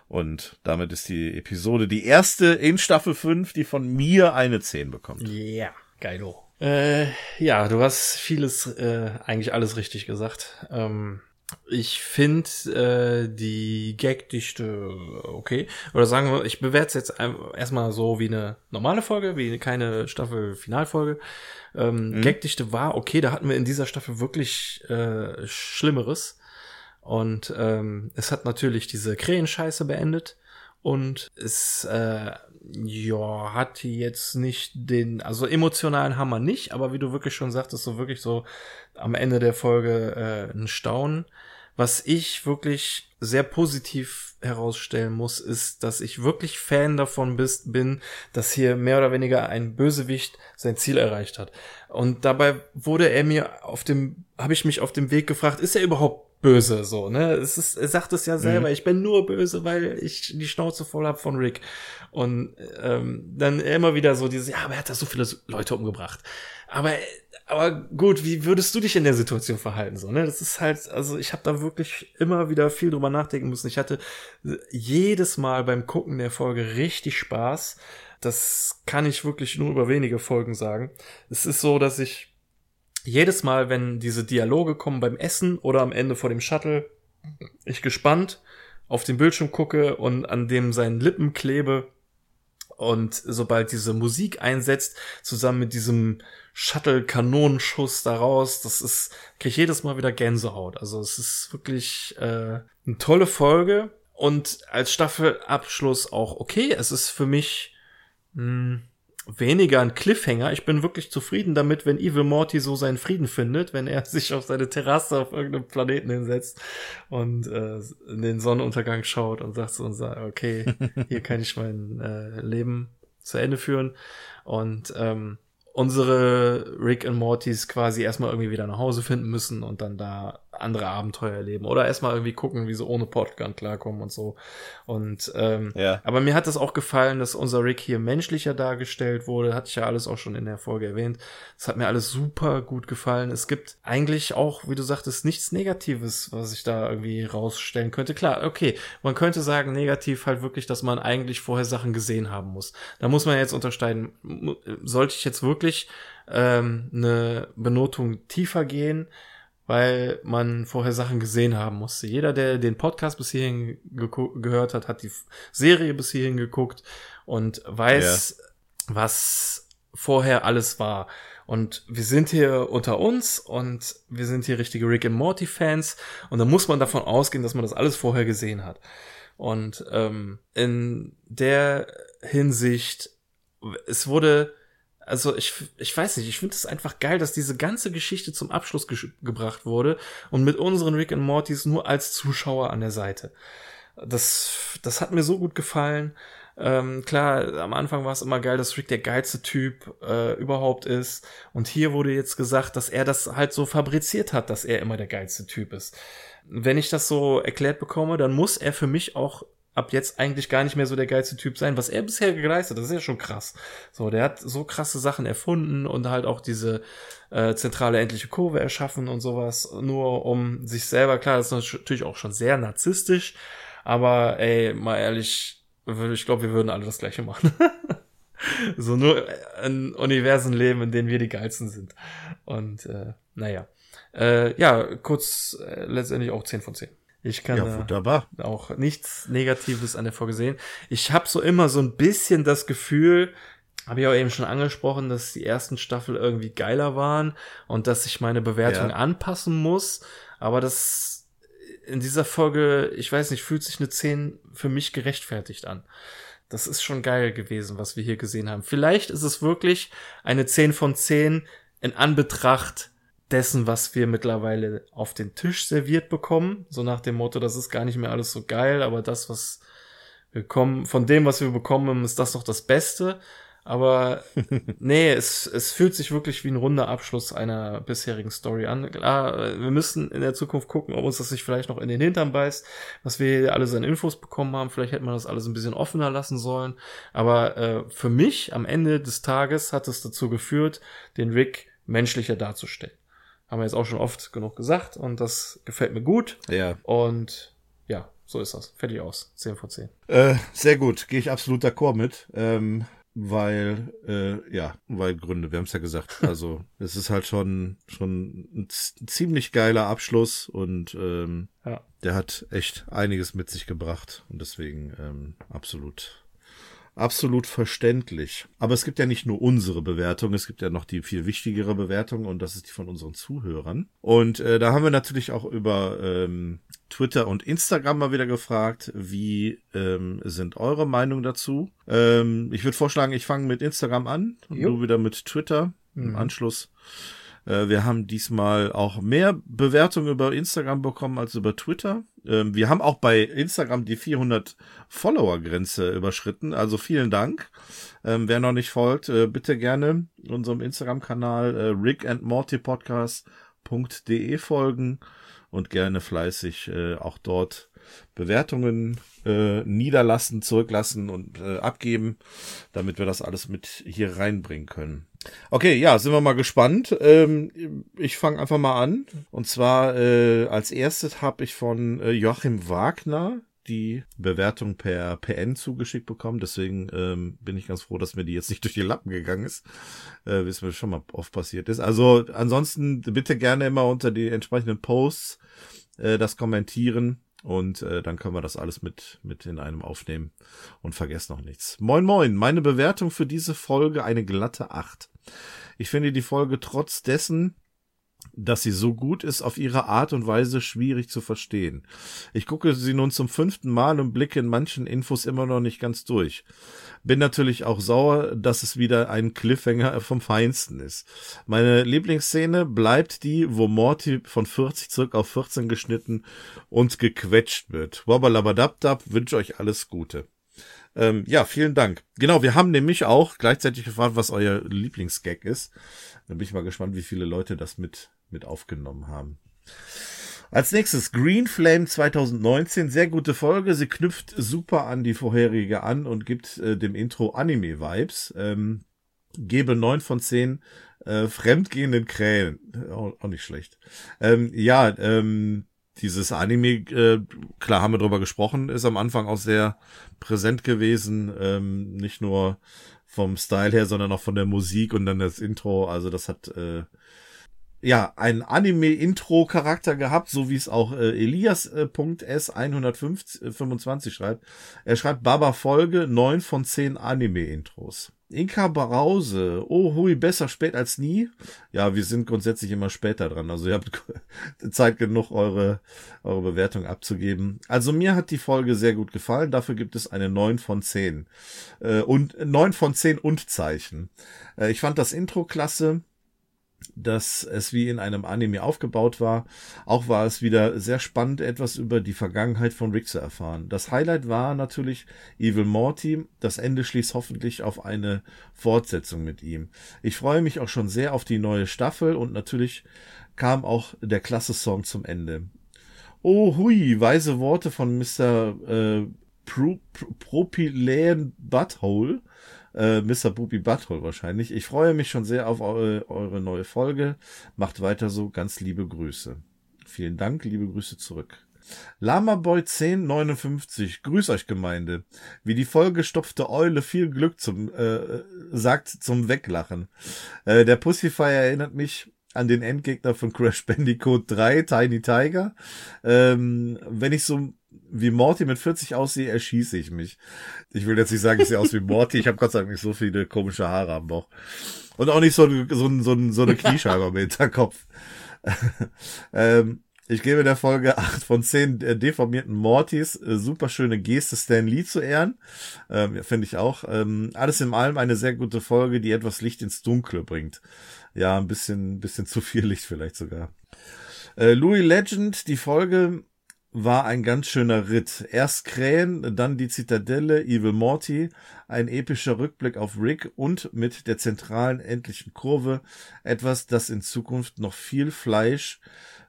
und damit ist die Episode die erste in Staffel 5, die von mir eine 10 bekommt. Ja, yeah, geilo. Äh, ja, du hast vieles, äh, eigentlich alles richtig gesagt. Ähm, ich finde äh, die Gagdichte okay. Oder sagen wir, ich bewerte es jetzt erstmal so wie eine normale Folge, wie keine Staffel-Finalfolge. Ähm, mhm. Gagdichte war okay, da hatten wir in dieser Staffel wirklich äh, Schlimmeres. Und ähm, es hat natürlich diese Krähenscheiße beendet. Und es äh, ja, hat jetzt nicht den, also emotionalen Hammer nicht, aber wie du wirklich schon sagtest, so wirklich so am Ende der Folge äh, ein Staunen. Was ich wirklich sehr positiv herausstellen muss, ist, dass ich wirklich Fan davon bist, bin, dass hier mehr oder weniger ein Bösewicht sein Ziel erreicht hat. Und dabei wurde er mir auf dem, habe ich mich auf dem Weg gefragt, ist er überhaupt böse, so, ne? Es ist, er sagt es ja selber, mhm. ich bin nur böse, weil ich die Schnauze voll hab von Rick. Und ähm, dann immer wieder so dieses, ja, aber er hat da so viele Leute umgebracht. Aber, aber gut, wie würdest du dich in der Situation verhalten, so, ne? Das ist halt, also ich habe da wirklich immer wieder viel drüber nachdenken müssen. Ich hatte jedes Mal beim Gucken der Folge richtig Spaß. Das kann ich wirklich nur über wenige Folgen sagen. Es ist so, dass ich jedes Mal, wenn diese Dialoge kommen beim Essen oder am Ende vor dem Shuttle, ich gespannt auf den Bildschirm gucke und an dem seinen Lippen klebe. Und sobald diese Musik einsetzt, zusammen mit diesem Shuttle-Kanonenschuss daraus, das ist, kriege ich jedes Mal wieder Gänsehaut. Also es ist wirklich äh, eine tolle Folge und als Staffelabschluss auch okay. Es ist für mich mh, hm, weniger ein Cliffhanger. Ich bin wirklich zufrieden damit, wenn Evil Morty so seinen Frieden findet, wenn er [LAUGHS] sich auf seine Terrasse auf irgendeinem Planeten hinsetzt und äh, in den Sonnenuntergang schaut und sagt so und sagt, okay, [LAUGHS] hier kann ich mein äh, Leben zu Ende führen. Und ähm, unsere Rick und Mortys quasi erstmal irgendwie wieder nach Hause finden müssen und dann da andere Abenteuer erleben oder erstmal irgendwie gucken, wie sie ohne Podgun klarkommen und so. Und ähm, ja. aber mir hat es auch gefallen, dass unser Rick hier menschlicher dargestellt wurde. Hatte ich ja alles auch schon in der Folge erwähnt. Das hat mir alles super gut gefallen. Es gibt eigentlich auch, wie du sagtest, nichts Negatives, was ich da irgendwie rausstellen könnte. Klar, okay, man könnte sagen, negativ halt wirklich, dass man eigentlich vorher Sachen gesehen haben muss. Da muss man jetzt unterscheiden, sollte ich jetzt wirklich ähm, eine Benotung tiefer gehen? Weil man vorher Sachen gesehen haben musste. Jeder, der den Podcast bis hierhin gehört hat, hat die Serie bis hierhin geguckt und weiß, ja. was vorher alles war. Und wir sind hier unter uns und wir sind hier richtige Rick and Morty Fans und da muss man davon ausgehen, dass man das alles vorher gesehen hat. Und ähm, in der Hinsicht, es wurde also ich, ich weiß nicht, ich finde es einfach geil, dass diese ganze Geschichte zum Abschluss ge gebracht wurde und mit unseren Rick and Mortys nur als Zuschauer an der Seite. Das, das hat mir so gut gefallen. Ähm, klar, am Anfang war es immer geil, dass Rick der geilste Typ äh, überhaupt ist. Und hier wurde jetzt gesagt, dass er das halt so fabriziert hat, dass er immer der geilste Typ ist. Wenn ich das so erklärt bekomme, dann muss er für mich auch ab jetzt eigentlich gar nicht mehr so der geilste Typ sein. Was er bisher geleistet, das ist ja schon krass. So, der hat so krasse Sachen erfunden und halt auch diese äh, zentrale endliche Kurve erschaffen und sowas, nur um sich selber, klar, das ist natürlich auch schon sehr narzisstisch, aber ey, mal ehrlich, ich glaube, wir würden alle das gleiche machen. [LAUGHS] so nur in Universen leben, in denen wir die geilsten sind. Und äh, naja. Äh, ja, kurz äh, letztendlich auch 10 von 10. Ich kann ja, wunderbar. auch nichts Negatives an der Folge sehen. Ich habe so immer so ein bisschen das Gefühl, habe ich auch eben schon angesprochen, dass die ersten Staffel irgendwie geiler waren und dass ich meine Bewertung Ja. anpassen muss. Aber das in dieser Folge, ich weiß nicht, fühlt sich eine 10 für mich gerechtfertigt an. Das ist schon geil gewesen, was wir hier gesehen haben. Vielleicht ist es wirklich eine 10 von 10 in Anbetracht dessen, was wir mittlerweile auf den Tisch serviert bekommen. So nach dem Motto, das ist gar nicht mehr alles so geil, aber das, was wir kommen, von dem, was wir bekommen, ist das noch das Beste. Aber [LAUGHS] nee, es, es fühlt sich wirklich wie ein runder Abschluss einer bisherigen Story an. Klar, wir müssen in der Zukunft gucken, ob uns das sich vielleicht noch in den Hintern beißt, was wir hier alles an Infos bekommen haben. Vielleicht hätte man das alles ein bisschen offener lassen sollen. Aber äh, für mich am Ende des Tages hat es dazu geführt, den Rick menschlicher darzustellen. Haben wir jetzt auch schon oft genug gesagt und das gefällt mir gut. Ja. Und ja, so ist das. Fertig aus. 10 von 10. Äh, sehr gut, gehe ich absolut d'accord mit. Ähm, weil, äh, ja, weil Gründe, wir haben es ja gesagt. [LAUGHS] Also es ist halt schon, schon ein ziemlich geiler Abschluss und ähm, Ja. der hat echt einiges mit sich gebracht und deswegen ähm, absolut. Absolut verständlich. Aber es gibt ja nicht nur unsere Bewertung, es gibt ja noch die viel wichtigere Bewertung und das ist die von unseren Zuhörern. Und äh, da haben wir natürlich auch über ähm, Twitter und Instagram mal wieder gefragt, wie ähm, sind eure Meinungen dazu? Ähm, ich würde vorschlagen, ich fange mit Instagram an und Jo. du wieder mit Twitter im Mhm. Anschluss. Äh, Wir haben diesmal auch mehr Bewertungen über Instagram bekommen als über Twitter. Ähm, Wir haben auch bei Instagram die 400 Follower-Grenze überschritten. Also vielen Dank. Ähm, Wer noch nicht folgt, äh, bitte gerne unserem Instagram-Kanal äh, Rick and folgen und gerne fleißig auch dort Bewertungen äh, niederlassen, zurücklassen und äh, abgeben, damit wir das alles mit hier reinbringen können. Okay, ja, sind wir mal gespannt. Ähm, ich fange einfach mal an. Und zwar äh, als erstes habe ich von äh, Joachim Wagner die Bewertung per PN zugeschickt bekommen. Deswegen ähm, bin ich ganz froh, dass mir die jetzt nicht durch die Lappen gegangen ist, äh, wie es mir schon mal oft passiert ist. Also ansonsten bitte gerne immer unter die entsprechenden Posts äh, das kommentieren. Und äh, dann können wir das alles mit, mit in einem aufnehmen und vergesst noch nichts. Moin Moin, meine Bewertung für diese Folge eine glatte 8. Ich finde die Folge trotz dessen, dass sie so gut ist, auf ihre Art und Weise schwierig zu verstehen. Ich gucke sie nun zum fünften Mal und blicke in manchen Infos immer noch nicht ganz durch. Bin natürlich auch sauer, dass es wieder ein Cliffhanger vom Feinsten ist. Meine Lieblingsszene bleibt die, wo Morty von 40 zurück auf 14 geschnitten und gequetscht wird. Wabbalabadabdab, wünsche euch alles Gute. Ähm, ja, vielen Dank. Genau, wir haben nämlich auch gleichzeitig gefragt, was euer Lieblingsgag ist. Da bin ich mal gespannt, wie viele Leute das mit, mit aufgenommen haben. Als nächstes Green Flame 2019, sehr gute Folge. Sie knüpft super an die vorherige an und gibt äh, dem Intro Anime-Vibes. Ähm, gebe neun von zehn äh, fremdgehenden Krähen. Auch, auch nicht schlecht. Ähm, ja, ähm, dieses Anime, äh, klar haben wir drüber gesprochen, ist am Anfang auch sehr präsent gewesen. Ähm, nicht nur vom Style her, sondern auch von der Musik und dann das Intro. Also das hat äh, ja einen Anime-Intro-Charakter gehabt, so wie es auch äh, Elias.s 125 schreibt. Er schreibt Baba Folge 9 von 10 Anime-Intros. Inka Barause, oh hui, besser spät als nie. Ja, wir sind grundsätzlich immer später dran. Also ihr habt [LAUGHS] Zeit genug, eure, eure Bewertung abzugeben. Also mir hat die Folge sehr gut gefallen. Dafür gibt es eine 9 von 10. Äh, und 9 von 10 und Zeichen. Äh, ich fand das Intro klasse dass es wie in einem Anime aufgebaut war. Auch war es wieder sehr spannend, etwas über die Vergangenheit von Rick zu erfahren. Das Highlight war natürlich Evil Morty. Das Ende schließt hoffentlich auf eine Fortsetzung mit ihm. Ich freue mich auch schon sehr auf die neue Staffel und natürlich kam auch der klasse Song zum Ende. Oh hui, weise Worte von Mr. Äh, Pro, Pro, Butthole äh, Mr. Booby Butthole wahrscheinlich. Ich freue mich schon sehr auf eure, eure neue Folge. Macht weiter so. Ganz liebe Grüße. Vielen Dank. Liebe Grüße zurück. Lamaboy 1059, grüß euch Gemeinde. Wie die vollgestopfte Eule viel Glück zum, äh, sagt zum Weglachen. Äh, der Pussyfire erinnert mich an den Endgegner von Crash Bandicoot 3, Tiny Tiger. Ähm, wenn ich so wie Morty mit 40 aussehe, erschieße ich mich. Ich will jetzt nicht sagen, ich sehe aus wie Morty. Ich habe Gott sei Dank nicht so viele komische Haare am Bauch. Und auch nicht so, so, so, so eine Kniescheibe am Hinterkopf. [LAUGHS] ähm, ich gebe der Folge 8 von 10 äh, deformierten Mortys. Äh, super schöne Geste, Stan Lee zu ehren. Ähm, Finde ich auch. Ähm, alles in allem eine sehr gute Folge, die etwas Licht ins Dunkle bringt. Ja, ein bisschen, bisschen zu viel Licht vielleicht sogar. Äh, Louis Legend, die Folge war ein ganz schöner Ritt. Erst Krähen, dann die Zitadelle, Evil Morty, ein epischer Rückblick auf Rick und mit der zentralen endlichen Kurve etwas, das in Zukunft noch viel Fleisch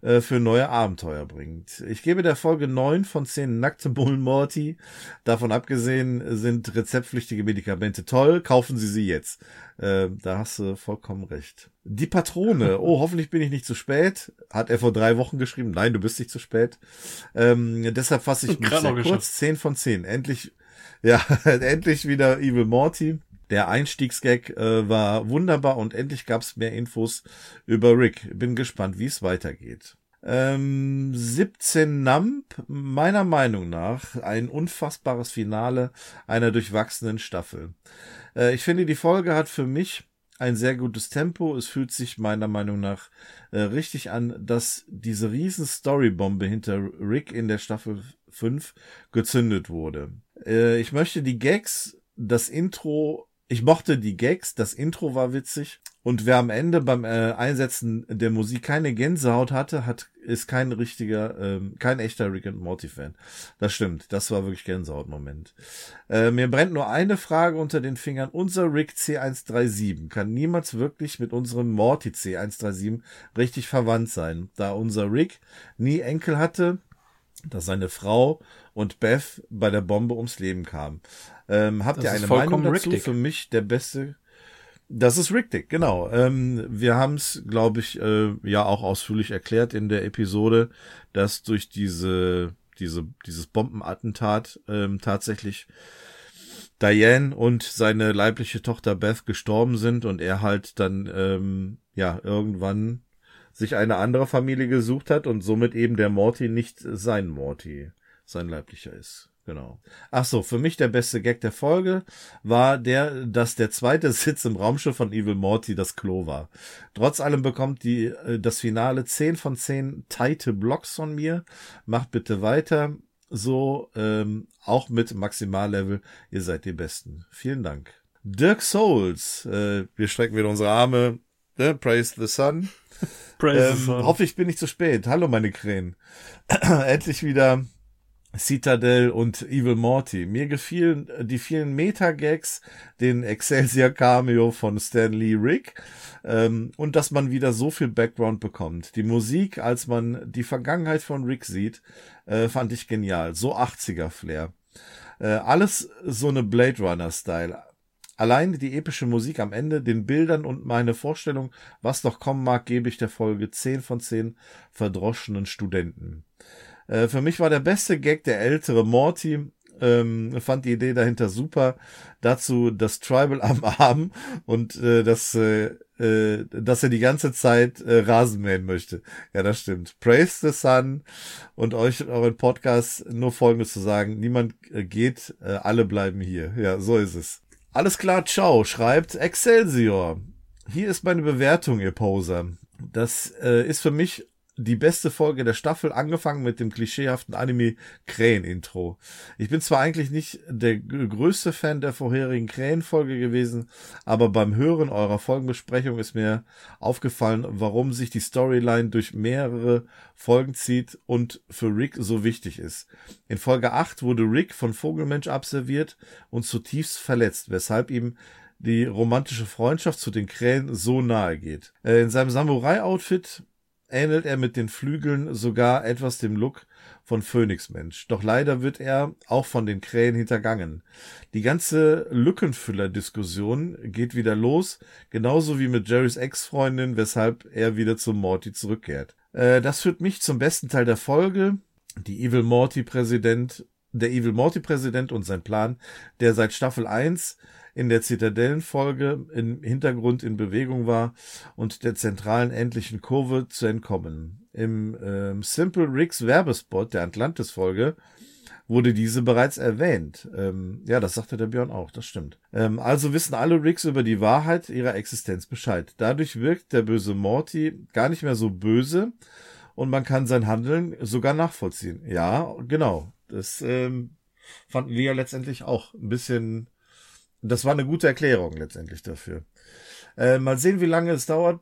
äh, für neue Abenteuer bringt. Ich gebe der Folge neun von zehn nackte Bullen Morty. Davon abgesehen sind rezeptpflichtige Medikamente toll. Kaufen Sie sie jetzt. Äh, da hast du vollkommen recht. Die Patrone. [LAUGHS] Oh, hoffentlich bin ich nicht zu spät. Hat er vor drei Wochen geschrieben. Nein, du bist nicht zu spät. Ähm, deshalb fasse ich mich sehr kurz. Zehn von zehn. Endlich, ja, [LAUGHS] endlich wieder Evil Morty. Der Einstiegsgag äh, war wunderbar und endlich gab's mehr Infos über Rick. Bin gespannt, wie es weitergeht. Ähm, 17 Nump, meiner Meinung nach ein unfassbares Finale einer durchwachsenen Staffel. Äh, ich finde, die Folge hat für mich ein sehr gutes Tempo. Es fühlt sich meiner Meinung nach äh, richtig an, dass diese riesen Storybombe hinter Rick in der Staffel 5 gezündet wurde. Äh, ich möchte die Gags, das Intro ich mochte die Gags, das Intro war witzig. Und wer am Ende beim äh, Einsetzen der Musik keine Gänsehaut hatte, hat ist kein richtiger, ähm, kein echter Rick and Morty Fan. Das stimmt, das war wirklich Gänsehaut-Moment. Äh, mir brennt nur eine Frage unter den Fingern. Unser Rick C137 kann niemals wirklich mit unserem Morty C137 richtig verwandt sein, da unser Rick nie Enkel hatte, dass seine Frau und Beth bei der Bombe ums Leben kamen. Ähm, habt das ihr eine Meinung dazu? Rick Für mich der beste. Das ist richtig, genau. Ähm, wir haben es, glaube ich, äh, ja auch ausführlich erklärt in der Episode, dass durch diese, diese, dieses Bombenattentat ähm, tatsächlich Diane und seine leibliche Tochter Beth gestorben sind und er halt dann ähm, ja irgendwann sich eine andere Familie gesucht hat und somit eben der Morty nicht sein Morty, sein leiblicher ist. Genau. Ach so, für mich der beste Gag der Folge war der, dass der zweite [LAUGHS] Sitz im Raumschiff von Evil Morty das Klo war. Trotz allem bekommt die, äh, das Finale 10 von 10 tighte Blocks von mir. Macht bitte weiter. So, ähm, auch mit Maximallevel. Ihr seid die Besten. Vielen Dank. Dirk Souls. Äh, wir strecken wieder unsere Arme. Ne? Praise the Sun. Praise ähm, the Sun. Hoffe ich bin nicht zu spät. Hallo meine Krähen. [CLEARS THROAT] Endlich wieder Citadel und Evil Morty. Mir gefielen die vielen Meta-Gags, den Excelsior-Cameo von Stanley Rick ähm, und dass man wieder so viel Background bekommt. Die Musik, als man die Vergangenheit von Rick sieht, äh, fand ich genial. So 80er-Flair. Äh, alles so eine Blade Runner-Style. Allein die epische Musik am Ende, den Bildern und meine Vorstellung, was noch kommen mag, gebe ich der Folge 10 von 10 verdroschenen Studenten. Äh, für mich war der beste Gag der ältere Morty. Ähm, fand die Idee dahinter super. Dazu das Tribal am Arm und äh, das, äh, äh, dass er die ganze Zeit äh, Rasenmähen möchte. Ja, das stimmt. Praise the Sun und euch euren Podcast nur Folgendes zu sagen. Niemand äh, geht, äh, alle bleiben hier. Ja, so ist es. Alles klar, ciao, schreibt Excelsior. Hier ist meine Bewertung, ihr Poser. Das äh, ist für mich die beste Folge der Staffel, angefangen mit dem klischeehaften Anime-Krähen-Intro. Ich bin zwar eigentlich nicht der größte Fan der vorherigen Krähen-Folge gewesen, aber beim Hören eurer Folgenbesprechung ist mir aufgefallen, warum sich die Storyline durch mehrere Folgen zieht und für Rick so wichtig ist. In Folge 8 wurde Rick von Vogelmensch abserviert und zutiefst verletzt, weshalb ihm die romantische Freundschaft zu den Krähen so nahe geht. Äh, in seinem Samurai-Outfit ähnelt er mit den Flügeln sogar etwas dem Look von Phönixmensch. Doch leider wird er auch von den Krähen hintergangen. Die ganze Lückenfüller-Diskussion geht wieder los, genauso wie mit Jerrys Ex-Freundin, weshalb er wieder zum Morty zurückkehrt. Äh, das führt mich zum besten Teil der Folge. Die Evil Morty Präsident, der Evil Morty Präsident und sein Plan, der seit Staffel 1 in der Zitadellenfolge im Hintergrund in Bewegung war und der zentralen endlichen Kurve zu entkommen. Im ähm, Simple Rigs Werbespot der Atlantis-Folge wurde diese bereits erwähnt. Ähm, ja, das sagte der Björn auch, das stimmt. Ähm, also wissen alle Rigs über die Wahrheit ihrer Existenz Bescheid. Dadurch wirkt der böse Morty gar nicht mehr so böse und man kann sein Handeln sogar nachvollziehen. Ja, genau. Das ähm, fanden wir ja letztendlich auch ein bisschen. Das war eine gute Erklärung letztendlich dafür. Äh, mal sehen, wie lange es dauert.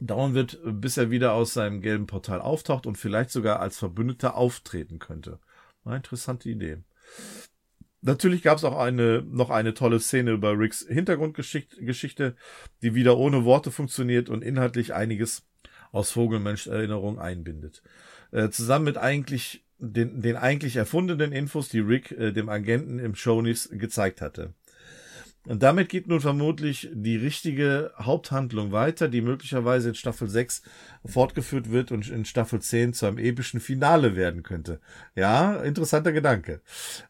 Dauern wird, bis er wieder aus seinem gelben Portal auftaucht und vielleicht sogar als Verbündeter auftreten könnte. Eine interessante Idee. Natürlich gab es auch eine, noch eine tolle Szene über Ricks Hintergrundgeschichte, die wieder ohne Worte funktioniert und inhaltlich einiges aus Vogelmensch-Erinnerung einbindet. Äh, zusammen mit eigentlich den, den eigentlich erfundenen Infos, die Rick äh, dem Agenten im Shownies gezeigt hatte. Und damit geht nun vermutlich die richtige Haupthandlung weiter, die möglicherweise in Staffel 6 fortgeführt wird und in Staffel 10 zu einem epischen Finale werden könnte. Ja, interessanter Gedanke.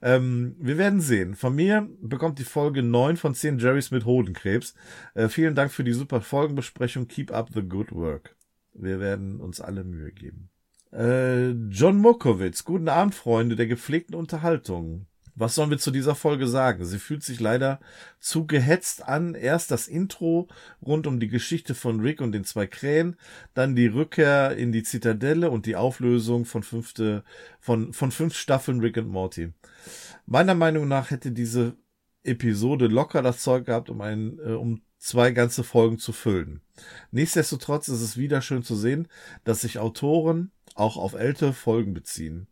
Ähm, wir werden sehen. Von mir bekommt die Folge 9 von 10 Jerrys mit Hodenkrebs. Äh, vielen Dank für die super Folgenbesprechung. Keep up the good work. Wir werden uns alle Mühe geben. Äh, John Mokowitz, guten Abend, Freunde der gepflegten Unterhaltung. Was sollen wir zu dieser Folge sagen? Sie fühlt sich leider zu gehetzt an. Erst das Intro rund um die Geschichte von Rick und den zwei Krähen, dann die Rückkehr in die Zitadelle und die Auflösung von fünfte, von, von fünf Staffeln Rick und Morty. Meiner Meinung nach hätte diese Episode locker das Zeug gehabt, um ein, äh, um zwei ganze Folgen zu füllen. Nichtsdestotrotz ist es wieder schön zu sehen, dass sich Autoren auch auf ältere Folgen beziehen.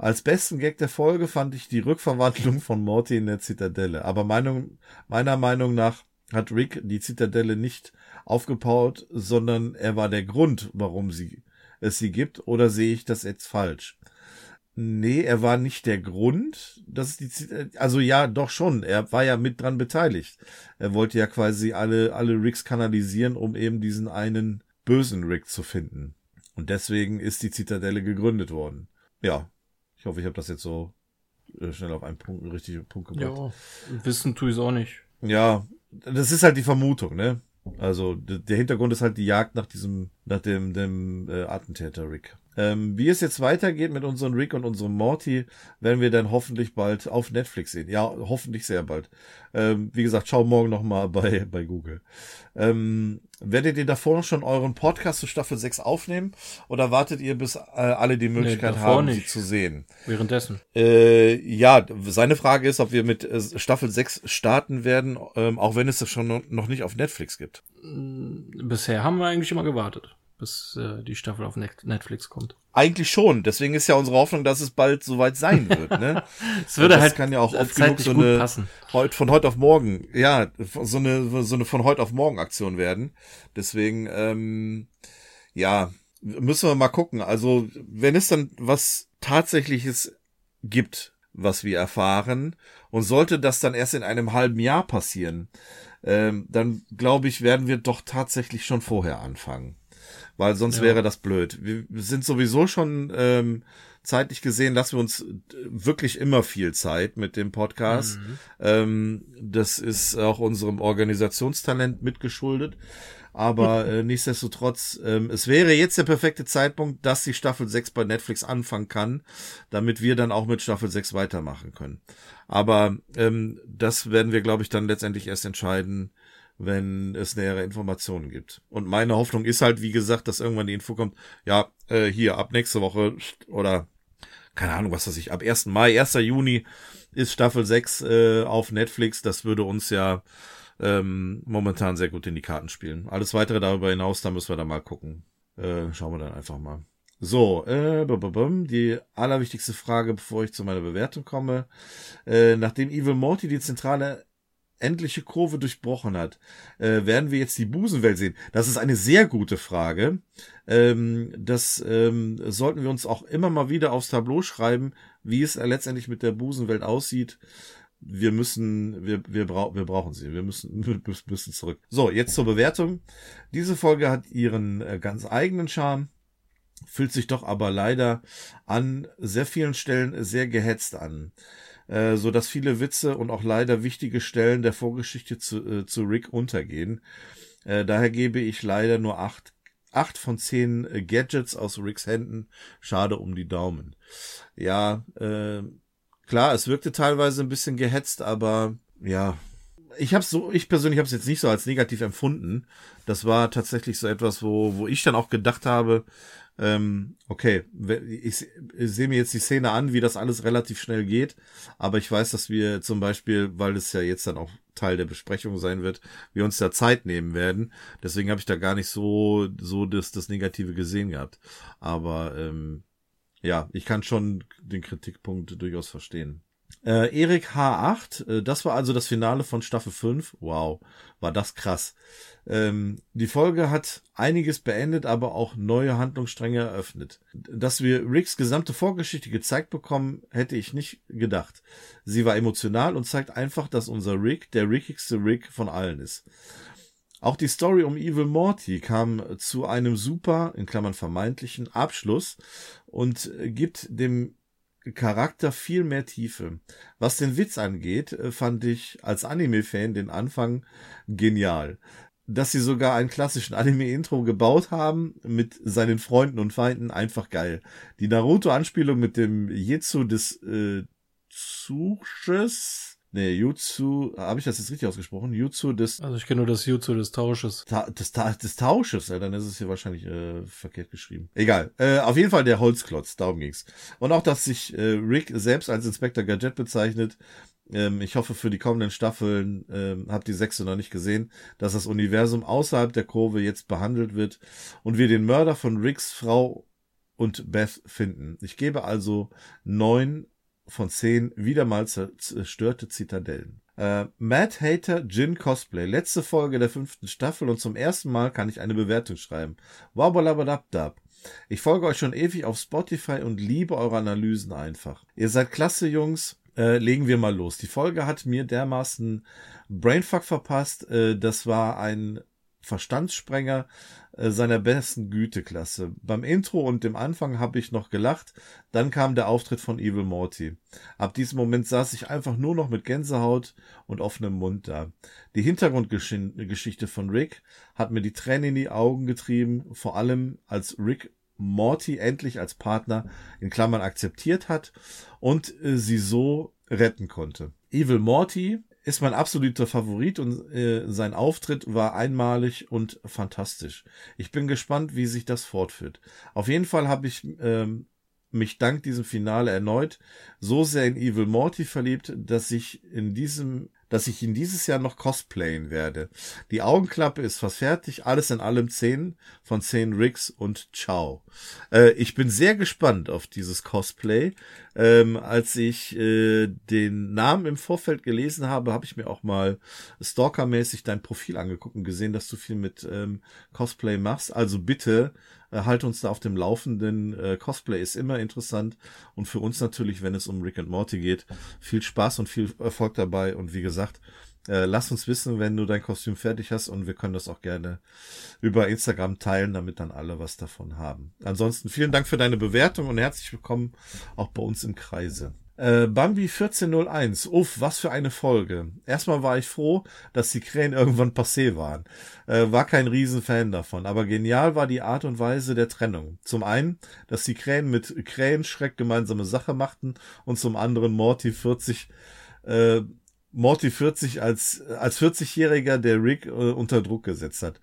Als besten Gag der Folge fand ich die Rückverwandlung von Morty in der Zitadelle. Aber Meinung, meiner Meinung nach hat Rick die Zitadelle nicht aufgebaut, sondern er war der Grund, warum sie es sie gibt. Oder sehe ich das jetzt falsch? Nee, er war nicht der Grund, dass die Zitadelle, also ja, doch schon. Er war ja mit dran beteiligt. Er wollte ja quasi alle, alle Ricks kanalisieren, um eben diesen einen bösen Rick zu finden. Und deswegen ist die Zitadelle gegründet worden. Ja, ich hoffe, ich habe das jetzt so äh, schnell auf einen Punkt, einen richtigen Punkt gebracht. Ja, wissen tue ich es auch nicht. Ja, das ist halt die Vermutung, ne? Also der Hintergrund ist halt die Jagd nach diesem, nach dem, dem äh, Attentäter Rick. Ähm, wie es jetzt weitergeht mit unserem Rick und unserem Morty, werden wir dann hoffentlich bald auf Netflix sehen. Ja, hoffentlich sehr bald. Ähm, wie gesagt, schau morgen nochmal bei, [LAUGHS] bei Google. Ähm, werdet ihr davor noch schon euren Podcast zu Staffel 6 aufnehmen oder wartet ihr, bis äh, alle die Möglichkeit nee, haben, nicht. sie zu sehen? Währenddessen. Äh, ja, seine Frage ist, ob wir mit äh, Staffel 6 starten werden, ähm, auch wenn es das schon noch nicht auf Netflix gibt. Bisher haben wir eigentlich immer gewartet bis äh, die Staffel auf Netflix kommt. Eigentlich schon. Deswegen ist ja unsere Hoffnung, dass es bald soweit sein wird. Ne? [LAUGHS] es würde das halt kann ja auch oft genug so eine passen. Heut, von heute auf morgen, ja, so eine so eine von heute auf morgen Aktion werden. Deswegen, ähm, ja, müssen wir mal gucken. Also wenn es dann was tatsächliches gibt, was wir erfahren, und sollte das dann erst in einem halben Jahr passieren, ähm, dann glaube ich, werden wir doch tatsächlich schon vorher anfangen weil sonst ja. wäre das blöd. Wir sind sowieso schon ähm, zeitlich gesehen, lassen wir uns wirklich immer viel Zeit mit dem Podcast. Mhm. Ähm, das ist auch unserem Organisationstalent mitgeschuldet. Aber [LAUGHS] äh, nichtsdestotrotz, ähm, es wäre jetzt der perfekte Zeitpunkt, dass die Staffel 6 bei Netflix anfangen kann, damit wir dann auch mit Staffel 6 weitermachen können. Aber ähm, das werden wir, glaube ich, dann letztendlich erst entscheiden, wenn es nähere Informationen gibt. Und meine Hoffnung ist halt, wie gesagt, dass irgendwann die Info kommt, ja, äh, hier ab nächste Woche oder keine Ahnung, was weiß ich, ab 1. Mai, 1. Juni ist Staffel 6 äh, auf Netflix. Das würde uns ja ähm, momentan sehr gut in die Karten spielen. Alles weitere darüber hinaus, da müssen wir dann mal gucken. Äh, schauen wir dann einfach mal. So, äh, die allerwichtigste Frage, bevor ich zu meiner Bewertung komme. Äh, nachdem Evil Morty die zentrale endliche Kurve durchbrochen hat, äh, werden wir jetzt die Busenwelt sehen? Das ist eine sehr gute Frage. Ähm, das ähm, sollten wir uns auch immer mal wieder aufs Tableau schreiben, wie es letztendlich mit der Busenwelt aussieht. Wir müssen, wir, wir, brau wir brauchen sie. Wir müssen, [LAUGHS] wir müssen zurück. So, jetzt zur Bewertung. Diese Folge hat ihren äh, ganz eigenen Charme, fühlt sich doch aber leider an sehr vielen Stellen sehr gehetzt an. Äh, so dass viele Witze und auch leider wichtige Stellen der Vorgeschichte zu, äh, zu Rick untergehen. Äh, daher gebe ich leider nur acht, acht von zehn äh, Gadgets aus Ricks Händen. Schade um die Daumen. Ja, äh, klar, es wirkte teilweise ein bisschen gehetzt, aber ja, ich habe so, ich persönlich habe es jetzt nicht so als negativ empfunden. Das war tatsächlich so etwas, wo, wo ich dann auch gedacht habe, ähm, okay, ich, ich sehe mir jetzt die Szene an, wie das alles relativ schnell geht, aber ich weiß, dass wir zum Beispiel, weil es ja jetzt dann auch Teil der Besprechung sein wird, wir uns da Zeit nehmen werden. Deswegen habe ich da gar nicht so, so das, das Negative gesehen gehabt. Aber ähm, ja, ich kann schon den Kritikpunkt durchaus verstehen. Äh, Erik H8, äh, das war also das Finale von Staffel 5. Wow, war das krass. Ähm, die Folge hat einiges beendet, aber auch neue Handlungsstränge eröffnet. Dass wir Ricks gesamte Vorgeschichte gezeigt bekommen, hätte ich nicht gedacht. Sie war emotional und zeigt einfach, dass unser Rick der rickigste Rick von allen ist. Auch die Story um Evil Morty kam zu einem super, in Klammern vermeintlichen, Abschluss und gibt dem Charakter viel mehr Tiefe. Was den Witz angeht, äh, fand ich als Anime-Fan den Anfang genial. Dass sie sogar einen klassischen [LAUGHS] Anime-Intro gebaut haben mit seinen Freunden und Feinden, einfach geil. Die Naruto-Anspielung mit dem Jetsu des äh, Tsuches Nee, Jutsu, habe ich das jetzt richtig ausgesprochen? Jutsu des. Also ich kenne nur das Jutsu des Tausches. Ta des, Ta des Tausches, ja, dann ist es hier wahrscheinlich äh, verkehrt geschrieben. Egal. Äh, auf jeden Fall der Holzklotz, darum ging's. Und auch, dass sich äh, Rick selbst als Inspector Gadget bezeichnet. Ähm, ich hoffe, für die kommenden Staffeln, ähm, habt die sechste noch nicht gesehen, dass das Universum außerhalb der Kurve jetzt behandelt wird und wir den Mörder von Ricks Frau und Beth finden. Ich gebe also neun von zehn wieder mal zerstörte Zitadellen. Äh, Mad Hater Jin Cosplay. Letzte Folge der fünften Staffel und zum ersten Mal kann ich eine Bewertung schreiben. Wabalabadabdab. Ich folge euch schon ewig auf Spotify und liebe eure Analysen einfach. Ihr seid klasse, Jungs. Äh, legen wir mal los. Die Folge hat mir dermaßen Brainfuck verpasst. Äh, das war ein Verstandssprenger äh, seiner besten Güteklasse. Beim Intro und dem Anfang habe ich noch gelacht, dann kam der Auftritt von Evil Morty. Ab diesem Moment saß ich einfach nur noch mit Gänsehaut und offenem Mund da. Die Hintergrundgeschichte von Rick hat mir die Tränen in die Augen getrieben, vor allem als Rick Morty endlich als Partner in Klammern akzeptiert hat und äh, sie so retten konnte. Evil Morty ist mein absoluter Favorit und äh, sein Auftritt war einmalig und fantastisch. Ich bin gespannt, wie sich das fortführt. Auf jeden Fall habe ich ähm, mich dank diesem Finale erneut so sehr in Evil Morty verliebt, dass ich in diesem dass ich ihn dieses Jahr noch cosplayen werde. Die Augenklappe ist fast fertig, alles in allem 10 von 10 Rigs und ciao. Äh, ich bin sehr gespannt auf dieses Cosplay. Ähm, als ich äh, den Namen im Vorfeld gelesen habe, habe ich mir auch mal stalkermäßig dein Profil angeguckt und gesehen, dass du viel mit ähm, Cosplay machst. Also bitte äh, halt uns da auf dem Laufenden. Äh, Cosplay ist immer interessant und für uns natürlich, wenn es um Rick and Morty geht, viel Spaß und viel Erfolg dabei. Und wie gesagt, äh, lass uns wissen, wenn du dein Kostüm fertig hast und wir können das auch gerne über Instagram teilen, damit dann alle was davon haben. Ansonsten vielen Dank für deine Bewertung und herzlich willkommen auch bei uns im Kreise. Äh, Bambi 1401. Uff, was für eine Folge. Erstmal war ich froh, dass die Krähen irgendwann passé waren. Äh, war kein Riesenfan davon, aber genial war die Art und Weise der Trennung. Zum einen, dass die Krähen mit Krähenschreck gemeinsame Sache machten und zum anderen Morty 40 äh, Morty 40 als als 40-Jähriger, der Rick äh, unter Druck gesetzt hat.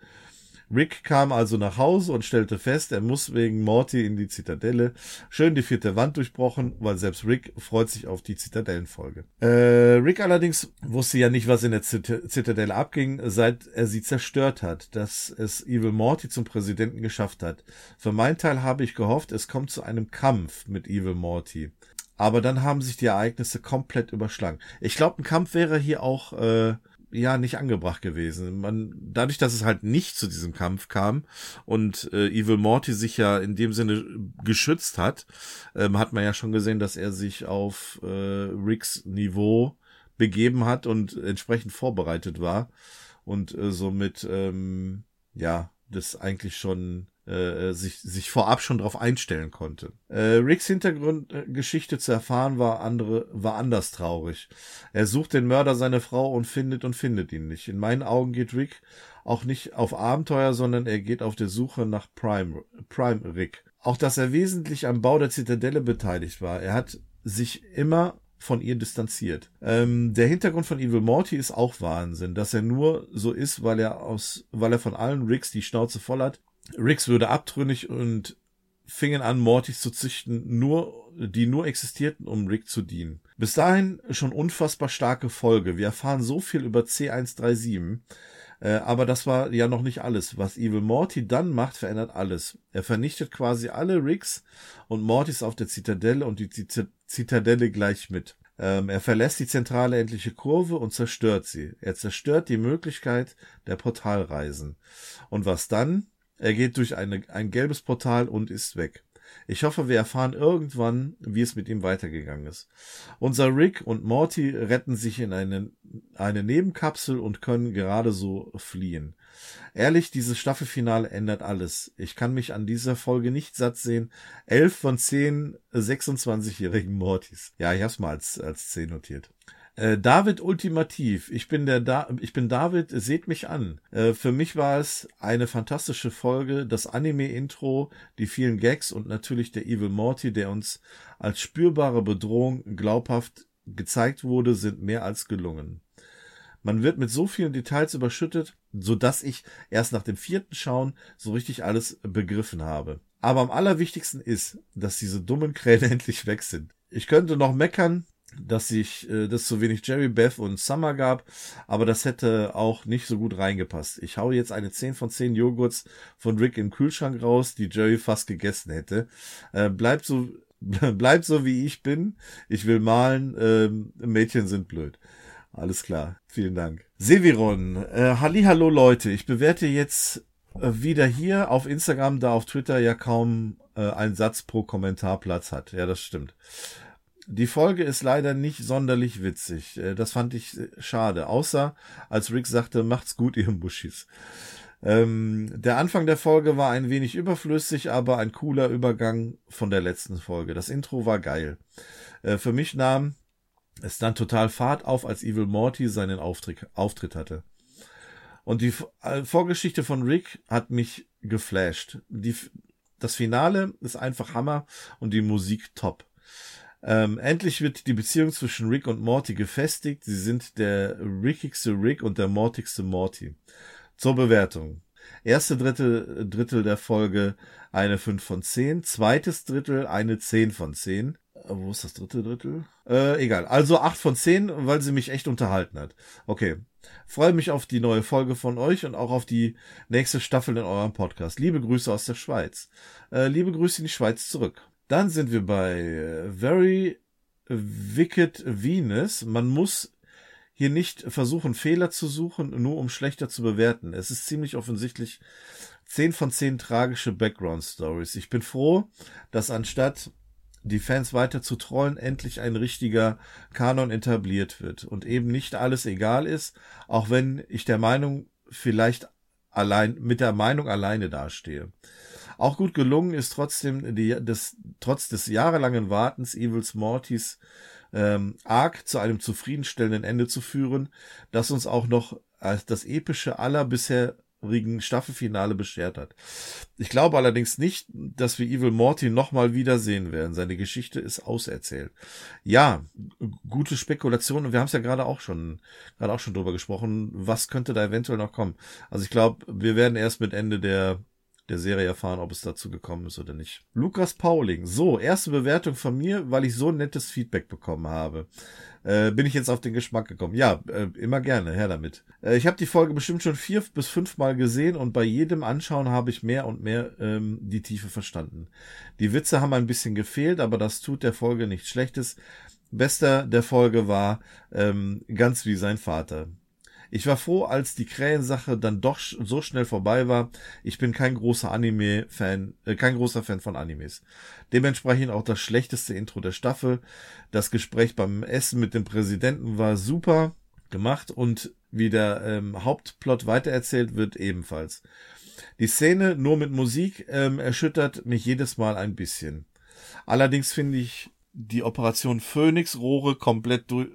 Rick kam also nach Hause und stellte fest, er muss wegen Morty in die Zitadelle. Schön die vierte Wand durchbrochen, weil selbst Rick freut sich auf die Zitadellenfolge. Äh, Rick allerdings wusste ja nicht, was in der Zit Zitadelle abging, seit er sie zerstört hat, dass es Evil Morty zum Präsidenten geschafft hat. Für meinen Teil habe ich gehofft, es kommt zu einem Kampf mit Evil Morty. Aber dann haben sich die Ereignisse komplett überschlagen. Ich glaube, ein Kampf wäre hier auch äh, ja nicht angebracht gewesen. Man, dadurch, dass es halt nicht zu diesem Kampf kam und äh, Evil Morty sich ja in dem Sinne geschützt hat, ähm, hat man ja schon gesehen, dass er sich auf äh, Ricks Niveau begeben hat und entsprechend vorbereitet war und äh, somit ähm, ja das eigentlich schon äh, sich, sich vorab schon darauf einstellen konnte. Äh, Ricks Hintergrundgeschichte zu erfahren war andere, war anders traurig. Er sucht den Mörder seiner Frau und findet und findet ihn nicht. In meinen Augen geht Rick auch nicht auf Abenteuer, sondern er geht auf der Suche nach Prime, Prime Rick. Auch dass er wesentlich am Bau der Zitadelle beteiligt war. Er hat sich immer von ihr distanziert. Ähm, der Hintergrund von Evil Morty ist auch Wahnsinn, dass er nur so ist, weil er aus, weil er von allen Ricks die Schnauze voll hat. Ricks würde abtrünnig und fingen an, Mortys zu züchten, nur, die nur existierten, um Rick zu dienen. Bis dahin schon unfassbar starke Folge. Wir erfahren so viel über C137. Äh, aber das war ja noch nicht alles. Was Evil Morty dann macht, verändert alles. Er vernichtet quasi alle Ricks und Mortys auf der Zitadelle und die Zitadelle gleich mit. Ähm, er verlässt die zentrale endliche Kurve und zerstört sie. Er zerstört die Möglichkeit der Portalreisen. Und was dann? Er geht durch eine, ein gelbes Portal und ist weg. Ich hoffe, wir erfahren irgendwann, wie es mit ihm weitergegangen ist. Unser Rick und Morty retten sich in eine, eine Nebenkapsel und können gerade so fliehen. Ehrlich, dieses Staffelfinale ändert alles. Ich kann mich an dieser Folge nicht satt sehen. Elf von zehn 26-jährigen Mortys. Ja, ich hab's mal als, als zehn notiert. Äh, David Ultimativ. Ich bin der da ich bin David, seht mich an. Äh, für mich war es eine fantastische Folge, das Anime-Intro, die vielen Gags und natürlich der Evil Morty, der uns als spürbare Bedrohung glaubhaft gezeigt wurde, sind mehr als gelungen. Man wird mit so vielen Details überschüttet, so dass ich erst nach dem vierten Schauen so richtig alles begriffen habe. Aber am allerwichtigsten ist, dass diese dummen Kräne [LAUGHS] endlich weg sind. Ich könnte noch meckern, dass sich äh, das zu wenig Jerry, Beth und Summer gab, aber das hätte auch nicht so gut reingepasst. Ich hau jetzt eine 10 von 10 Joghurts von Rick im Kühlschrank raus, die Jerry fast gegessen hätte. Äh, bleibt so [LAUGHS] bleibt so wie ich bin. Ich will malen, ähm, Mädchen sind blöd. Alles klar, vielen Dank. Severon, äh, hallo Leute, ich bewerte jetzt äh, wieder hier auf Instagram, da auf Twitter ja kaum äh, ein Satz pro Kommentar Platz hat. Ja, das stimmt. Die Folge ist leider nicht sonderlich witzig. Äh, das fand ich äh, schade. Außer als Rick sagte, macht's gut, [LAUGHS] ihr Muschis. Ähm, der Anfang der Folge war ein wenig überflüssig, aber ein cooler Übergang von der letzten Folge. Das Intro war geil. Äh, für mich nahm es dann total Fahrt auf, als Evil Morty seinen Auftritt, Auftritt hatte. Und die äh, Vorgeschichte von Rick hat mich geflasht. Die, das Finale ist einfach Hammer und die Musik top. Ähm, endlich wird die Beziehung zwischen Rick und Morty gefestigt. Sie sind der rickigste Rick und der mortigste Morty. Zur Bewertung. Erste Drittel, Drittel der Folge eine 5 von 10. Zweites Drittel eine 10 von 10. Äh, wo ist das dritte Drittel? Äh, egal. Also 8 von 10, weil sie mich echt unterhalten hat. Okay. Freue mich auf die neue Folge von euch und auch auf die nächste Staffel in eurem Podcast. Liebe Grüße aus der Schweiz. Äh, liebe Grüße in die Schweiz zurück. Dann sind wir bei äh, Very Wicked Venus. Man muss hier nicht versuchen, Fehler zu suchen, nur um schlechter zu bewerten. Es ist ziemlich offensichtlich 10 von 10 tragische Background Stories. Ich bin froh, dass anstatt die Fans weiter zu trollen, endlich ein richtiger Kanon etabliert wird und eben nicht alles egal ist, auch wenn ich der Meinung vielleicht allein, mit der Meinung alleine dastehe. Auch gut gelungen ist trotzdem die, des, trotz des jahrelangen Wartens Evils Mortys ähm, Arc zu einem zufriedenstellenden Ende zu führen, das uns auch noch als das epische aller bisherigen Staffelfinale beschert hat. Ich glaube allerdings nicht, dass wir Evil Morty nochmal wiedersehen werden. Seine Geschichte ist auserzählt. Ja, gute Spekulation und wir haben es ja gerade auch schon, gerade auch schon drüber gesprochen. Was könnte da eventuell noch kommen? Also ich glaube, wir werden erst mit Ende der der Serie erfahren, ob es dazu gekommen ist oder nicht. Lukas Pauling. So, erste Bewertung von mir, weil ich so nettes Feedback bekommen habe. Äh, bin ich jetzt auf den Geschmack gekommen. Ja, äh, immer gerne, her damit. Äh, ich habe die Folge bestimmt schon vier bis fünf Mal gesehen und bei jedem Anschauen habe ich mehr und mehr ähm, die Tiefe verstanden. Die Witze haben ein bisschen gefehlt, aber das tut der Folge nichts Schlechtes. Bester der Folge war ähm, ganz wie sein Vater. Ich war froh, als die Krähensache dann doch so schnell vorbei war. Ich bin kein großer Anime-Fan, äh, kein großer Fan von Animes. Dementsprechend auch das schlechteste Intro der Staffel. Das Gespräch beim Essen mit dem Präsidenten war super gemacht und wie der ähm, Hauptplot weitererzählt wird ebenfalls. Die Szene nur mit Musik ähm, erschüttert mich jedes Mal ein bisschen. Allerdings finde ich die Operation Phoenix Rohre komplett du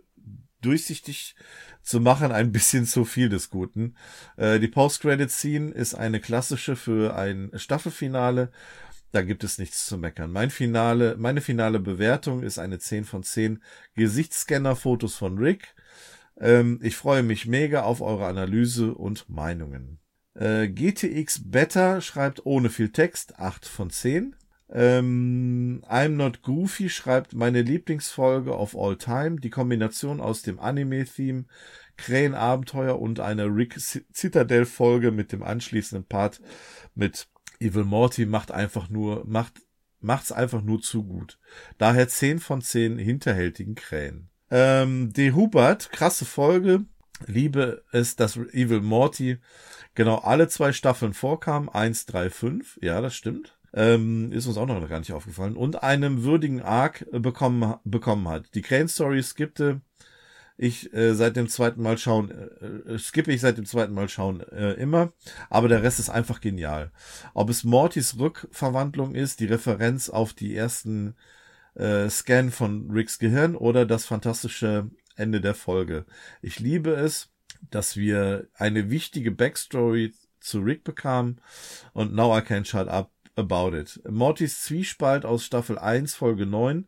durchsichtig zu machen ein bisschen zu viel des Guten. Äh, die Post-Credit-Scene ist eine klassische für ein Staffelfinale. Da gibt es nichts zu meckern. Mein Finale, meine finale Bewertung ist eine 10 von 10 Gesichtsscanner-Fotos von Rick. Ähm, ich freue mich mega auf eure Analyse und Meinungen. Äh, GTX Beta schreibt ohne viel Text 8 von 10. Ähm, I'm Not Goofy schreibt meine Lieblingsfolge of all time. Die Kombination aus dem Anime-Theme, Krähenabenteuer und einer Rick Citadel-Folge mit dem anschließenden Part mit Evil Morty macht einfach nur, macht, macht's einfach nur zu gut. Daher 10 von 10 hinterhältigen Krähen. Ähm, De Hubert, krasse Folge. Liebe es, dass Evil Morty genau alle zwei Staffeln vorkam. Eins, drei, fünf. Ja, das stimmt ähm, ist uns auch noch gar nicht aufgefallen, und einem würdigen Arc bekommen, bekommen hat. Die Crane Story skippte ich äh, seit dem zweiten Mal schauen, äh, skippe ich seit dem zweiten Mal schauen äh, immer, aber der Rest ist einfach genial. Ob es Mortys Rückverwandlung ist, die Referenz auf die ersten äh, Scan von Ricks Gehirn oder das fantastische Ende der Folge. Ich liebe es, dass wir eine wichtige Backstory zu Rick bekamen und Now I Can't Shut Up About It. Mortys Zwiespalt aus Staffel 1, Folge 9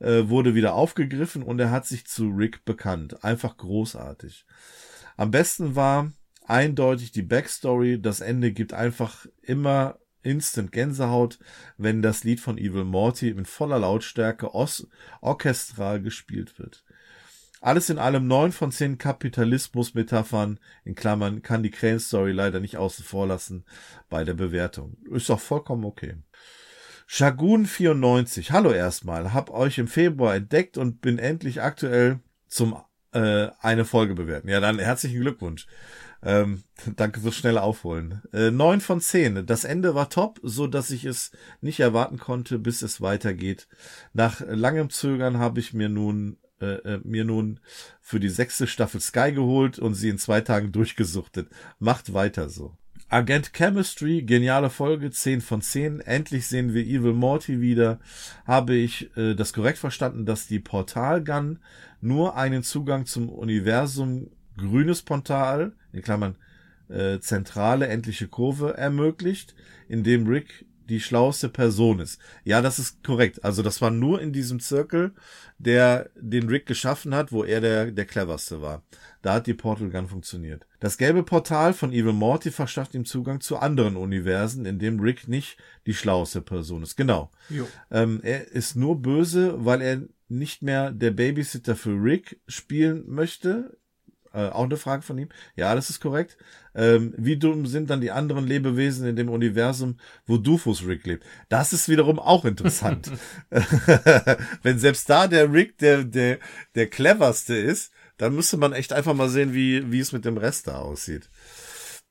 äh, wurde wieder aufgegriffen und er hat sich zu Rick bekannt. Einfach großartig. Am besten war eindeutig die Backstory. Das Ende gibt einfach immer Instant Gänsehaut, wenn das Lied von Evil Morty in voller Lautstärke orchestral gespielt wird. Alles in allem neun von zehn Kapitalismus-Metaphern, in Klammern, kann die Crane-Story leider nicht außen vor lassen bei der Bewertung. Ist doch vollkommen okay. Shagun94, hallo erstmal, hab euch im Februar entdeckt und bin endlich aktuell zum äh, eine Folge bewerten. Ja, dann herzlichen Glückwunsch. Ähm, [LAUGHS] danke fürs schnelle Aufholen. Äh, 9 von 10. Das Ende war top, so dass ich es nicht erwarten konnte, bis es weitergeht. Nach langem Zögern habe ich mir nun äh, äh, mir nun für die sechste Staffel Sky geholt und sie in zwei Tagen durchgesuchtet. Macht weiter so. Agent Chemistry, geniale Folge, 10 von 10. Endlich sehen wir Evil Morty wieder. Habe ich äh, das korrekt verstanden, dass die Portal Gun nur einen Zugang zum Universum grünes Portal, in Klammern äh, zentrale endliche Kurve ermöglicht, indem Rick die schlauste Person ist. Ja, das ist korrekt. Also das war nur in diesem Zirkel, der den Rick geschaffen hat, wo er der, der cleverste war. Da hat die Portal Gun funktioniert. Das gelbe Portal von Evil Morty verschafft ihm Zugang zu anderen Universen, in dem Rick nicht die schlauste Person ist. Genau. Ähm, er ist nur böse, weil er nicht mehr der Babysitter für Rick spielen möchte. Äh, auch eine Frage von ihm. Ja, das ist korrekt. Ähm, wie dumm sind dann die anderen Lebewesen in dem Universum, wo Dufus Rick lebt? Das ist wiederum auch interessant. [LAUGHS] [LAUGHS] Wenn selbst da der Rick der, der, der cleverste ist, dann müsste man echt einfach mal sehen, wie, wie es mit dem Rest da aussieht.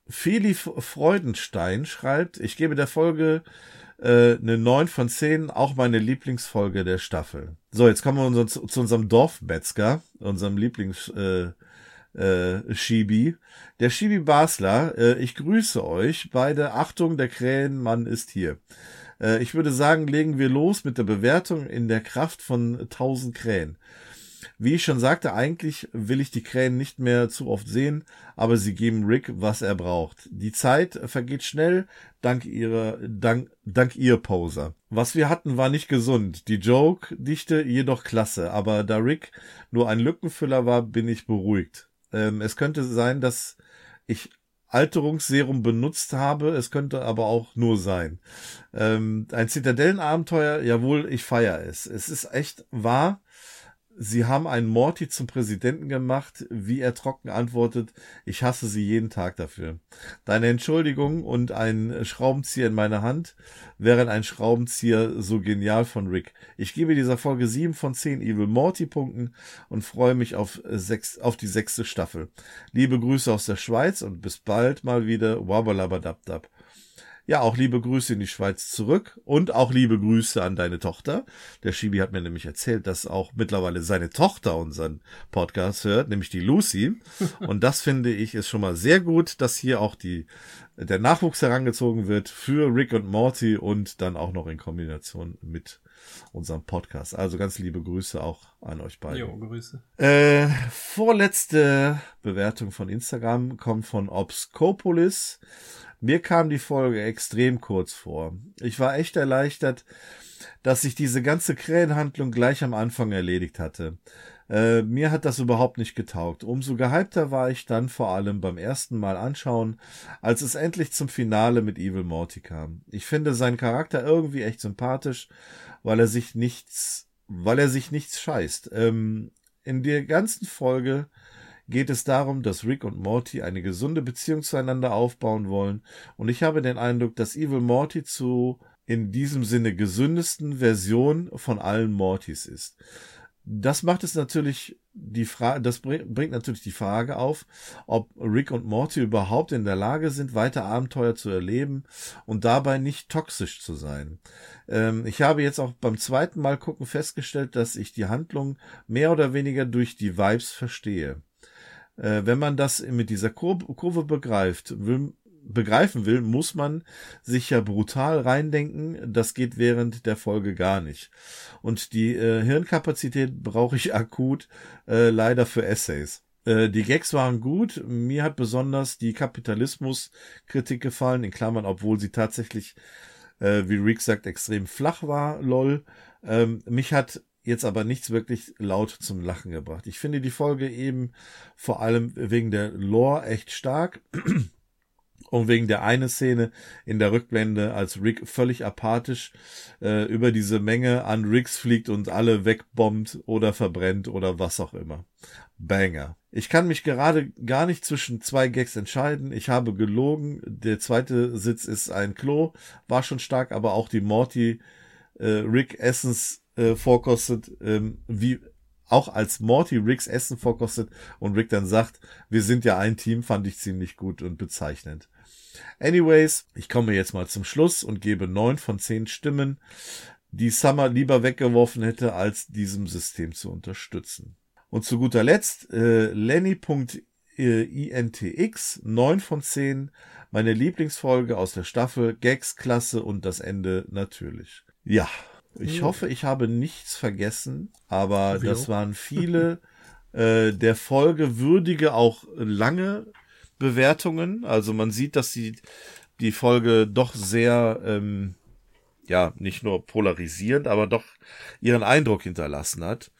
Feli Freudenstein schreibt, ich gebe der Folge äh, eine 9 von 10, auch meine Lieblingsfolge der Staffel. So, jetzt kommen wir zu, zu unserem Dorfmetzger, unserem Lieblings, äh, äh, Shibi. Der Shibi Basler, äh, ich grüße euch beide. Achtung, der Krähenmann ist hier. Äh, ich würde sagen, legen wir los mit der Bewertung in der Kraft von 1000 Krähen. Wie ich schon sagte, eigentlich will ich die Krähen nicht mehr zu oft sehen, aber sie geben Rick, was er braucht. Die Zeit vergeht schnell, dank ihrer, dank, dank ihr Poser. Was wir hatten, war nicht gesund. Die Joke-Dichte jedoch klasse, aber da Rick nur ein Lückenfüller war, bin ich beruhigt. Ähm, es könnte sein, dass ich Alterungsserum benutzt habe. Es könnte aber auch nur sein. Ähm, ein Zitadellenabenteuer, jawohl, ich feiere es. Es ist echt wahr. Sie haben einen Morty zum Präsidenten gemacht, wie er trocken antwortet, ich hasse Sie jeden Tag dafür. Deine Entschuldigung und ein Schraubenzieher in meiner Hand wären ein Schraubenzieher so genial von Rick. Ich gebe dieser Folge sieben von zehn Evil Morty Punkten und freue mich auf, sechs, auf die sechste Staffel. Liebe Grüße aus der Schweiz und bis bald mal wieder. Wabbalabadabdab. Ja, auch liebe Grüße in die Schweiz zurück und auch liebe Grüße an deine Tochter. Der Shibi hat mir nämlich erzählt, dass auch mittlerweile seine Tochter unseren Podcast hört, nämlich die Lucy. [LAUGHS] Und das finde ich ist schon mal sehr gut, dass hier auch die, der Nachwuchs herangezogen wird für Rick und Morty und dann auch noch in Kombination mit unserem Podcast. Also ganz liebe Grüße auch an euch beide. Jo, Grüße. Äh, vorletzte Bewertung von Instagram kommt von Obscopolis. Mir kam die Folge extrem kurz vor. Ich war echt erleichtert, dass sich diese ganze Krähenhandlung gleich am Anfang erledigt hatte. Äh, mir hat das überhaupt nicht getaugt. Umso gehypter war ich dann vor allem beim ersten Mal anschauen, als es endlich zum Finale mit Evil Morty kam. Ich finde seinen Charakter irgendwie echt sympathisch, weil er sich nichts, weil er sich nichts scheißt. Ähm, in der ganzen Folge geht es darum, dass Rick und Morty eine gesunde Beziehung zueinander aufbauen wollen, und ich habe den Eindruck, dass Evil Morty zu in diesem Sinne gesündesten Version von allen Mortys ist. Das macht es natürlich die Frage, das bringt natürlich die Frage auf, ob Rick und Morty überhaupt in der Lage sind, weiter Abenteuer zu erleben und dabei nicht toxisch zu sein. Ähm, ich habe jetzt auch beim zweiten Mal gucken festgestellt, dass ich die Handlung mehr oder weniger durch die Vibes verstehe. Äh, wenn man das mit dieser Kurve, Kurve begreift, will, begreifen will, muss man sich ja brutal reindenken. Das geht während der Folge gar nicht. Und die äh, Hirnkapazität brauche ich [LAUGHS] akut äh, leider für Essays. Äh, die Gags waren gut. Mir hat besonders die Kapitalismuskritik gefallen, in Klammern, obwohl sie tatsächlich, äh, wie Rick sagt, extrem flach war, lol. Ähm, mich hat jetzt aber nichts wirklich laut zum Lachen gebracht. Ich finde die Folge eben vor allem wegen der Lore echt stark. [CLEARS THROAT] Und wegen der eine Szene in der Rückblende, als Rick völlig apathisch äh, über diese Menge an Ricks fliegt und alle wegbombt oder verbrennt oder was auch immer. Banger. Ich kann mich gerade gar nicht zwischen zwei Gags entscheiden. Ich habe gelogen. Der zweite Sitz ist ein Klo. War schon stark, aber auch die Morty äh, Rick Essens äh, vorkostet, ähm, wie auch als Morty Ricks Essen vorkostet und Rick dann sagt, wir sind ja ein Team, fand ich ziemlich gut und bezeichnend. Anyways, ich komme jetzt mal zum Schluss und gebe neun von zehn Stimmen, die Summer lieber weggeworfen hätte, als diesem System zu unterstützen. Und zu guter Letzt, äh, Lenny.intx, neun von zehn, meine Lieblingsfolge aus der Staffel, Gags, Klasse und das Ende natürlich. Ja, ich hoffe, ich habe nichts vergessen, aber Wie das waren viele äh, der Folge würdige, auch lange Bewertungen. Also man sieht, dass die, die Folge doch sehr, ähm, ja, nicht nur polarisierend, aber doch ihren Eindruck hinterlassen hat.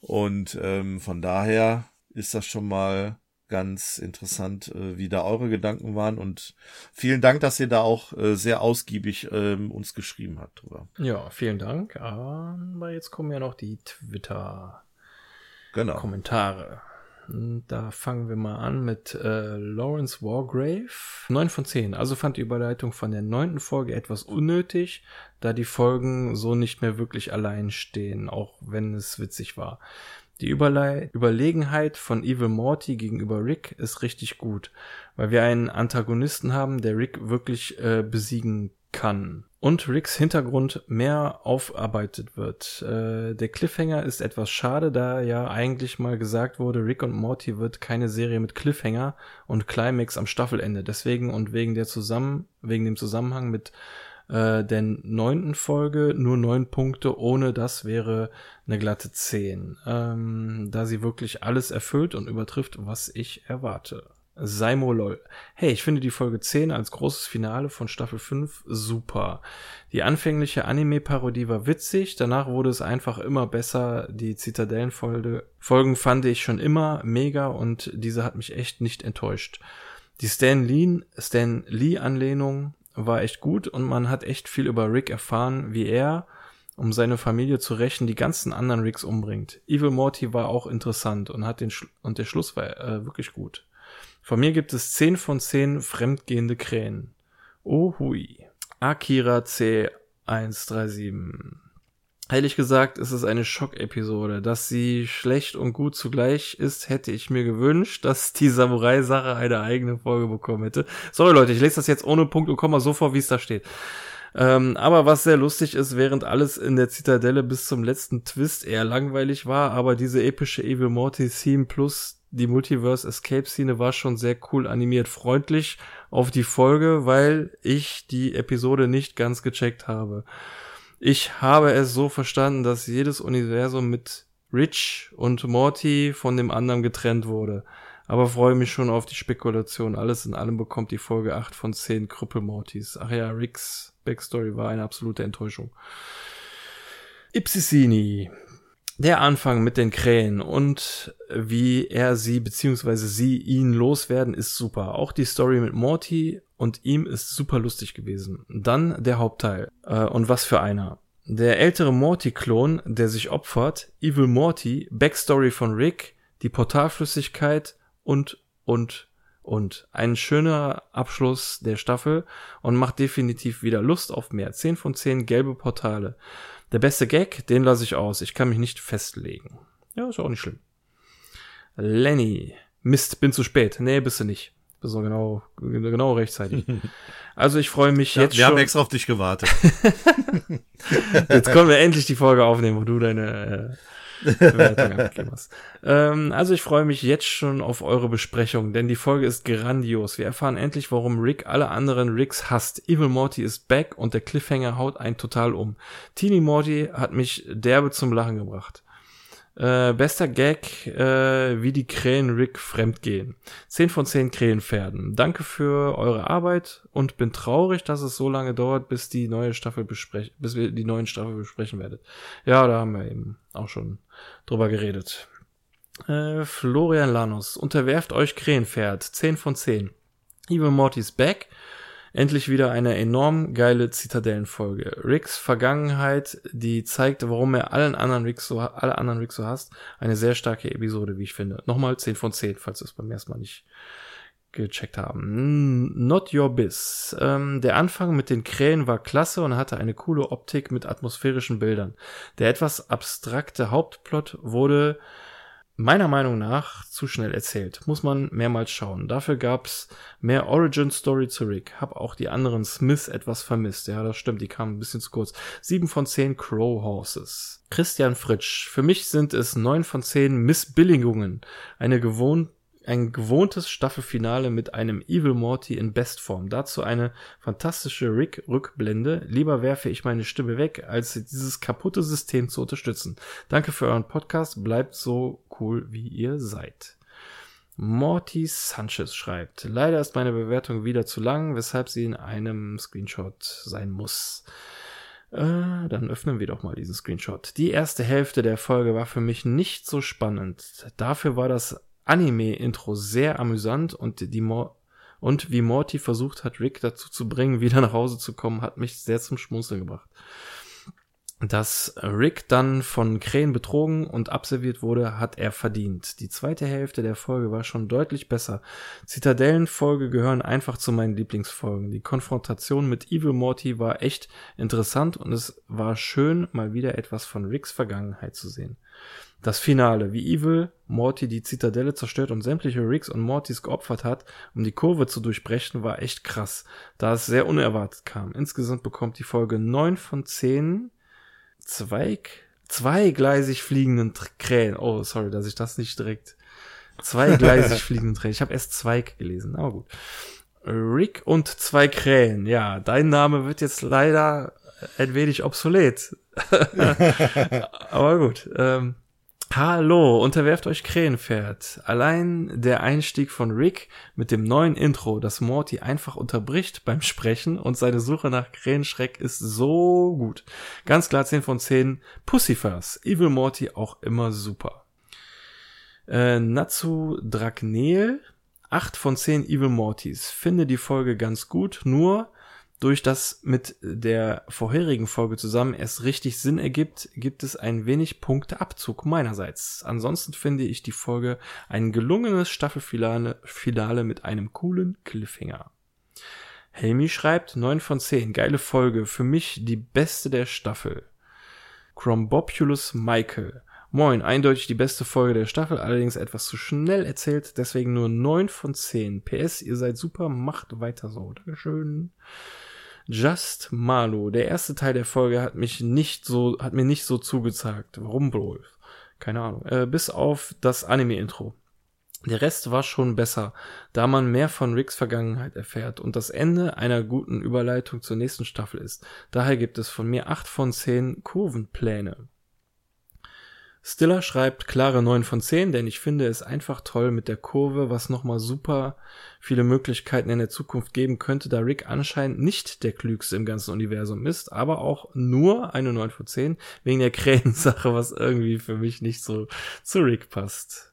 Und ähm, von daher ist das schon mal ganz interessant, äh, wie da eure Gedanken waren. Und vielen Dank, dass ihr da auch äh, sehr ausgiebig ähm, uns geschrieben habt drüber. Ja, vielen Dank. Aber jetzt kommen ja noch die Twitter-Kommentare. Genau. Da fangen wir mal an mit äh, Lawrence Wargrave. 9 von 10. Also fand die Überleitung von der neunten Folge etwas unnötig, da die Folgen so nicht mehr wirklich allein stehen, auch wenn es witzig war. Die Überle Überlegenheit von Evil Morty gegenüber Rick ist richtig gut, weil wir einen Antagonisten haben, der Rick wirklich äh, besiegen kann. Und Ricks Hintergrund mehr aufarbeitet wird. Äh, der Cliffhanger ist etwas schade, da ja eigentlich mal gesagt wurde, Rick und Morty wird keine Serie mit Cliffhanger und Climax am Staffelende. Deswegen und wegen der zusammen, wegen dem Zusammenhang mit äh, der neunten Folge nur neun Punkte, ohne das wäre eine glatte zehn, ähm, da sie wirklich alles erfüllt und übertrifft, was ich erwarte. Saimo LOL. Hey, ich finde die Folge 10 als großes Finale von Staffel 5 super. Die anfängliche Anime-Parodie war witzig, danach wurde es einfach immer besser. Die Zitadellenfolgen fand ich schon immer mega und diese hat mich echt nicht enttäuscht. Die Stan Lee, Stan Lee Anlehnung war echt gut und man hat echt viel über Rick erfahren, wie er, um seine Familie zu rächen, die ganzen anderen Ricks umbringt. Evil Morty war auch interessant und hat den Sch und der Schluss war äh, wirklich gut. Von mir gibt es 10 von 10 fremdgehende Krähen. Oh hui. Akira C137. Ehrlich gesagt ist es eine Schockepisode. Dass sie schlecht und gut zugleich ist, hätte ich mir gewünscht, dass die Samurai-Sache eine eigene Folge bekommen hätte. Sorry Leute, ich lese das jetzt ohne Punkt und Komma so vor, wie es da steht. Ähm, aber was sehr lustig ist, während alles in der Zitadelle bis zum letzten Twist eher langweilig war, aber diese epische Evil Morty Theme plus die Multiverse Escape Szene war schon sehr cool animiert, freundlich auf die Folge, weil ich die Episode nicht ganz gecheckt habe. Ich habe es so verstanden, dass jedes Universum mit Rich und Morty von dem anderen getrennt wurde. Aber freue mich schon auf die Spekulation. Alles in allem bekommt die Folge 8 von 10 Krüppel-Mortys. Ach ja, Ricks Backstory war eine absolute Enttäuschung. Ipsicini. Der Anfang mit den Krähen und wie er sie bzw. sie ihn loswerden ist super. Auch die Story mit Morty und ihm ist super lustig gewesen. Dann der Hauptteil. Äh, und was für einer. Der ältere Morty-Klon, der sich opfert, Evil Morty, Backstory von Rick, die Portalflüssigkeit und, und, und. Ein schöner Abschluss der Staffel und macht definitiv wieder Lust auf mehr. 10 von 10 gelbe Portale. Der beste Gag, den lasse ich aus. Ich kann mich nicht festlegen. Ja, ist auch nicht schlimm. Lenny. Mist, bin zu spät. Nee, bist du nicht. So genau, genau rechtzeitig. [LAUGHS] Also ich freue mich Ja, jetzt wir schon. haben extra auf dich gewartet. [LAUGHS] [LAUGHS] Jetzt können wir endlich die Folge aufnehmen, wo du deine äh, Bewertung hast. Ähm, also ich freue mich jetzt schon auf eure Besprechung, denn die Folge ist grandios. Wir erfahren endlich, warum Rick alle anderen Ricks hasst. Evil Morty ist back und der Cliffhanger haut einen total um. Teeny Morty hat mich derbe zum Lachen gebracht. Äh, bester Gag, äh, wie die Krähen Rick fremdgehen. 10 von 10 Krähenpferden. Danke für eure Arbeit und bin traurig, dass es so lange dauert, bis die neue Staffel besprechen, bis wir die neuen Staffel besprechen werdet. Ja, da haben wir eben auch schon drüber geredet. Äh, Florian Lanus, unterwerft euch Krähenpferd. 10 von 10. Evil Morty's back. Endlich wieder eine enorm geile Zitadellenfolge. Ricks Vergangenheit, die zeigt, warum er allen anderen Ricks so, alle anderen Ricks so hasst. Eine sehr starke Episode, wie ich finde. Nochmal 10 von 10, falls ihr es beim ersten Mal nicht gecheckt haben. Mm, Not Your Biz. Ähm, der Anfang mit den Krähen war klasse und hatte eine coole Optik mit atmosphärischen Bildern. Der etwas abstrakte Hauptplot wurde meiner Meinung nach zu schnell erzählt. Muss man mehrmals schauen. Dafür gab's mehr Origin Story zu Rick. Hab auch die anderen Smiths etwas vermisst. Ja, das stimmt, die kamen ein bisschen zu kurz. Sieben von zehn Crow Horses. Christian Fritsch. Für mich sind es neun von zehn Missbilligungen. Eine gewohnt ein gewohntes Staffelfinale mit einem Evil Morty in Bestform. Dazu eine fantastische Rick-Rückblende. Lieber werfe ich meine Stimme weg, als dieses kaputte System zu unterstützen. Danke für euren Podcast. Bleibt so cool, wie ihr seid. Morty Sanchez schreibt, leider ist meine Bewertung wieder zu lang, weshalb sie in einem Screenshot sein muss. Äh, dann öffnen wir doch mal diesen Screenshot. Die erste Hälfte der Folge war für mich nicht so spannend. Dafür war das Anime-Intro sehr amüsant und die Mo und wie Morty versucht hat, Rick dazu zu bringen, [LAUGHS] wieder nach Hause zu kommen, hat mich sehr zum Schmunzeln gebracht. Dass Rick dann von Krähen betrogen und abserviert wurde, hat er verdient. Die zweite Hälfte der Folge war schon deutlich besser. Zitadellenfolge gehören einfach zu meinen Lieblingsfolgen. Die Konfrontation mit Evil Morty war echt interessant und es war schön, mal wieder etwas von Ricks Vergangenheit zu sehen. Das Finale, wie Evil Morty die Zitadelle zerstört und sämtliche Ricks und Mortys geopfert hat, um die Kurve zu durchbrechen, war echt krass, da es sehr unerwartet kam. Insgesamt bekommt die Folge 9 von 10 Zweig, zweigleisig fliegenden Krähen. Oh, sorry, dass ich das nicht direkt zweigleisig [LAUGHS] fliegenden Krähen. Ich habe erst Zweig gelesen, aber gut. Rick und zwei Krähen. Ja, dein Name wird jetzt leider ein wenig obsolet. [LAUGHS] [LAUGHS] aber gut. Ähm, Hallo, unterwerft euch Krähenpferd. Allein der Einstieg von Rick mit dem neuen Intro, das Morty einfach unterbricht beim Sprechen und seine Suche nach Krähenschreck ist so gut. Ganz klar 10 von 10. Pussyfers. Evil Morty auch immer super. Äh, Natsu Dragneel. 8 von 10 Evil Mortys. Finde die Folge ganz gut, nur durch das mit der vorherigen Folge zusammen erst richtig Sinn ergibt, gibt es ein wenig Punkteabzug meinerseits. Ansonsten finde ich die Folge ein gelungenes Staffelfinale Finale mit einem coolen Cliffhanger. Helmi schreibt 9 von 10, geile Folge, für mich die beste der Staffel. Chrombopulus Michael. Moin, eindeutig die beste Folge der Staffel, allerdings etwas zu schnell erzählt, deswegen nur 9 von 10. PS, ihr seid super, macht weiter so. Dankeschön. Just Malo. Der erste Teil der Folge hat mich nicht so, hat mir nicht so zugezeigt. Warum wohl? Keine Ahnung. Äh, bis auf das Anime-Intro. Der Rest war schon besser, da man mehr von Ricks Vergangenheit erfährt und das Ende einer guten Überleitung zur nächsten Staffel ist. Daher gibt es von mir 8 von 10 Kurvenpläne. Stiller schreibt klare 9 von 10, denn ich finde es einfach toll mit der Kurve, was nochmal super viele Möglichkeiten in der Zukunft geben könnte, da Rick anscheinend nicht der klügste im ganzen Universum ist, aber auch nur eine 9 von 10 wegen der Krähensache, was irgendwie für mich nicht so zu Rick passt.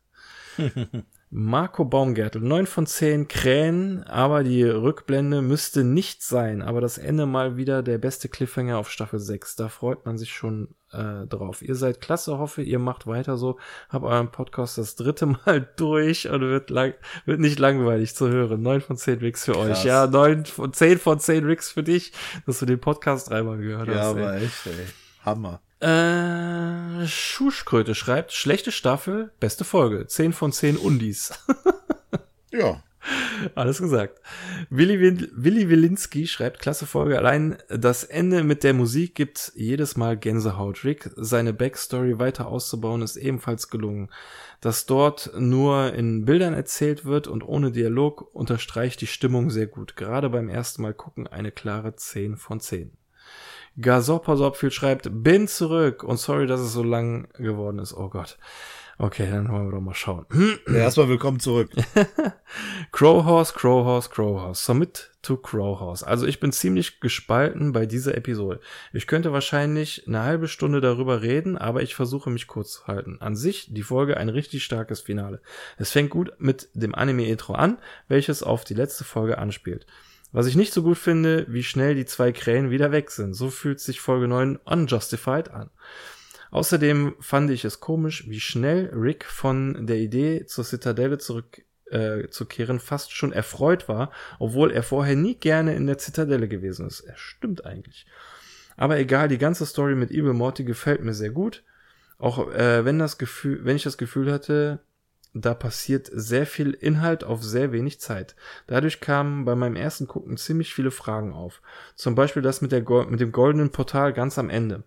[LAUGHS] Marco Baumgärtel, 9 von 10 Krähen, aber die Rückblende müsste nicht sein, aber das Ende mal wieder der beste Cliffhanger auf Staffel 6. Da freut man sich schon äh, drauf. Ihr seid klasse, hoffe, ihr macht weiter so. Hab euren Podcast das dritte [LAUGHS] Mal durch und wird, lang, wird nicht langweilig zu hören. 9 von 10 Rigs für Krass. euch. Ja, 9 von 10 von 10 Rigs für dich, dass du den Podcast dreimal gehört ja, hast. Ja, aber echt, ey. Hammer. Äh, Schuschkröte schreibt, schlechte Staffel, beste Folge, 10 von 10 Undis. [LAUGHS] ja. Alles gesagt. Willi, Willi Wilinski schreibt, klasse Folge. Allein das Ende mit der Musik gibt jedes Mal Gänsehaut. Rick, seine Backstory weiter auszubauen, ist ebenfalls gelungen. Dass dort nur in Bildern erzählt wird und ohne Dialog unterstreicht die Stimmung sehr gut. Gerade beim ersten Mal gucken eine klare 10 von 10. Gasoposopfil schreibt, bin zurück und sorry, dass es so lang geworden ist. Oh Gott. Okay, dann wollen wir doch mal schauen. [CLEARS THROAT] Ja, erstmal willkommen zurück. [LAUGHS] Crowhorse, Crowhorse, Crowhorse. Submit to Crowhorse. Also ich bin ziemlich gespalten bei dieser Episode. Ich könnte wahrscheinlich eine halbe Stunde darüber reden, aber ich versuche mich kurz zu halten. An sich die Folge ein richtig starkes Finale. Es fängt gut mit dem Anime-Intro an, welches auf die letzte Folge anspielt. Was ich nicht so gut finde, wie schnell die zwei Krähen wieder weg sind. So fühlt sich Folge 9 unjustified an. Außerdem fand ich es komisch, wie schnell Rick von der Idee zur Zitadelle zurück äh, fast schon erfreut war, obwohl er vorher nie gerne in der Zitadelle gewesen ist. Er stimmt eigentlich. Aber egal, die ganze Story mit Evil Morty gefällt mir sehr gut. Auch äh, wenn das Gefühl, wenn ich das Gefühl hatte, da passiert sehr viel Inhalt auf sehr wenig Zeit. Dadurch kamen bei meinem ersten Gucken ziemlich viele Fragen auf. Zum Beispiel das mit, der Go mit dem goldenen Portal ganz am Ende.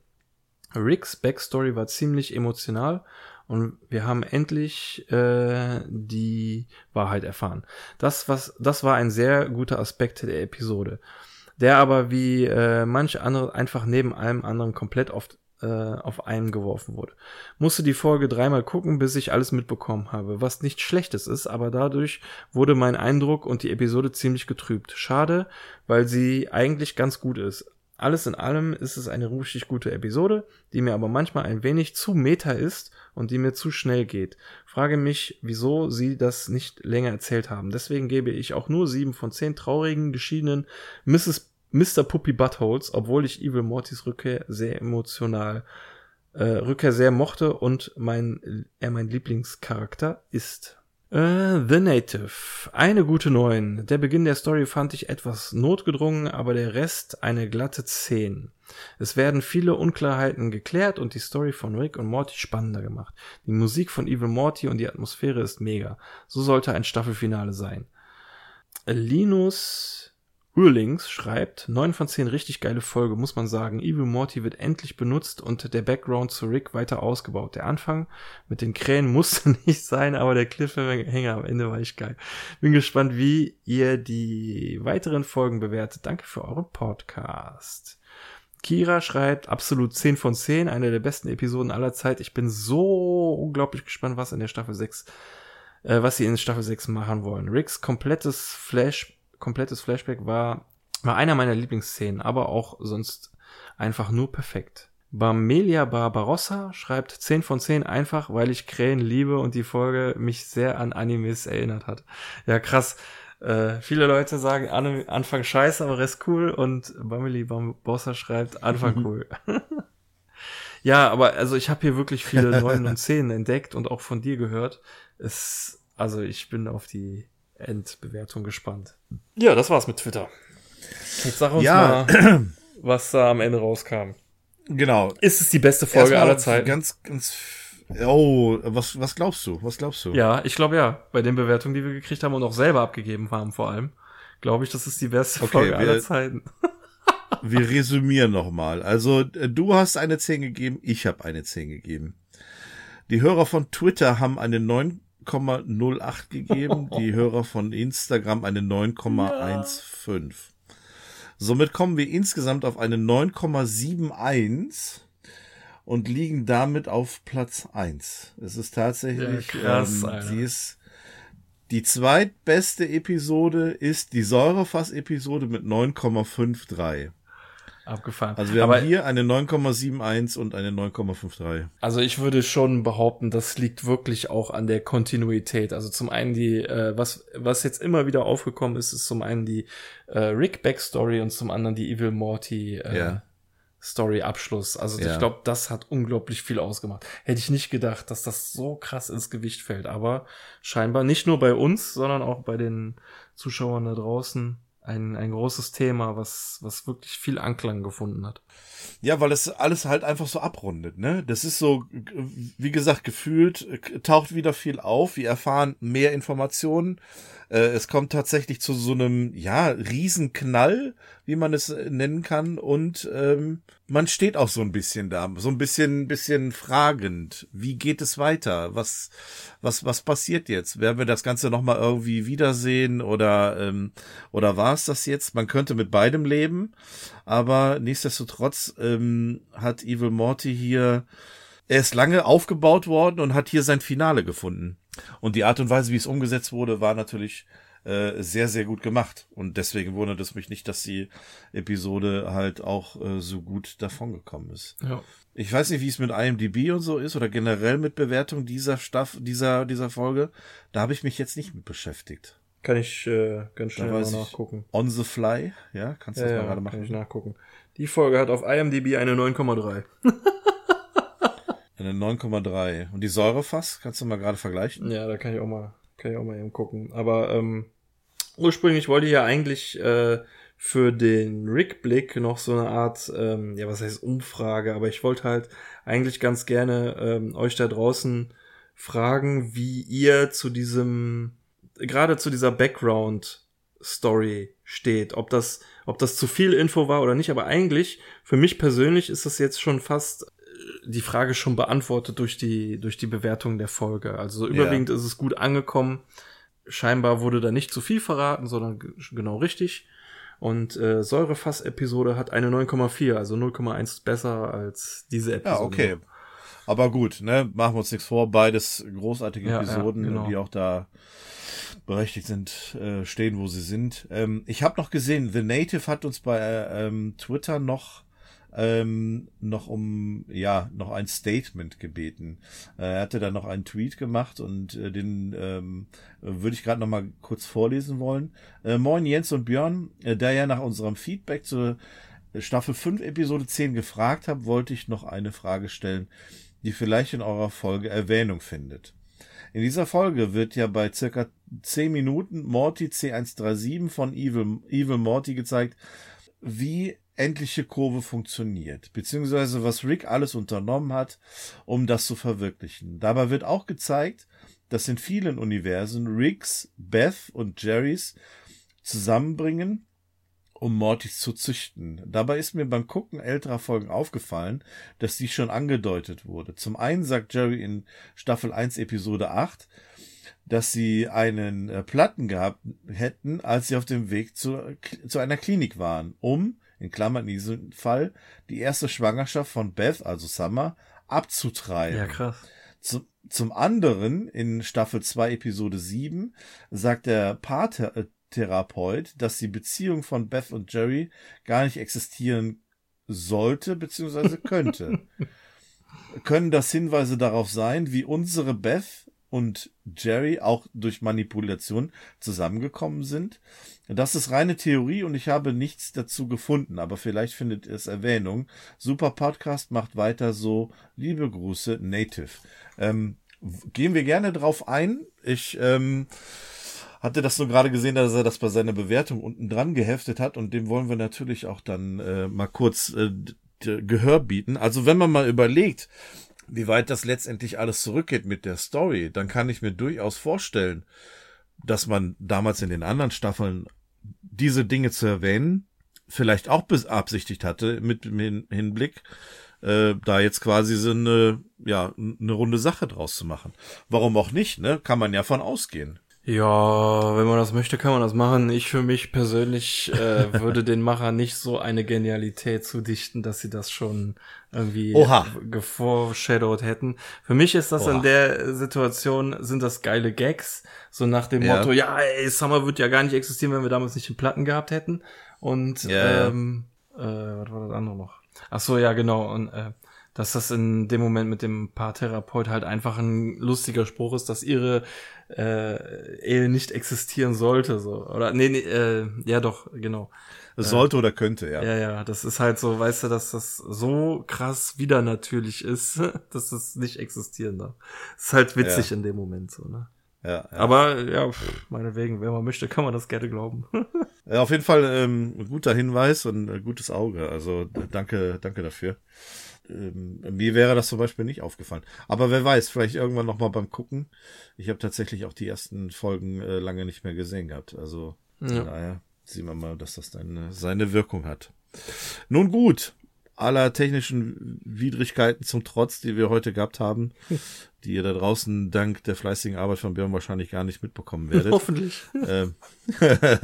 Ricks Backstory war ziemlich emotional und wir haben endlich äh, die Wahrheit erfahren. Das, was, das war ein sehr guter Aspekt der Episode, der aber wie äh, manche andere einfach neben allem anderen komplett oft äh, auf einen geworfen wurde. Musste die Folge dreimal gucken, bis ich alles mitbekommen habe, was nicht schlechtes ist, aber dadurch wurde mein Eindruck und die Episode ziemlich getrübt. Schade, weil sie eigentlich ganz gut ist. Alles in allem ist es eine richtig gute Episode, die mir aber manchmal ein wenig zu meta ist und die mir zu schnell geht. Frage mich, wieso sie das nicht länger erzählt haben. Deswegen gebe ich auch nur sieben von zehn traurigen, geschiedenen Mrs. Mr. Puppy Buttholes, obwohl ich Evil Mortys Rückkehr sehr emotional, äh, Rückkehr sehr mochte und mein, er mein Lieblingscharakter ist. Äh, The Native. Eine gute Neun. Der Beginn der Story fand ich etwas notgedrungen, aber der Rest eine glatte Zehn. Es werden viele Unklarheiten geklärt und die Story von Rick und Morty spannender gemacht. Die Musik von Evil Morty und die Atmosphäre ist mega. So sollte ein Staffelfinale sein. Linus Urlings schreibt, 9 von 10 richtig geile Folge, muss man sagen. Evil Morty wird endlich benutzt und der Background zu Rick weiter ausgebaut. Der Anfang mit den Krähen [LAUGHS] musste nicht sein, aber der Cliffhanger am Ende war echt geil. Bin gespannt, wie ihr die weiteren Folgen bewertet. Danke für euren Podcast. Kira schreibt absolut 10 von 10, eine der besten Episoden aller Zeit. Ich bin so unglaublich gespannt, was in der Staffel 6, äh, was sie in Staffel 6 machen wollen. Ricks komplettes Flash komplettes Flashback war, war einer meiner Lieblingsszenen, aber auch sonst einfach nur perfekt. Barmelia Barbarossa schreibt 10 von 10 einfach, weil ich Krähen liebe und die Folge mich sehr an Animes erinnert hat. Ja, krass. Äh, viele Leute sagen Anfang scheiße, aber Rest cool und Barmelia Barbarossa schreibt Anfang cool. [LAUGHS] ja, aber also ich habe hier wirklich viele [LAUGHS] 9 und 10 entdeckt und auch von dir gehört. Es, also ich bin auf die Endbewertung gespannt. Ja, das war's mit Twitter. Jetzt sag uns ja. mal, [CLEARS THROAT] was da am Ende rauskam. Genau. Ist es die beste Folge Erstmal aller Zeiten? Ganz, ganz. Oh, was, was glaubst du? Was glaubst du? Ja, ich glaube ja. Bei den Bewertungen, die wir gekriegt haben und auch selber abgegeben haben vor allem, glaube ich, das ist die beste Okay, Folge wir- aller Zeiten. [LAUGHS] [LAUGHS] Wir resümieren nochmal. Also, äh, du hast eine 10 gegeben, ich habe eine 10 gegeben. Die Hörer von Twitter haben eine 9,08 gegeben, [LAUGHS] die Hörer von Instagram eine 9,15. Somit kommen wir insgesamt auf eine 9,71 und liegen damit auf Platz 1. Es ist tatsächlich, Ja, krass, ähm, sie ist die zweitbeste Episode ist die Säurefass-Episode mit 9,53. Abgefahren. Also wir Aber, haben hier eine 9,71 und eine 9,53. also ich würde schon behaupten, das liegt wirklich auch an der Kontinuität. Also zum einen die, äh, was, was jetzt immer wieder aufgekommen ist, ist zum einen die äh, Rick Backstory und zum anderen die Evil Morty äh, Ja. Story Abschluss. Also Ja. ich glaube, das hat unglaublich viel ausgemacht. Hätte ich nicht gedacht, dass das so krass ins Gewicht fällt. Aber scheinbar nicht nur bei uns, sondern auch bei den Zuschauern da draußen ein, ein großes Thema, was, was wirklich viel Anklang gefunden hat. Ja, weil es alles halt einfach so abrundet, ne? Das ist so, wie gesagt, gefühlt taucht wieder viel auf. Wir erfahren mehr Informationen. Äh, Es kommt tatsächlich zu so einem, ja, Riesenknall, wie man es äh, nennen kann. Und ähm, man steht auch so ein bisschen da, so ein bisschen, bisschen fragend. Wie geht es weiter? Was, was, was passiert jetzt? Werden wir das Ganze nochmal irgendwie wiedersehen oder, ähm, oder war es das jetzt? Man könnte mit beidem leben, aber nichtsdestotrotz ähm, hat Evil Morty hier, er ist lange aufgebaut worden und hat hier sein Finale gefunden. Und die Art und Weise, wie es umgesetzt wurde, war natürlich äh, sehr, sehr gut gemacht. Und deswegen wundert es mich nicht, dass die Episode halt auch äh, so gut davongekommen ist. Ja. Ich weiß nicht, wie es mit IMDb und so ist oder generell mit Bewertung dieser Staffel, dieser, dieser Folge. Da habe ich mich jetzt nicht mit beschäftigt. Kann ich äh, ganz schnell mal weiß ich. nachgucken. On the fly, ja, kannst du Ja, das mal ja, gerade kann ich machen. nachgucken. Die Folge hat auf IMDb eine 9,3. Eine 9,3. Und die Säurefass, kannst du mal gerade vergleichen? Ja, da kann ich auch mal, kann ich auch mal eben gucken. Aber ähm, ursprünglich wollte ich ja eigentlich äh, für den Rick-Blick noch so eine Art, ähm, ja, was heißt Umfrage, aber ich wollte halt eigentlich ganz gerne ähm, euch da draußen fragen, wie ihr zu diesem, gerade zu dieser Background-Story steht. Ob das, ob das zu viel Info war oder nicht, aber eigentlich, für mich persönlich ist das jetzt schon fast die Frage schon beantwortet durch die, durch die Bewertung der Folge. Also überwiegend ist es gut angekommen. Scheinbar wurde da nicht zu viel verraten, sondern genau richtig. Und äh, Säurefass-Episode hat eine 9,4, also 0,1 besser als diese Episode. Ja, okay. Aber gut, ne, machen wir uns nichts vor. Beides großartige Ja, ja, Episoden, genau. die auch da berechtigt sind, äh, stehen, wo sie sind. Ähm, ich habe noch gesehen, The Native hat uns bei äh, ähm, Twitter noch ähm, noch um ja noch ein Statement gebeten. Äh, er hatte dann noch einen Tweet gemacht und äh, den ähm, würde ich gerade noch mal kurz vorlesen wollen. Äh, Moin Jens und Björn, äh, da ihr nach unserem Feedback zur Staffel 5 Episode 10 gefragt habt, wollte ich noch eine Frage stellen, die vielleicht in eurer Folge Erwähnung findet. In dieser Folge wird ja bei circa 10 Minuten Morty C137 von Evil, Evil Morty gezeigt, wie endliche Kurve funktioniert, beziehungsweise was Rick alles unternommen hat, um das zu verwirklichen. Dabei wird auch gezeigt, dass in vielen Universen Ricks, Beth und Jerrys zusammenbringen, um Mortys zu züchten. Dabei ist mir beim Gucken älterer Folgen aufgefallen, dass dies schon angedeutet wurde. Zum einen sagt Jerry in Staffel 1 Episode 8, dass sie einen äh, Platten gehabt hätten, als sie auf dem Weg zu, zu einer Klinik waren, um, in Klammern in diesem Fall, die erste Schwangerschaft von Beth, also Summer, abzutreiben. Ja, krass. Zum, zum anderen, in Staffel 2, Episode 7, sagt der Paartherapeut, dass die Beziehung von Beth und Jerry gar nicht existieren sollte, beziehungsweise [LAUGHS] könnte. Können das Hinweise darauf sein, wie unsere Beth und Jerry auch durch Manipulation zusammengekommen sind? Das ist reine Theorie und ich habe nichts dazu gefunden, aber vielleicht findet es Erwähnung. Super Podcast macht weiter so. Liebe Grüße, Native. Ähm, gehen wir gerne drauf ein. Ich ähm, hatte das nur gerade gesehen, dass er das bei seiner Bewertung unten dran geheftet hat und dem wollen wir natürlich auch dann äh, mal kurz äh, Gehör bieten. Also wenn man mal überlegt, wie weit das letztendlich alles zurückgeht mit der Story, dann kann ich mir durchaus vorstellen, dass man damals in den anderen Staffeln diese Dinge zu erwähnen, vielleicht auch beabsichtigt hatte mit dem Hinblick, äh, da jetzt quasi so eine, ja, eine runde Sache draus zu machen. Warum auch nicht, ne? Kann man ja von ausgehen. Ja, wenn man das möchte, kann man das machen. Ich für mich persönlich äh, [LAUGHS] würde den Macher nicht so eine Genialität zudichten, dass sie das schon irgendwie Oha. geforeshadowed hätten. Für mich ist das Oha. in der Situation, sind das geile Gags, so nach dem Ja. Motto, ja, ey, Summer wird ja gar nicht existieren, wenn wir damals nicht den Platten gehabt hätten. Und Ja, ja. ähm, äh, was war das andere noch? Ach so, ja, genau. Und äh, dass das in dem Moment mit dem Paartherapeut halt einfach ein lustiger Spruch ist, dass ihre äh, Ehe nicht existieren sollte, so. Oder nee, nee äh, ja doch, genau. Es sollte oder könnte, ja. Ja, ja, das ist halt so, weißt du, dass das so krass wieder natürlich ist, [LAUGHS] dass es nicht existieren darf. Das ist halt witzig in dem Moment so, ne? ja, ja. Aber ja, pff, meinetwegen, wenn man möchte, kann man das gerne glauben. [LAUGHS] Ja, auf jeden Fall ähm, ein guter Hinweis und ein gutes Auge. Also danke, danke dafür. Ähm, mir wäre das zum Beispiel nicht aufgefallen. Aber wer weiß, vielleicht irgendwann noch mal beim Gucken. Ich habe tatsächlich auch die ersten Folgen äh, lange nicht mehr gesehen gehabt. Also Ja. daher sehen wir mal, dass das dann äh, seine Wirkung hat. Nun gut, aller technischen Widrigkeiten zum Trotz, die wir heute gehabt haben, [LAUGHS] die ihr da draußen dank der fleißigen Arbeit von Björn wahrscheinlich gar nicht mitbekommen werdet. [LAUGHS] Hoffentlich. Ähm, [LAUGHS]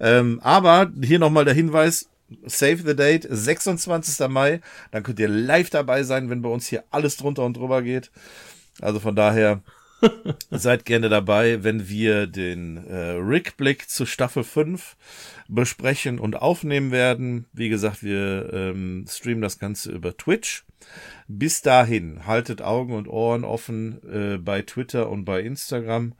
ähm, aber hier nochmal der Hinweis, save the date, 26. Mai, dann könnt ihr live dabei sein, wenn bei uns hier alles drunter und drüber geht. Also von daher [LAUGHS] seid gerne dabei, wenn wir den äh, Rückblick zu Staffel 5 besprechen und aufnehmen werden. Wie gesagt, wir ähm, streamen das Ganze über Twitch. Bis dahin, haltet Augen und Ohren offen äh, bei Twitter und bei Instagram.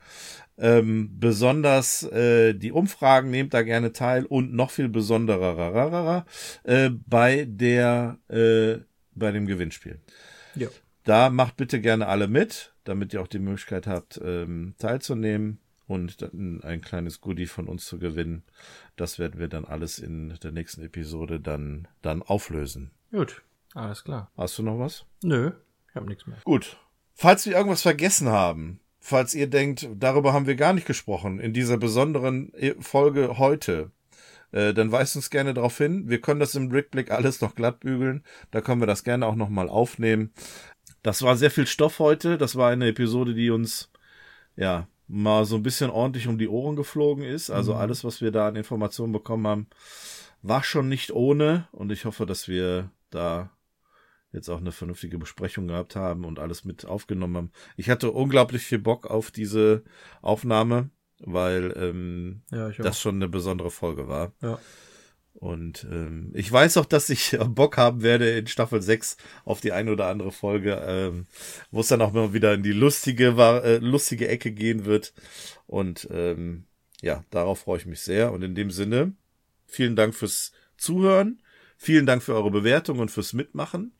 Ähm, besonders äh, die Umfragen nehmt da gerne teil und noch viel besonderer äh, bei der äh, bei dem Gewinnspiel. Ja. Da macht bitte gerne alle mit, damit ihr auch die Möglichkeit habt, ähm, teilzunehmen und dann ein kleines Goodie von uns zu gewinnen. Das werden wir dann alles in der nächsten Episode dann, dann auflösen. Gut, alles klar. Hast du noch was? Nö, ich hab nichts mehr. Gut. Falls wir irgendwas vergessen haben, falls ihr denkt, darüber haben wir gar nicht gesprochen in dieser besonderen äh, Folge heute, äh, dann weist uns gerne darauf hin. Wir können das im Rückblick alles noch glatt bügeln. Da können wir das gerne auch nochmal aufnehmen. Das war sehr viel Stoff heute. Das war eine Episode, die uns, ja, mal so ein bisschen ordentlich um die Ohren geflogen ist. Also alles, was wir da an Informationen bekommen haben, war schon nicht ohne. Und ich hoffe, dass wir da jetzt auch eine vernünftige Besprechung gehabt haben und alles mit aufgenommen haben. Ich hatte unglaublich viel Bock auf diese Aufnahme, weil ähm, Ja, das schon eine besondere Folge war. ja. Und ähm, ich weiß auch, dass ich [LAUGHS] Bock haben werde in Staffel 6 auf die eine oder andere Folge, ähm, wo es dann auch mal wieder in die lustige, war- äh, lustige Ecke gehen wird. Und ähm, ja, darauf freue ich mich sehr. Und in dem Sinne, vielen Dank fürs Zuhören. Vielen Dank für eure Bewertung und fürs Mitmachen.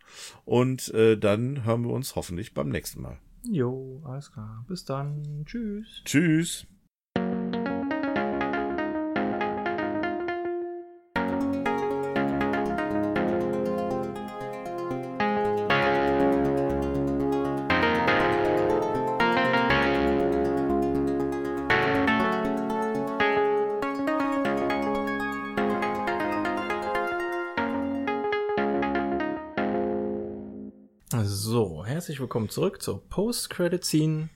Und äh, dann hören wir uns hoffentlich beim nächsten Mal. Jo, alles klar. Bis dann. Tschüss. Tschüss. Herzlich willkommen zurück zur Post-Credit-Scene.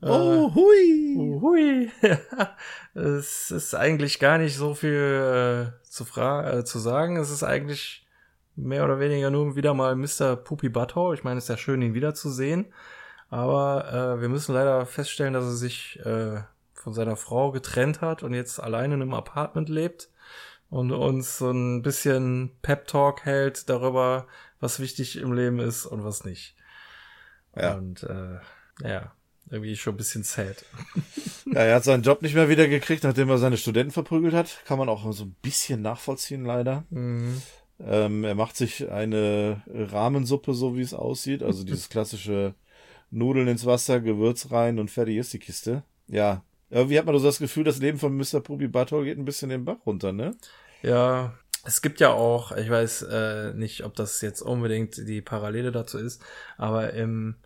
Oh, hui. Hui. [LAUGHS] es ist eigentlich gar nicht so viel äh, zu, fra äh, zu sagen. Es ist eigentlich mehr oder weniger nur wieder mal Mr. Poopy Butthole. Ich meine, es ist ja schön, ihn wiederzusehen. Aber äh, wir müssen leider feststellen, dass er sich äh, von seiner Frau getrennt hat und jetzt alleine in einem Apartment lebt und uns so ein bisschen Pep-Talk hält darüber, was wichtig im Leben ist und was nicht. Ja. Und äh, ja, irgendwie schon ein bisschen sad. Ja, er hat seinen Job nicht mehr wieder gekriegt, nachdem er seine Studenten verprügelt hat. Kann man auch so ein bisschen nachvollziehen, leider. Mhm. Ähm, er macht sich eine Rahmensuppe, so wie es aussieht. Also dieses [LAUGHS] klassische Nudeln ins Wasser, Gewürz rein und fertig ist die Kiste. Ja. Irgendwie hat man so das Gefühl, das Leben von Mr. Puppy Butthole geht ein bisschen den Bach runter, ne? Ja, Es gibt ja auch, ich weiß äh, nicht, ob das jetzt unbedingt die Parallele dazu ist, aber im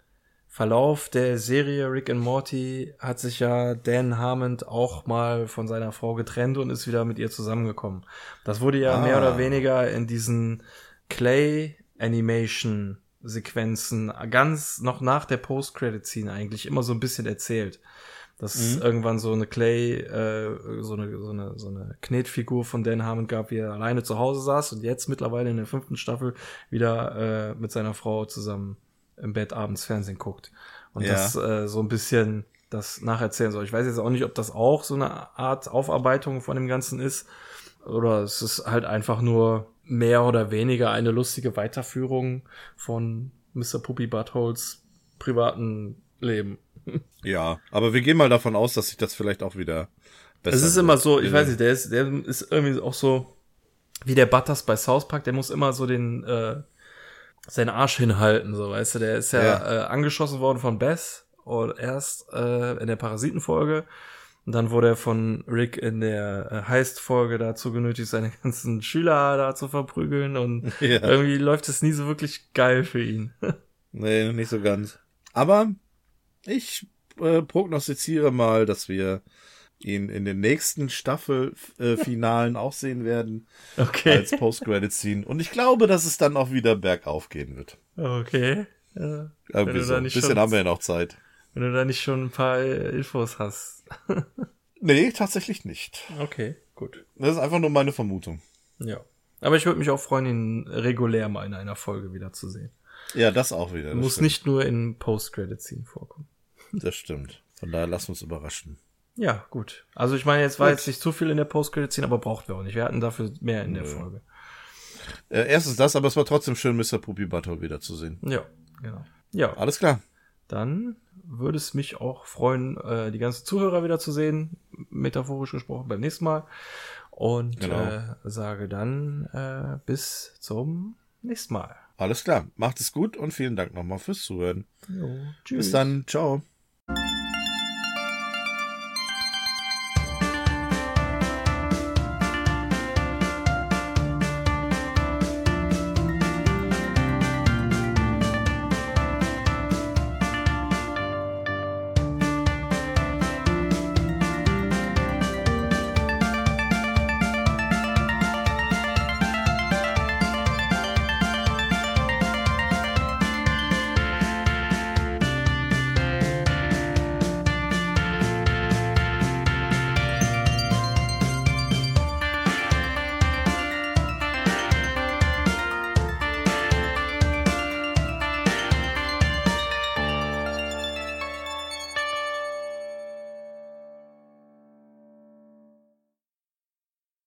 Verlauf der Serie Rick and Morty hat sich ja Dan Harmon auch mal von seiner Frau getrennt und ist wieder mit ihr zusammengekommen. Das wurde ja Ah. mehr oder weniger in diesen Clay Animation Sequenzen ganz noch nach der Post-Credit-Scene eigentlich immer so ein bisschen erzählt. Dass es irgendwann so eine Clay, äh, so eine, so eine, so eine Knetfigur von Dan Harmon gab, wie er alleine zu Hause saß und jetzt mittlerweile in der fünften Staffel wieder äh, mit seiner Frau zusammen im Bett abends Fernsehen guckt. Und Ja. das äh, so ein bisschen das nacherzählen soll. Ich weiß jetzt auch nicht, ob das auch so eine Art Aufarbeitung von dem Ganzen ist. Oder es ist halt einfach nur mehr oder weniger eine lustige Weiterführung von Mr. Puppy Buttholes privaten Leben. Ja, aber wir gehen mal davon aus, dass sich das vielleicht auch wieder besser Es ist wird. immer so, ich weiß nicht, der ist, der ist irgendwie auch so wie der Butters bei South Park, der muss immer so den äh, seinen Arsch hinhalten, so weißt du, der ist ja, Ja. Äh, angeschossen worden von Beth und erst äh, in der Parasitenfolge und dann wurde er von Rick in der äh, Heist-Folge dazu genötigt, seine [LAUGHS] ganzen Schüler da zu verprügeln und [LAUGHS] Ja. irgendwie läuft es nie so wirklich geil für ihn. [LAUGHS] Nee, nicht so ganz. Aber ich äh, prognostiziere mal, dass wir ihn in den nächsten Staffelfinalen äh, auch sehen werden Okay. als Post-Credit-Scene. Und ich glaube, dass es dann auch wieder bergauf gehen wird. Okay. Ja. Irgendwie so. Ein bisschen schon- haben wir ja noch Zeit. Wenn du da nicht schon ein paar äh, Infos hast. [LAUGHS] Nee, tatsächlich nicht. Okay, gut. Das ist einfach nur meine Vermutung. Ja. Aber ich würde mich auch freuen, ihn regulär mal in einer Folge wiederzusehen. Ja, das auch wieder. Das Muss stimmt. nicht nur in Post-Credit-Scene vorkommen. Das stimmt. Von daher lassen wir uns überraschen. Ja, gut. Also ich meine, jetzt war Gut. jetzt nicht zu viel in der Post-Credit-Scene, aber braucht wir auch nicht. Wir hatten dafür mehr in der Nö. Folge. Äh, erstens das, aber es war trotzdem schön, Mr. Puppy Butthole wiederzusehen. Ja, genau. Ja, Alles klar. dann würde es mich auch freuen, äh, die ganzen Zuhörer wiederzusehen, metaphorisch gesprochen, beim nächsten Mal. Und Genau. äh, sage dann äh, bis zum nächsten Mal. Alles klar. Macht es gut und vielen Dank nochmal fürs Zuhören. Jo, tschüss. Bis dann. Ciao. 何?